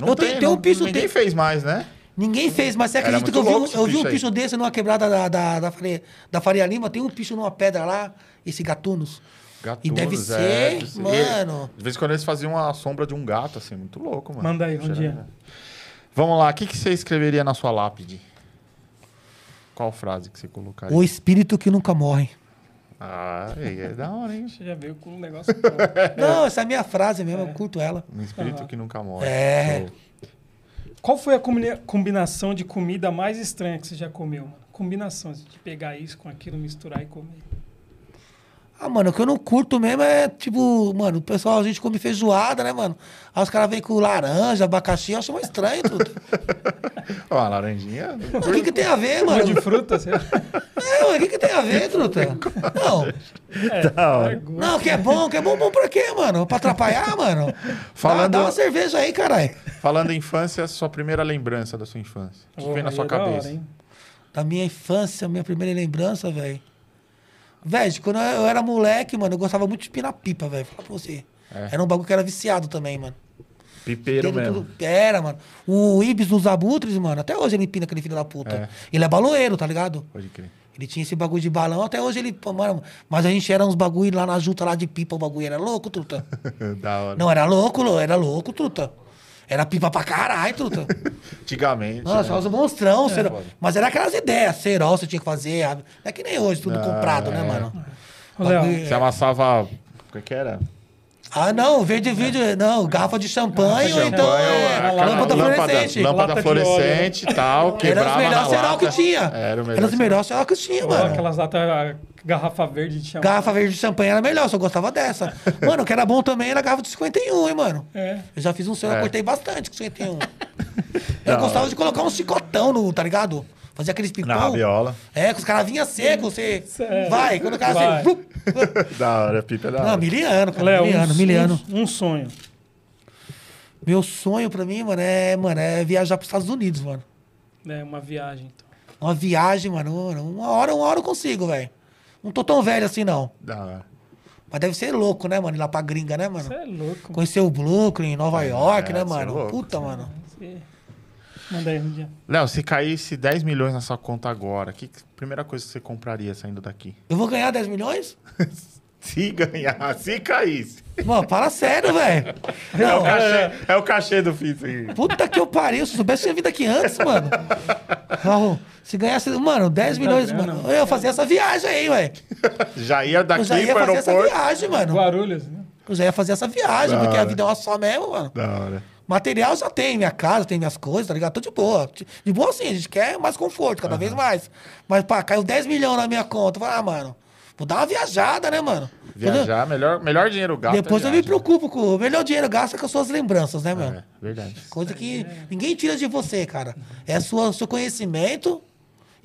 Não eu tenho, tem um picho Ninguém tem- fez mais, né? Ninguém fez, mas você acredita que eu vi, um, eu vi um picho aí. picho desse numa quebrada da, da, da, Faria, da Faria Lima? Tem um picho numa pedra lá, esse gatunos. Gatunos, E deve é, ser, deve ser. mano. De vez em quando eles faziam a sombra de um gato, assim, muito louco, mano. Manda aí, um dia. Vamos lá, o que, que você escreveria na sua lápide? Qual frase que você colocaria? O espírito que nunca morre. Ah, é da hora, hein? Você já veio com um negócio. bom. Não, essa é a minha frase mesmo, eu curto ela. Um espírito Aham. que nunca morre. É. Show. Qual foi a combina- combinação de comida mais estranha que você já comeu, mano? Combinação, assim, de pegar isso com aquilo, misturar e comer. Ah, mano, o que eu não curto mesmo é, tipo, mano, o pessoal, a gente come feijoada, né, mano? Aí os caras vêm com laranja, abacaxi, eu acho mais estranho tudo. Ó, a laranjinha. O que que tem a ver, mano? de fruta, você... É, mano, o que que tem a ver, truta? Não, É, gosto. não, que é bom, que é bom, bom pra quê, mano? Pra atrapalhar, mano? Falando- Dá, dá uma cerveja aí, caralho. Falando em infância, sua primeira lembrança da sua infância. O que vem na sua é da hora, cabeça? Da minha infância, minha primeira lembrança, velho. Velho, quando eu era moleque, mano, eu gostava muito de pinar pipa, velho. Fala pra você. É. Era um bagulho que era viciado também, mano. Pipeiro Tendo mesmo. tudo- Era, mano. O Ibis dos Abutres, mano, até hoje ele empina aquele filho da puta. É. Ele é baloeiro, tá ligado? Pode crer. Ele tinha esse bagulho de balão, até hoje ele. Mano, mas a gente era uns bagulho lá na junta lá de pipa, o bagulho era louco, truta. da hora. Não, era louco, era louco, truta. Era pipa pra caralho, truta. Antigamente. Nossa, né? os monstrão, foda. Mas era aquelas ideias, cerol você tinha que fazer. Não é que nem hoje, tudo Ah, comprado, né, é. mano? Léo, Bagulho- Você amassava. O que, que era? Ah, não, verde vídeo, não, garrafa de champanhe ou então é, lâmpada fluorescente. Lâmpada fluorescente e tal. Era os Quebrava melhores na cerol lata. que tinha. Era o melhor. Era os melhores cerol que tinha, ó, mano. aquelas latas, garrafa verde de champanhe. Garrafa verde de champanhe era melhor, só gostava dessa. Mano, o que era bom também era garrafa de 51, hein, mano. É. Eu já fiz um cerol, É. eu cortei bastante com 51. Da Eu gostava de colocar um chicotão no, tá ligado? Fazia aqueles Na pipão. rabiola. É, que os caras vinham secos, você. Sério? Vai, quando o cara Vai. assim. Da hora, pipa é da Não, hora. miliano, cara. Léo, miliano, um, miliano. Um, um sonho. Meu sonho pra mim, mano, é, mano, é viajar pros Estados Unidos, mano. É uma viagem, então. Uma viagem, mano. Uma hora, uma hora eu consigo, velho. Não tô tão velho assim, não. Da hora. Mas deve ser louco, né, mano? Ir lá pra gringa, né, mano? Você é louco. Conhecer o Brooklyn, Nova York, é, né, cê é mano? louco. Puta, mano. Você... Manda aí um dia. Léo, se caísse 10 milhões na sua conta agora, que primeira coisa que você compraria saindo daqui? Eu vou ganhar 10 milhões? Se ganhar, se caísse. Mano, fala sério, velho. É o Não, cachê, é o cachê do FIS aí. Puta que eu pariu. Se eu soubesse, eu tinha vindo aqui antes, mano. Não, Se ganhasse, mano, 10 milhões, grana, mano. Eu ia fazer essa viagem aí, velho. Já ia Eu daqui já ia pro fazer essa aeroporto. viagem, mano. Guarulhos, né? Eu já ia fazer essa viagem, Da porque a hora. vida é uma só mesmo, mano. Da hora. Material já tem, minha casa, tem minhas coisas, tá ligado? Tô de boa. De boa sim, a gente quer mais conforto, cada vez mais. Mas, pá, caiu 10 milhões na minha conta. Falei, ah, mano, vou dar uma viajada, né, mano? Viajar, melhor, melhor dinheiro gasto. Depois é eu me viagem. preocupo com o melhor dinheiro gasto é com as suas lembranças, né, mano? É, verdade. Coisa que ninguém tira de você, cara. É sua, seu conhecimento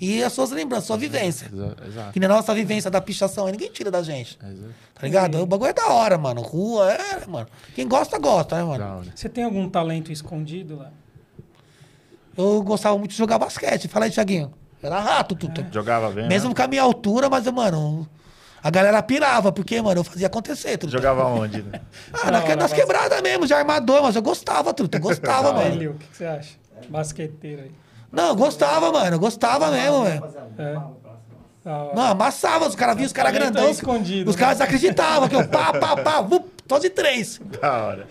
e as suas lembranças, sua vivência. Exa- Exato. Que na nossa vivência da pichação aí, ninguém tira da gente. Exato. Tá ligado? O bagulho é da hora, mano. Rua, é, mano. Quem gosta, gosta, né, mano? Você tem algum talento escondido lá? Eu gostava muito de jogar basquete. Fala aí, Thiaguinho. Era rato, tudo. Jogava bem. Mesmo né? com a minha altura, mas, mano, a galera pirava, porque, mano, eu fazia acontecer, tudo. Jogava onde, né? Ah, na, Não, nas na quebradas mesmo, de armador, mas eu gostava, tudo. Eu gostava, mano. O que que você acha? Basqueteiro aí. Não, gostava, mano. Gostava mesmo, velho. É. Da hora. Não, amassava, os caras viam os caras Talento grandão. escondido, Os né? caras acreditavam que eu pá, pá, pá, vup, só de três. Da hora.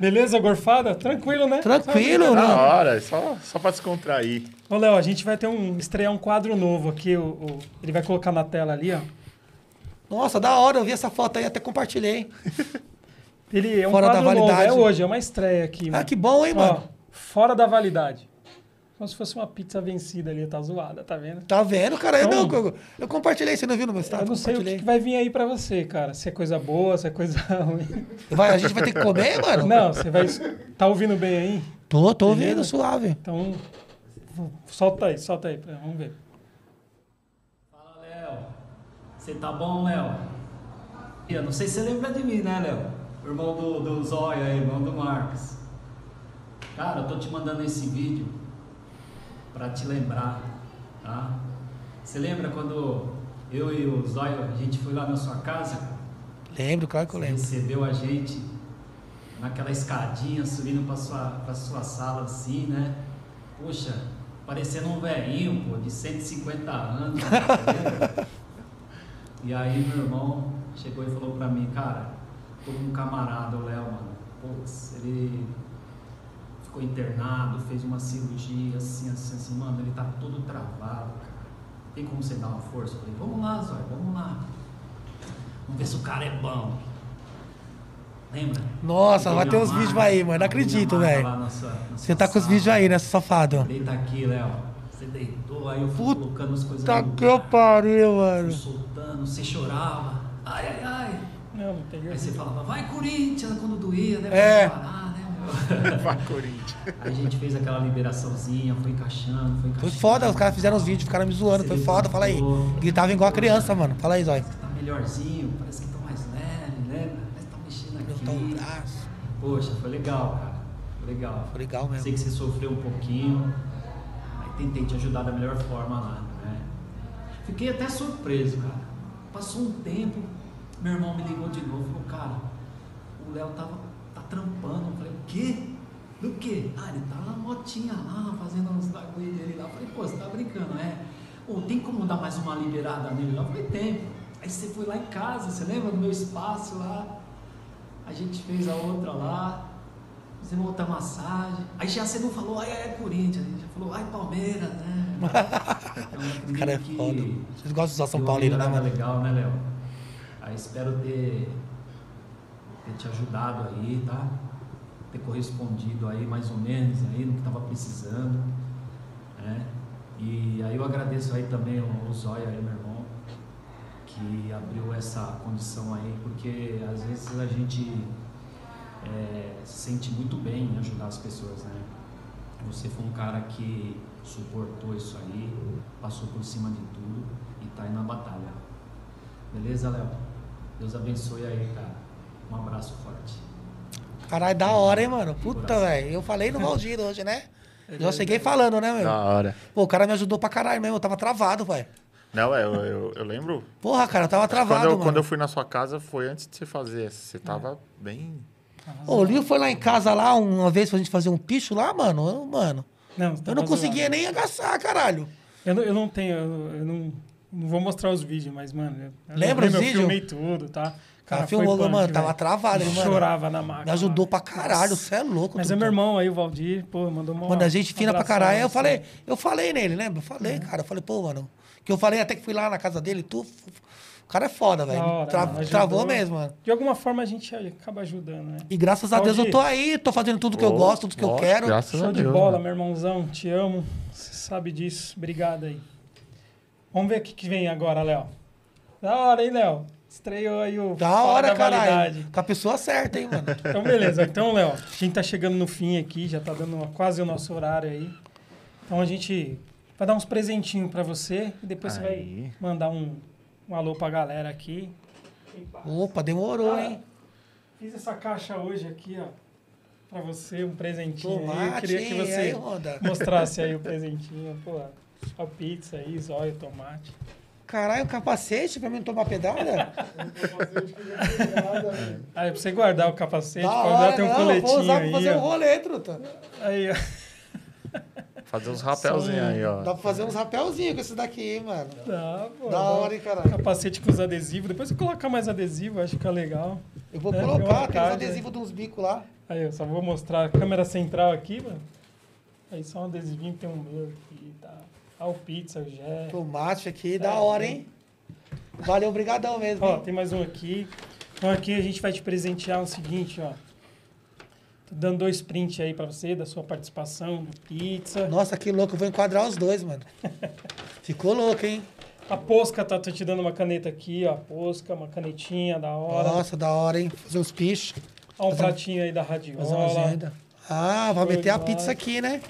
Beleza, gorfada? Tranquilo, né? Tranquilo, Da né? hora, só, só pra descontrair. Ô, Léo, a gente vai ter um estrear um quadro novo aqui. O, o- ele vai colocar na tela ali, ó. Nossa, da hora, eu vi essa foto aí, até compartilhei. Ele é um Fora da quadro novo. validade. É hoje, é uma estreia aqui. Ah, mano. que bom, hein, Ó, mano? fora da validade. Como se fosse uma pizza vencida ali, tá zoada, tá vendo? Tá vendo, cara? Eu, Então- não, eu, eu compartilhei, você não viu no meu estado? Eu não sei o que, Compartilhei. que vai vir aí pra você, cara. Se é coisa boa, se é coisa ruim. Vai, a gente vai ter que comer, mano? Não, você vai. Tá ouvindo bem aí? Tô, tô ouvindo, Beleza? suave. Então. Solta aí, solta aí, pra- vamos ver. Fala, Léo. Você tá bom, Léo? Eu não sei se você lembra de mim, né, Léo? Irmão do, do Zóia aí, irmão do Marcos. Cara, eu tô te mandando esse vídeo pra te lembrar, tá? Você lembra quando eu e o Zóia, a gente foi lá na sua casa? Lembro, claro que eu Você lembro. recebeu a gente naquela escadinha subindo pra sua, pra sua sala assim, né? Poxa, parecendo um velhinho, pô, de 150 anos. Lembra? e aí meu irmão chegou e falou pra mim, cara, tô com um camarada, o Léo, mano. Putz, ele ficou internado, fez uma cirurgia assim, assim, assim, mano, ele tá todo travado, cara. Tem como você dar uma força? Eu falei, vamos lá, Zóia, vamos lá. Vamos ver se o cara é bom. Lembra? Nossa, vai ter uns vídeos aí, mano. Não acredito, velho. Você tá com os vídeos aí, né, safado? Deita aqui, Léo. Você deitou, aí eu fui Puta colocando as coisas Tá que eu pariu, fui mano. soltando, você chorava. Ai, ai, ai. Não, não peguei. Aí você falava, vai Corinthians, quando doía, né? É. Parar? Vai, Corinthians. Aí a gente fez aquela liberaçãozinha, foi encaixando, foi encaixando. Foi foda, os caras fizeram os vídeos, ficaram me zoando. Foi foda, fala aí. Gritava igual a criança, mano. Fala aí, Zói. Tá melhorzinho, parece que tá mais leve, lembra? Parece que tá mexendo Eu tô um aqui. braço. Poxa, foi legal, cara. Foi legal. Foi legal mesmo. Sei que você sofreu um pouquinho, aí tentei te ajudar da melhor forma lá, né? Fiquei até surpreso, cara. Passou um tempo, meu irmão me ligou de novo, falou, cara, o Léo tava tá trampando. Eu falei, o quê? Do quê? Ah, ele tá na motinha lá, fazendo uns bagulho dele lá. Eu falei, pô, você tá brincando, é? Ô, tem como dar mais uma liberada nele lá? Eu falei, tem. Aí você foi lá em casa, você lembra do meu espaço lá? A gente fez a outra lá, fizemos outra massagem. Aí já você não falou, ai, ai, Corinthians, a gente já falou, ai, Palmeiras, né? Então, O cara é foda. Vocês gostam de usar São Paulino, né, melhorada mano? legal, né, Léo? Aí espero ter, ter te ajudado aí, tá? Ter correspondido aí mais ou menos aí no que tava precisando, né? E aí eu agradeço aí também o Zóia aí, meu irmão, que abriu essa condição aí, porque às vezes a gente é, se sente muito bem em ajudar as pessoas, né? Você foi um cara que suportou isso aí, passou por cima de tudo e tá aí na batalha. Beleza, Léo? Deus abençoe aí, cara. Um abraço forte. Caralho, da hora, hein, mano? Puta, velho. Eu falei no Valdir hoje, né? Já cheguei falando, né, meu? Da hora. Pô, o cara me ajudou pra caralho mesmo. Eu tava travado, velho. Não, é, eu, eu, eu lembro. Porra, cara, eu tava travado, quando, eu, mano. quando eu fui na sua casa, foi antes de você fazer. Você tava bem. Ô, o Lio foi lá em casa lá uma vez pra gente fazer um picho lá, mano. Eu, mano, Não, eu não conseguia nem agaçar, caralho. Eu não, eu não tenho, eu, eu não, Não vou mostrar os vídeos, mas, mano. eu Lembra lembro, os Eu vídeos? filmei tudo, tá? Cara, foi filmou, mano, velho. tava travado, hein, mano. Chorava na máquina. Me ajudou pra caralho, você é louco. Mas é meu irmão aí, o Valdir, pô, mandou uma. Mano, a gente fina pra caralho. Eu assim. falei, eu falei nele, lembra? Eu falei, cara. Eu falei, pô, mano. Que eu falei até que fui lá na casa dele, tu. O cara é foda, velho. Tra- mano, travou mesmo, mano. De alguma forma a gente acaba ajudando, né? E graças a Deus eu tô aí, tô fazendo tudo que eu Ô, gosto, tudo que eu quero. Graças Show a de Deus, bola, mano. meu irmãozão. Te amo. Você sabe disso. Obrigado aí. Vamos ver o que, que vem agora, Léo. Da hora, hein, Léo? Estreou aí o. Da hora, caralho. Com a pessoa certa, hein, mano. Então, beleza. Então, Léo, a gente tá chegando no fim aqui, já tá dando uma- quase o nosso horário aí. Então, a gente vai dar uns presentinhos pra você e depois você vai Aí. mandar um, um alô pra galera aqui. Opa, demorou, hein? Fiz essa caixa hoje aqui, ó, pra você, um presentinho aí. Eu Tomate, queria que você Aí, mostrasse aí o presentinho. Pô, a pizza aí, zóio, tomate. Caralho, capacete pra mim não tomar pedada? Aí, pra você guardar o capacete, da pode hora, usar, tem um não, coletinho vou usar aí, pra fazer um rolê, truta. Aí, ó. Fazer uns rapelzinhos aí, ó. Dá pra fazer uns rapelzinhos com esse daqui, hein, mano. Dá, pô. Da dá. hora, hein, caralho. Capacete com os adesivos. Depois você colocar mais adesivo, acho que fica legal. Eu vou É, colocar, tem uns cara, adesivos de uns bicos lá. Aí, eu só vou mostrar a câmera central aqui, mano. Aí só um adesivinho que tem um meu aqui, tá? O pizza, o Gé. Tomate aqui, da hora, hein? Valeu, obrigadão mesmo. Ó, hein? tem mais um aqui. Então aqui a gente vai te presentear o seguinte, ó. Tô dando dois prints aí pra você da sua participação do pizza. Nossa, que louco, eu vou enquadrar os dois, mano. Ficou louco, hein? A Posca tá tô te dando uma caneta aqui, ó. A Posca, uma canetinha da hora. Nossa, da hora, hein? Fazer os pichos, Ó, um fazer um- pratinho aí da fazer uma radiola. agenda. Ah, vai meter a pizza aqui, né?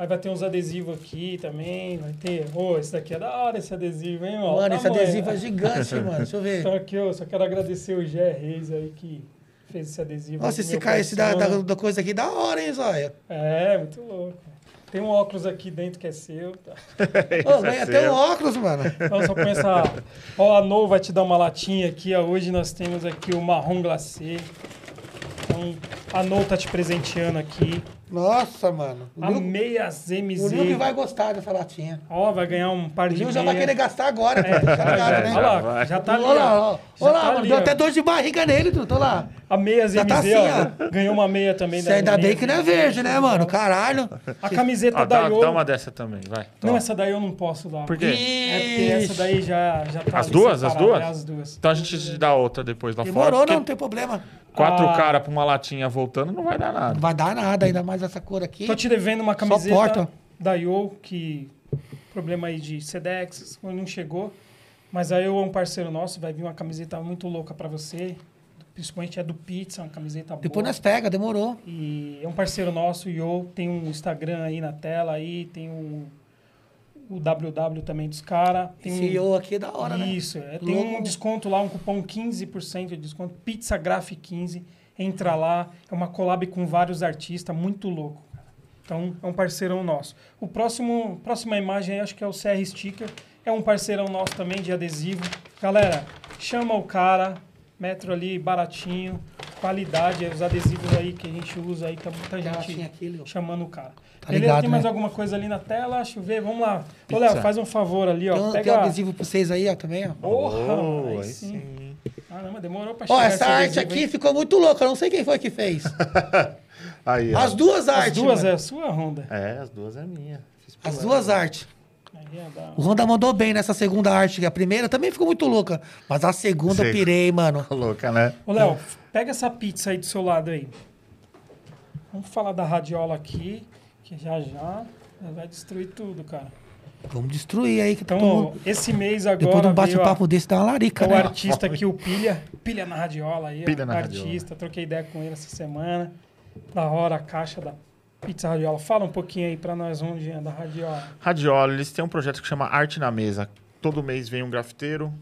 Aí vai ter uns adesivos aqui também. Vai ter. Ô, esse daqui é da hora, esse adesivo, hein, ó. Mano, esse Tamanho. adesivo é gigante, mano. Deixa eu ver. Então aqui, ó, só quero agradecer o Gé Reis aí que fez esse adesivo. Nossa, esse cara, esse da, da, da coisa aqui, da hora, hein, Zóia? É, muito louco. Tem um óculos aqui dentro que é seu, tá? Ô, ganha até seu. um óculos, mano. Então só põe essa... Ó, a No vai te dar uma latinha aqui, ó. Hoje nós temos aqui o marrom glacê. Então, a No tá te presenteando aqui. Nossa, mano. O A Lil, meias o MZ. Lil que vai gostar dessa latinha. Ó, vai ganhar um par O de Lil já vai querer gastar agora, É, tá já, ligado, já, né? Olha lá, já tá ali, Olha lá. Já Olha tá lá, mano. ali, Deu até dor de barriga nele, tu. Tô lá. A meias Já MZ, tá assim, ó. Ganhou uma meia também Você ainda bem que não é verde, né, mano? Caralho. A camiseta Ah, da dá, Yo... dá uma dessa também, vai. Não, essa daí eu não posso dar. Por quê? É porque essa daí já, já tá As duas? As duas? é as duas. Então a gente te dá outra depois lá fora. Demorou, porque não, não tem problema. Quatro Ah. caras pra uma latinha voltando não vai dar nada. Não vai dar nada, ainda mais essa cor aqui. Tô te devendo uma porta. camiseta da Yo, que problema aí de Sedex, não chegou. Mas a Yo é um parceiro nosso, vai vir uma camiseta muito louca pra você. Principalmente é do Pizza, uma camiseta Depois boa. nós pega, demorou. E é um parceiro nosso, o Yo, tem um Instagram aí na tela aí, tem o, o WW também dos caras. Tem um, CEO aqui é da hora, né? Isso, é, tem um desconto lá, um cupom 15% de desconto, Pizza Graph 15. Entra lá, é uma collab com vários artistas, muito louco. cara. Então, é um parceirão nosso. O próximo, próxima imagem aí, acho que é o CR Sticker. É um parceirão nosso também de adesivo. Galera, chama o cara, metro ali baratinho, qualidade, os adesivos aí que a gente usa aí, tá muita gente aqui, chamando o cara. Tá Beleza? ligado, Tem mais né? alguma coisa ali na tela? Deixa eu ver, vamos lá. Ô. Léo, faz um favor ali, ó. Tem Pega... tem um adesivo pra vocês aí, ó, também, ó. Porra, Oh, aí sim. sim. Caramba, demorou pra Ó, chegar essa esse arte adesivo, aqui hein? ficou muito louca. Eu não sei quem foi que fez. Aí, ó. As duas As artes. duas mano. é a sua, Honda? É, as duas é minha. As duas artes. O Honda mandou bem nessa segunda arte. que A primeira também ficou muito louca. Mas a segunda eu Sei. pirei, mano. Louca, né? Ô, Léo, pega essa pizza aí do seu lado aí. Vamos falar da radiola aqui, que já já vai destruir tudo, cara. Vamos destruir aí. Que Então, todo- esse mês depois de agora um bate-papo desse, dá uma larica, o né? artista aqui, o Pilha. Pilha na radiola aí. Pilha ó, na artista. Troquei ideia com ele essa semana. Da hora a caixa da pizza radiola. Fala um pouquinho aí pra nós onde é da radiola. Radiola, eles têm um projeto que chama Arte na Mesa. Todo mês vem um grafiteiro,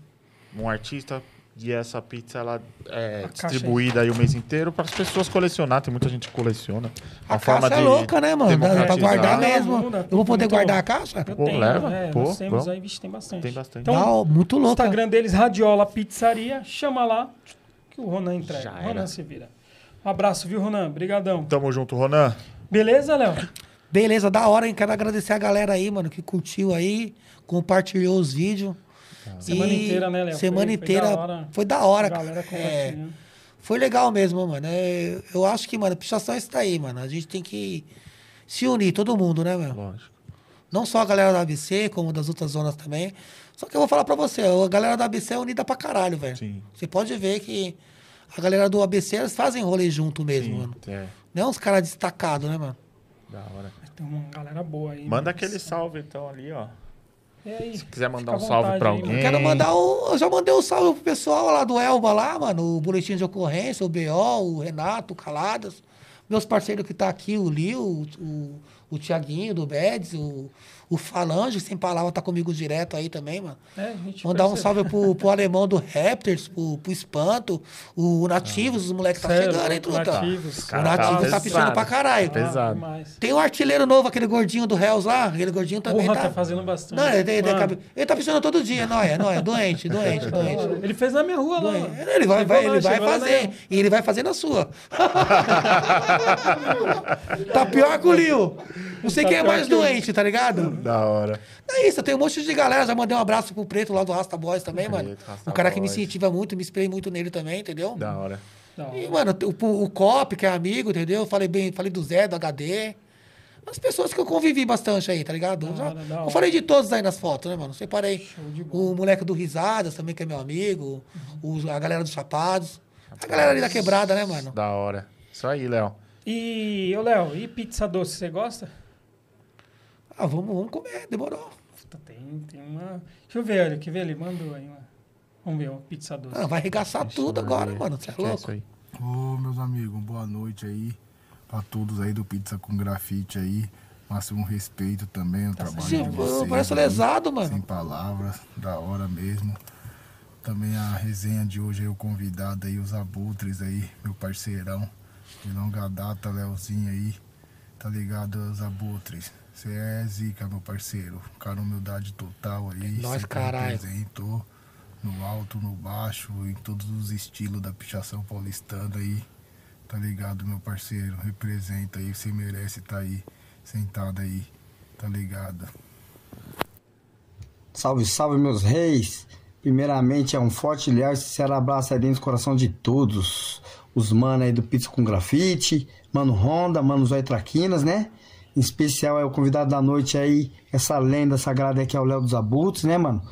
um artista, e essa pizza ela é A distribuída aí o mês inteiro para as pessoas colecionar. Tem muita gente que coleciona. A Uma forma caixa é de louca, né, mano? Dá pra guardar mesmo. Eu vou poder Muito guardar louco. a caixa? Eu Pô, tenho, leva. é, Pô, nós temos aí, vixe, tem bastante. Tem bastante. Então, Não, muito o louca. Instagram deles, Radiola Pizzaria, chama lá que o Ronan entrega. Já Ronan se vira. Um abraço, viu, Ronan? Obrigadão. Tamo junto, Ronan. Beleza, Léo? Beleza, da hora, hein? Quero agradecer a galera aí, mano, que curtiu aí, compartilhou os vídeos. Semana E inteira, né, Léo? Semana Foi- foi inteira. da hora. Foi da hora, galera cara. É, compartilhando. foi legal mesmo, mano. É, eu acho que, mano, pichação é isso daí, mano. A gente tem que se unir, todo mundo, né, meu? Lógico. Não só a galera da ABC, como das outras zonas também. Só que eu vou falar pra você, a galera da ABC é unida pra caralho, velho. Sim. Você pode ver que a galera do ABC, eles fazem rolê junto mesmo, Sim, mano. é. Não é uns caras destacados, né, mano? Da hora. Tem uma galera boa aí. Manda né? aquele salve então ali, ó. E aí? Se quiser mandar Fica um salve vontade pra alguém. mano. Quero mandar um. Eu já mandei um salve pro pessoal lá do Elba lá, mano. O boletim de ocorrência, o BO, o Renato, o Caladas. Meus parceiros que tá aqui, o Lio, o, o, o Tiaguinho do Bedes, o, o Falange, sem palavra, tá comigo direto aí também, mano. É, a gente Mandar um percebe. salve pro, pro alemão do Raptors, pro, pro Espanto, o Nativos, os moleques tá Sério, chegando, hein, truta? Nativos. O Cara, tá Nativos tá pesado. pichando pra caralho. Pesado. demais. Tem um artilheiro novo, aquele gordinho do Hells lá, aquele gordinho também Porra, tá... tá fazendo bastante. Não, ele, ele, cabe- ele tá pichando todo dia, não é, não é, doente, doente, doente. Ele fez na minha rua lá. Ele vai, vai- lá, ele vai fazer, e ele vai fazer na sua. tá pior que o Lio. Não sei Tá quem é pior mais que doente, tá ligado? Da hora. É isso, tem um monte de galera. Já mandei um abraço pro Preto lá do Rasta Boys também, Preto, mano. Rasta Um cara que me Boys. incentiva muito, me inspirei muito nele também, entendeu? Da hora. Da hora. E, mano, o, o Cop, que é amigo, entendeu? Falei bem, falei do Zé, do HD. As pessoas que eu convivi bastante aí, tá ligado? Da Já- hora, da eu hora. falei de todos aí nas fotos, né, mano? Separei Show de bola. o moleque do Risadas também, que é meu amigo. o- a galera dos Chapados. A galera ali da quebrada, né, mano? Da hora. Isso aí, Léo. E, ô Léo, e pizza doce, você gosta? Ah, vamos, vamos comer, demorou. Puta, tem, tem uma... Deixa eu ver, olha, quer ver? Ele mandou aí uma... Vamos ver, uma pizza doce. Ah, vai arregaçar tudo agora, mano. Você é é louco? aí. Ô, meus amigos, boa noite aí pra todos aí do Pizza com Grafite aí. Máximo respeito também ao trabalho Sim, de vocês. parece aí. lesado, Sem mano. palavras, da hora mesmo. Também a resenha de hoje aí, o convidado aí, os abutres aí, meu parceirão. De longa data, Leozinho aí. Tá ligado, os abutres. Você é zica, meu parceiro. Cara, humildade total aí. É sempre caralho. representou no alto, no baixo, em todos os estilos da pichação paulistana aí. Tá ligado, meu parceiro? Representa aí, você merece estar aí, sentado aí. Tá ligado? Salve, salve, meus reis! Primeiramente, é um forte, leal e sincero abraço aí dentro do coração de todos. Os mano aí do Pizza com Grafite, Mano Honda, Mano Zói Traquinas, né? Em especial é o convidado da noite aí, essa lenda sagrada aí que é o Léo dos Abutres, né, mano?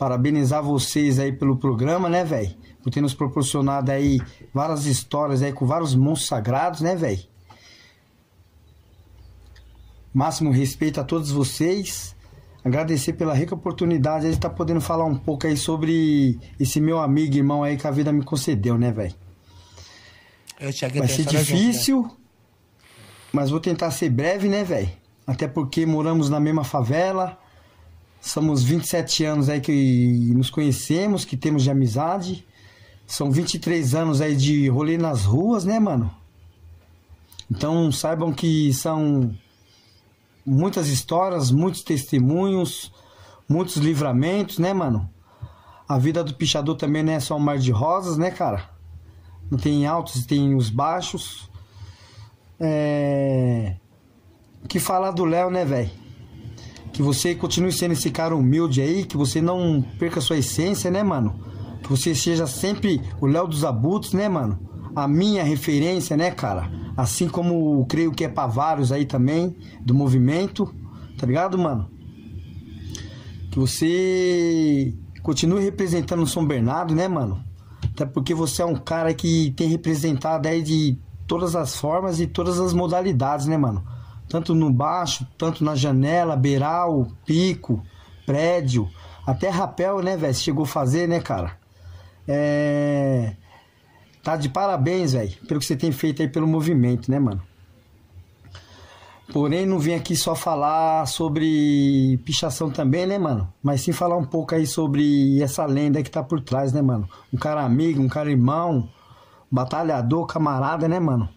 Parabenizar vocês aí pelo programa, né, velho? Por ter nos proporcionado aí várias histórias aí com vários monstros sagrados, né, velho? Máximo respeito a todos vocês. Agradecer pela rica oportunidade de estar podendo falar um pouco aí sobre esse meu amigo, irmão aí que a vida me concedeu, né, velho? Eu te agradeço, Vai ser olha junto, né? Mas vou tentar ser breve, né, velho? Até porque moramos na mesma favela. Somos 27 anos aí que nos conhecemos, que temos de amizade. São 23 anos aí de rolê nas ruas, né, mano? Então saibam que são muitas histórias, muitos testemunhos, muitos livramentos, né, mano? A vida do pichador também não é só um mar de rosas, né, cara? Não tem altos, tem os baixos. É... Que falar do Léo, né, velho? Que você continue sendo esse cara humilde aí, que você não perca sua essência, né, mano? Que você seja sempre o Léo dos Abutres, né, mano? A minha referência, né, cara? Assim como creio que é pra vários aí também, do movimento, tá ligado, mano? Que você continue representando o São Bernardo, né, mano? Até porque você é um cara que tem representado aí de todas as formas e todas as modalidades, né, mano? Tanto no baixo, tanto na janela, beiral, pico, prédio, até rapel, né, velho? Chegou a fazer, né, cara? É. Tá de parabéns, velho, pelo que você tem feito aí pelo movimento, né, mano? Porém, não vim aqui só falar sobre pichação também, né, mano? Mas sim falar um pouco aí sobre essa lenda que tá por trás, né, mano? Um cara amigo, um cara irmão, batalhador, camarada, né, mano?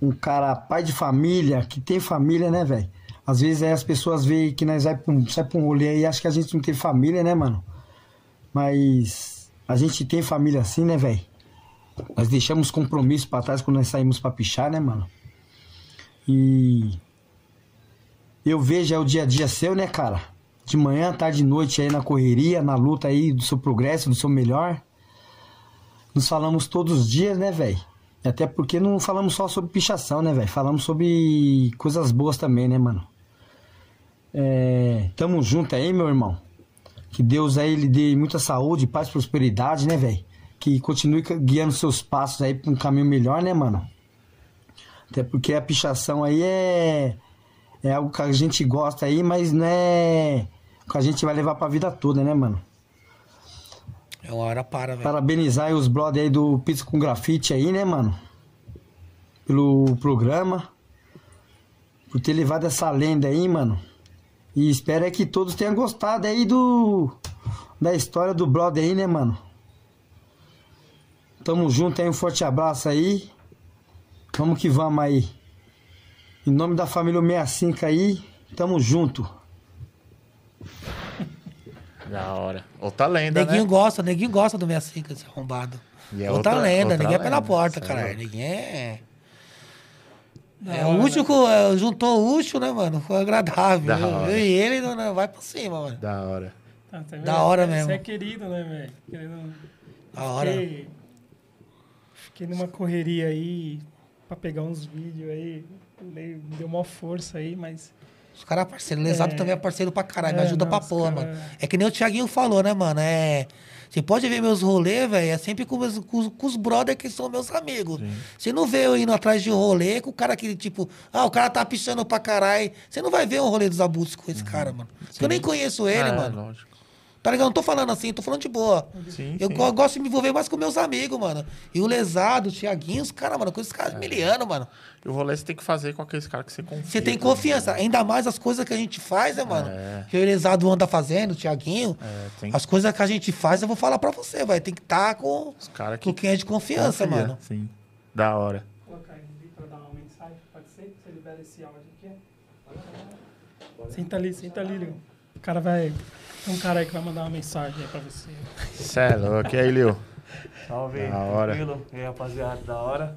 Um cara pai de família, que tem família, né, velho? Às vezes aí as pessoas veem que nós vai pra um, pra um rolê aí e acham que a gente não tem família, né, mano? Mas a gente tem família assim, né, velho? Nós deixamos compromisso pra trás quando nós saímos pra pichar, né, mano? E eu vejo é o dia a dia seu, né, cara? De manhã, tarde e noite aí na correria, na luta aí do seu progresso, do seu melhor. Nos falamos todos os dias, né, velho? Até porque não falamos só sobre pichação, né, velho? Falamos sobre coisas boas também, né, mano? É, tamo junto aí, meu irmão. Que Deus aí lhe dê muita saúde, paz, prosperidade, né, velho? Que continue guiando seus passos aí pra um caminho melhor, né, mano? Até porque a pichação aí é é algo que a gente gosta aí, mas não é que a gente vai levar pra vida toda, né, mano? É uma hora para, velho. Parabenizar os brothers aí do Pizza com Grafite aí, né, mano? Pelo programa. Por ter levado essa lenda aí, mano. E espero é que todos tenham gostado aí do. Da história do brother aí, né, mano? Tamo junto aí, um forte abraço aí. Vamos que vamos aí. Em nome da família 65 aí, tamo junto. Da hora. Outra lenda, Neguinho né? gosta, neguinho gosta do 65, esse arrombado. E é outra, outra- lenda, outra ninguém é pela lenda, porta, é caralho. louco. Ninguém é. Da É, hora, útil né? é, juntou o útil, né, mano? Foi agradável. Da Eu, hora. eu e ele não, não, vai pra cima, mano. Da hora. Ah, tá? Da hora Você mesmo. é querido, né, velho? Querendo- Da hora. Fiquei, fiquei numa correria aí pra pegar uns vídeos aí. Deu uma força aí, mas. Os caras parceiros. Lesado É. também é parceiro pra caralho. É, me ajuda não, pra os porra, cara- mano. É que nem o Thiaguinho falou, né, mano? É. Você pode ver meus rolês, velho, é sempre com, meus, com, os- com os brothers que são meus amigos. Você não vê eu indo atrás de rolê com o cara que, tipo, ah, o cara tá pichando pra caralho. Você não vai ver um rolê dos abusos com esse cara, mano. Porque eu nem conheço ele, É, mano. lógico. Tá ligado? Eu não tô falando assim, tô falando de boa. Sim, eu sim. go- gosto de me envolver mais com meus amigos, mano. E o Lesado, o Thiaguinho, os caras, mano, com esses É. caras miliano, mano. E o rolê você tem que fazer com aqueles caras que você confia. Você tem também, confiança. né? Ainda mais as coisas que a gente faz, né, mano? É. Que o Lesado anda fazendo, o Thiaguinho. É, tem As coisas que a gente faz, eu vou falar pra você, vai. Tem que estar com, os caras com que quem é de confiança, confia, mano. Sim. Da hora. colocar ele ali pra dar uma mensagem, pode ser? Você libera esse áudio aqui? Senta ali, senta ali. O cara vai. Tem um cara aí que vai mandar uma mensagem aí pra você. Cê é louco. E aí, Liu? Salve, Da hora. tranquilo? E aí, rapaziada, da hora.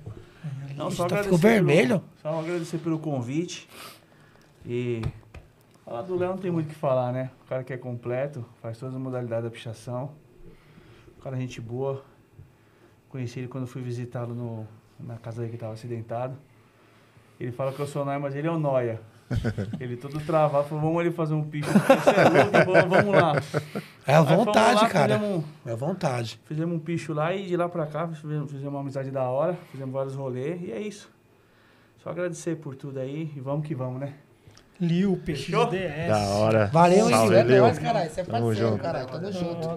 Não, só Tá, agradecer ficou vermelho? Pelo, só agradecer pelo convite. E falar do Léo não tem muito o que falar, né? O cara que é completo, faz todas as modalidades da pichação. O cara é gente boa. Conheci ele quando fui visitá-lo no- na casa dele que estava acidentado. Ele fala que eu sou nóia, mas ele é o nóia. Ele todo travado, falou, vamos ali fazer um. Você é vamos- lá. É a vontade, lá, cara. fizemos um- É a vontade. Fizemos um picho lá e de lá pra cá fizemos, fizemos uma amizade da hora, fizemos vários rolês e é isso. Só agradecer por tudo aí e vamos que vamos, né? Lil, PXDS. Da hora. Valeu, Salve, Lil. É Liu. nóis, caralho. Você é parceiro, caralho. Tamo Da junto.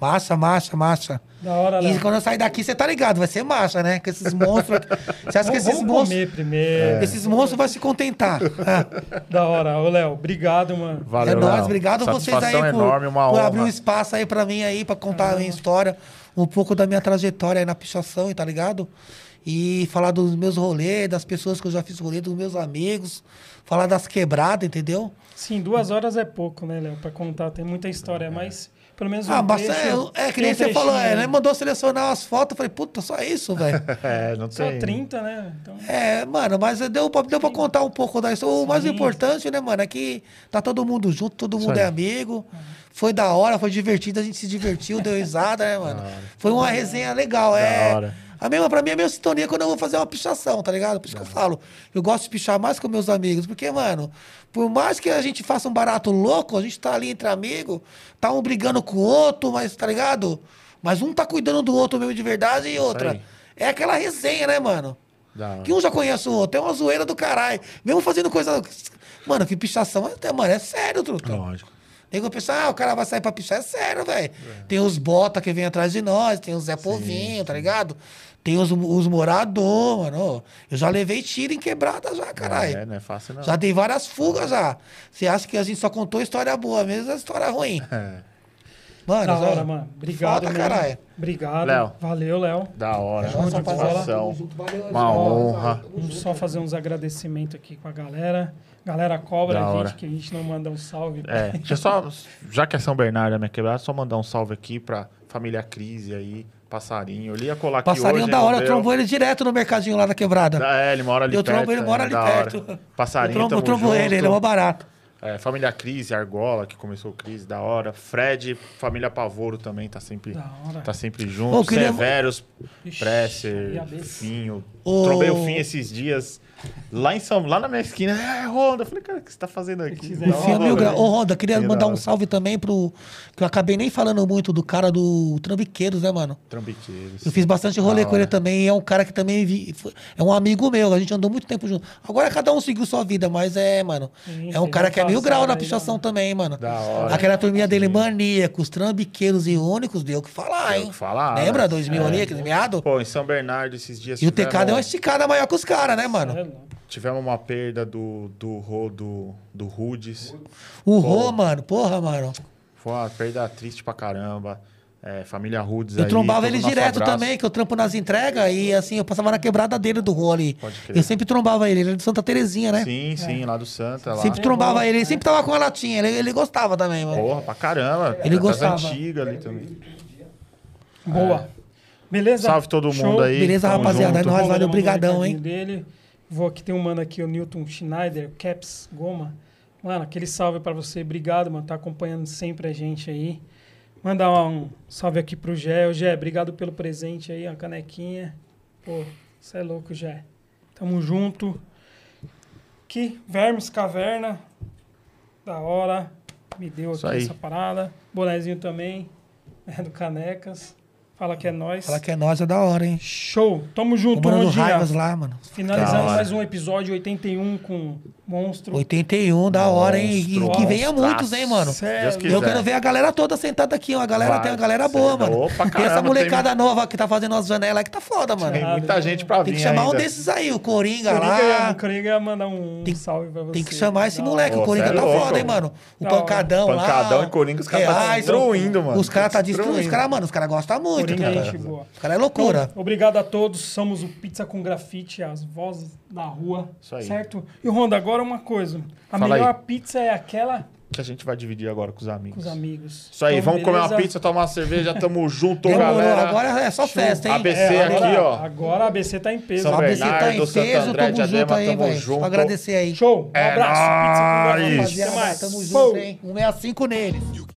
Massa, massa, massa. Da hora, E Léo. quando eu sair daqui, você tá ligado, vai ser massa, né? Com esses monstros. aqui. Você acha que esses vamos monstros. comer primeiro. Esses monstros vão se contentar. Ah, Da hora. Ô, Léo, obrigado, mano. Valeu, é nóis, Léo. obrigado vocês aí Satisfação por, enorme, uma por honra. abrir um espaço aí pra mim aí, pra contar a minha história, um pouco da minha trajetória aí na pichação, tá ligado? E falar dos meus rolês, das pessoas que eu já fiz rolê, dos meus amigos, falar das quebradas, entendeu? Sim, duas horas é pouco, né, Léo? Pra contar, tem muita história, mas pelo menos um Ah, mas trecho- é, é que nem um você falou, é, né? né? Mandou selecionar umas fotos, eu falei, puta, só isso, velho. É, não Só tem. 30, né? Então, É, mano, mas deu pra, deu pra contar um pouco da história. O mais importante, né, mano, é que tá todo mundo junto, todo mundo é amigo. Foi da hora, foi divertido, a gente se divertiu, deu risada, né, mano? Foi uma resenha legal, é. hora. A mesma, pra mim, é a mesma sintonia quando eu vou fazer uma pichação, tá ligado? Por isso que eu falo. Eu gosto de pichar mais com meus amigos, porque, mano, por mais que a gente faça um barato louco, a gente tá ali entre amigos, tá um brigando com o outro, mas, tá ligado? Mas um tá cuidando do outro mesmo de verdade e outra. aí. É aquela resenha, né, mano? Que um já conhece o outro. É uma zoeira do caralho. Mesmo fazendo coisa. Mano, que pichação é, mano, é sério, truta. Lógico. Nego pensa, ah, o cara vai sair pra pichar. É sério, velho. Tem os bota que vem atrás de nós, tem os Zé Povinho, tá ligado? Tem os, os morador, mano. Eu já levei tiro em quebrada já, caralho. É, não é fácil não. Já dei várias fugas já. Você acha que a gente só contou história boa, mesmo é história ruim. É, Mano, da hora, mano. Obrigado, Foda, caralho. Obrigado. Léo. Valeu, Léo. da hora. Nossa, Satisfação. Valeu, Uma honra. Vamos só fazer uns agradecimentos aqui com a galera. Galera cobra Da a hora. gente, que a gente não manda um salve. É, deixa eu só, já que é São Bernardo, a minha quebrada, só mandar um salve aqui pra família Crise aí, Passarinho. Ele ia colar aqui Passarinho hoje, da hora, eu trombo ele direto no mercadinho lá da quebrada. É, ele mora ali Eu perto. trombo ele, é, mora ali da hora. perto. Passarinho, eu trombo, eu trombo ele, ele é mó barato. É, família Crise, Argola, que começou o Crise, da hora. Fred, família Pavoro também tá sempre, tá sempre Ô, junto. eu queria- Severos, Presser. Finho. Ô. Trombei o Fim esses dias. Lá em São, lá na minha esquina, é, Honda. Eu falei, cara, o que você tá fazendo aqui? Enfim, mil rolê. gra... Ô, Ronda, queria mandar um salve também pro. Que eu acabei nem falando muito do cara do Trambiqueiros, né, mano? Trambiqueiros. Eu fiz bastante rolê Da com ele hora. também. E é um cara que também vi- é um amigo meu. A gente andou muito tempo junto. Agora cada um seguiu sua vida, mas é, mano. Sim, é um cara que é mil grau na pichação né? também, mano. Da hora. Aquela turminha dele, maníacos, trambiqueiros e únicos, deu o que falar, Deu hein? o que falar, Lembra? né? 2000 É. ali, aqueles meados? Pô, em São Bernardo esses dias E o TK deu uma esticada maior que os caras, né, mano? É. Tivemos uma perda do, do Rô, do, do Rudes. O Pô. Rô, mano, porra, mano. Foi uma perda triste pra caramba. É, família Rudes Eu aí. trombava ele direto abraço. também, que eu trampo nas entregas e assim, eu passava na quebrada dele do Rô ali. Pode crer. Eu sempre trombava ele, ele é de Santa Terezinha, né? Sim, sim, lá do Santa. Lá. Sempre trombava ele, ele sempre tava com a latinha, ele, ele gostava também, mano. Porra, pra caramba. Ele Das gostava. antigas ali também. Boa. Beleza? Salve todo Show. mundo aí. Beleza, Tamo rapaziada, é junto. nóis. Vou valeu, mandar brigadão, recadinho hein? Dele. Vou aqui, tem um mano aqui, o Newton Schneider, Caps Goma. Mano, aquele salve pra você. Obrigado, mano. Tá acompanhando sempre a gente aí. Mandar um salve aqui pro Gé. Ô, Gé, obrigado pelo presente aí, uma canequinha. Pô, você é louco, Gé. Tamo junto. Aqui, Vermes Caverna. Da hora. Me deu aqui essa parada. Bonezinho também. É do Canecas. Fala que é nós. Fala que é nós, é da hora, hein? Show. Tamo junto, Rondinha. raivas lá, mano. Finalizando mais um episódio 81 com Monstro. 81, da hora, hein? E Monstro, que venha muitos, hein, mano? Deus é quiser. Eu quero ver a galera toda sentada aqui, ó. A galera Vai. tem uma galera boa, é mano. pra tem essa caramba, molecada nova que tá fazendo as janelas que tá foda, mano. Tem muita gente pra vir Tem que chamar um ainda. desses aí, o Coringa, Coringa, lá. ia, Coringa ia mandar um Tem- salve pra você. Tem que chamar esse moleque. Pô, o Coringa é tá louco, foda, hein, mano. O Da hora. pancadão lá. Pancadão e Coringa, os caras tá Reais, destruindo, mano. Os caras tá Destruindo. Os caras, mano, os caras gostam muito, Coringa é cara. gente boa. Os caras é loucura. Então, obrigado a todos. Somos o Pizza com Grafite, as vozes da rua. Isso aí. Certo? E Ronda, agora uma coisa. A Fala melhor aí. pizza é aquela Que a gente vai dividir agora com os com amigos. os amigos. Isso aí, Então, vamos comer uma beleza? pizza, tomar uma cerveja, tamo junto, Demorou, galera. agora é só festa, hein? ABC É, aqui, agora, ó. Agora a ABC tá em peso. São A ABC tá Bernardo, em Santo peso, André, tamo junto aí, tamo velho. junto. Agradecer aí. Show. Um É abraço. Pizza com nóis. Até Rapaziada, mais. tamo junto, hein? 165 neles.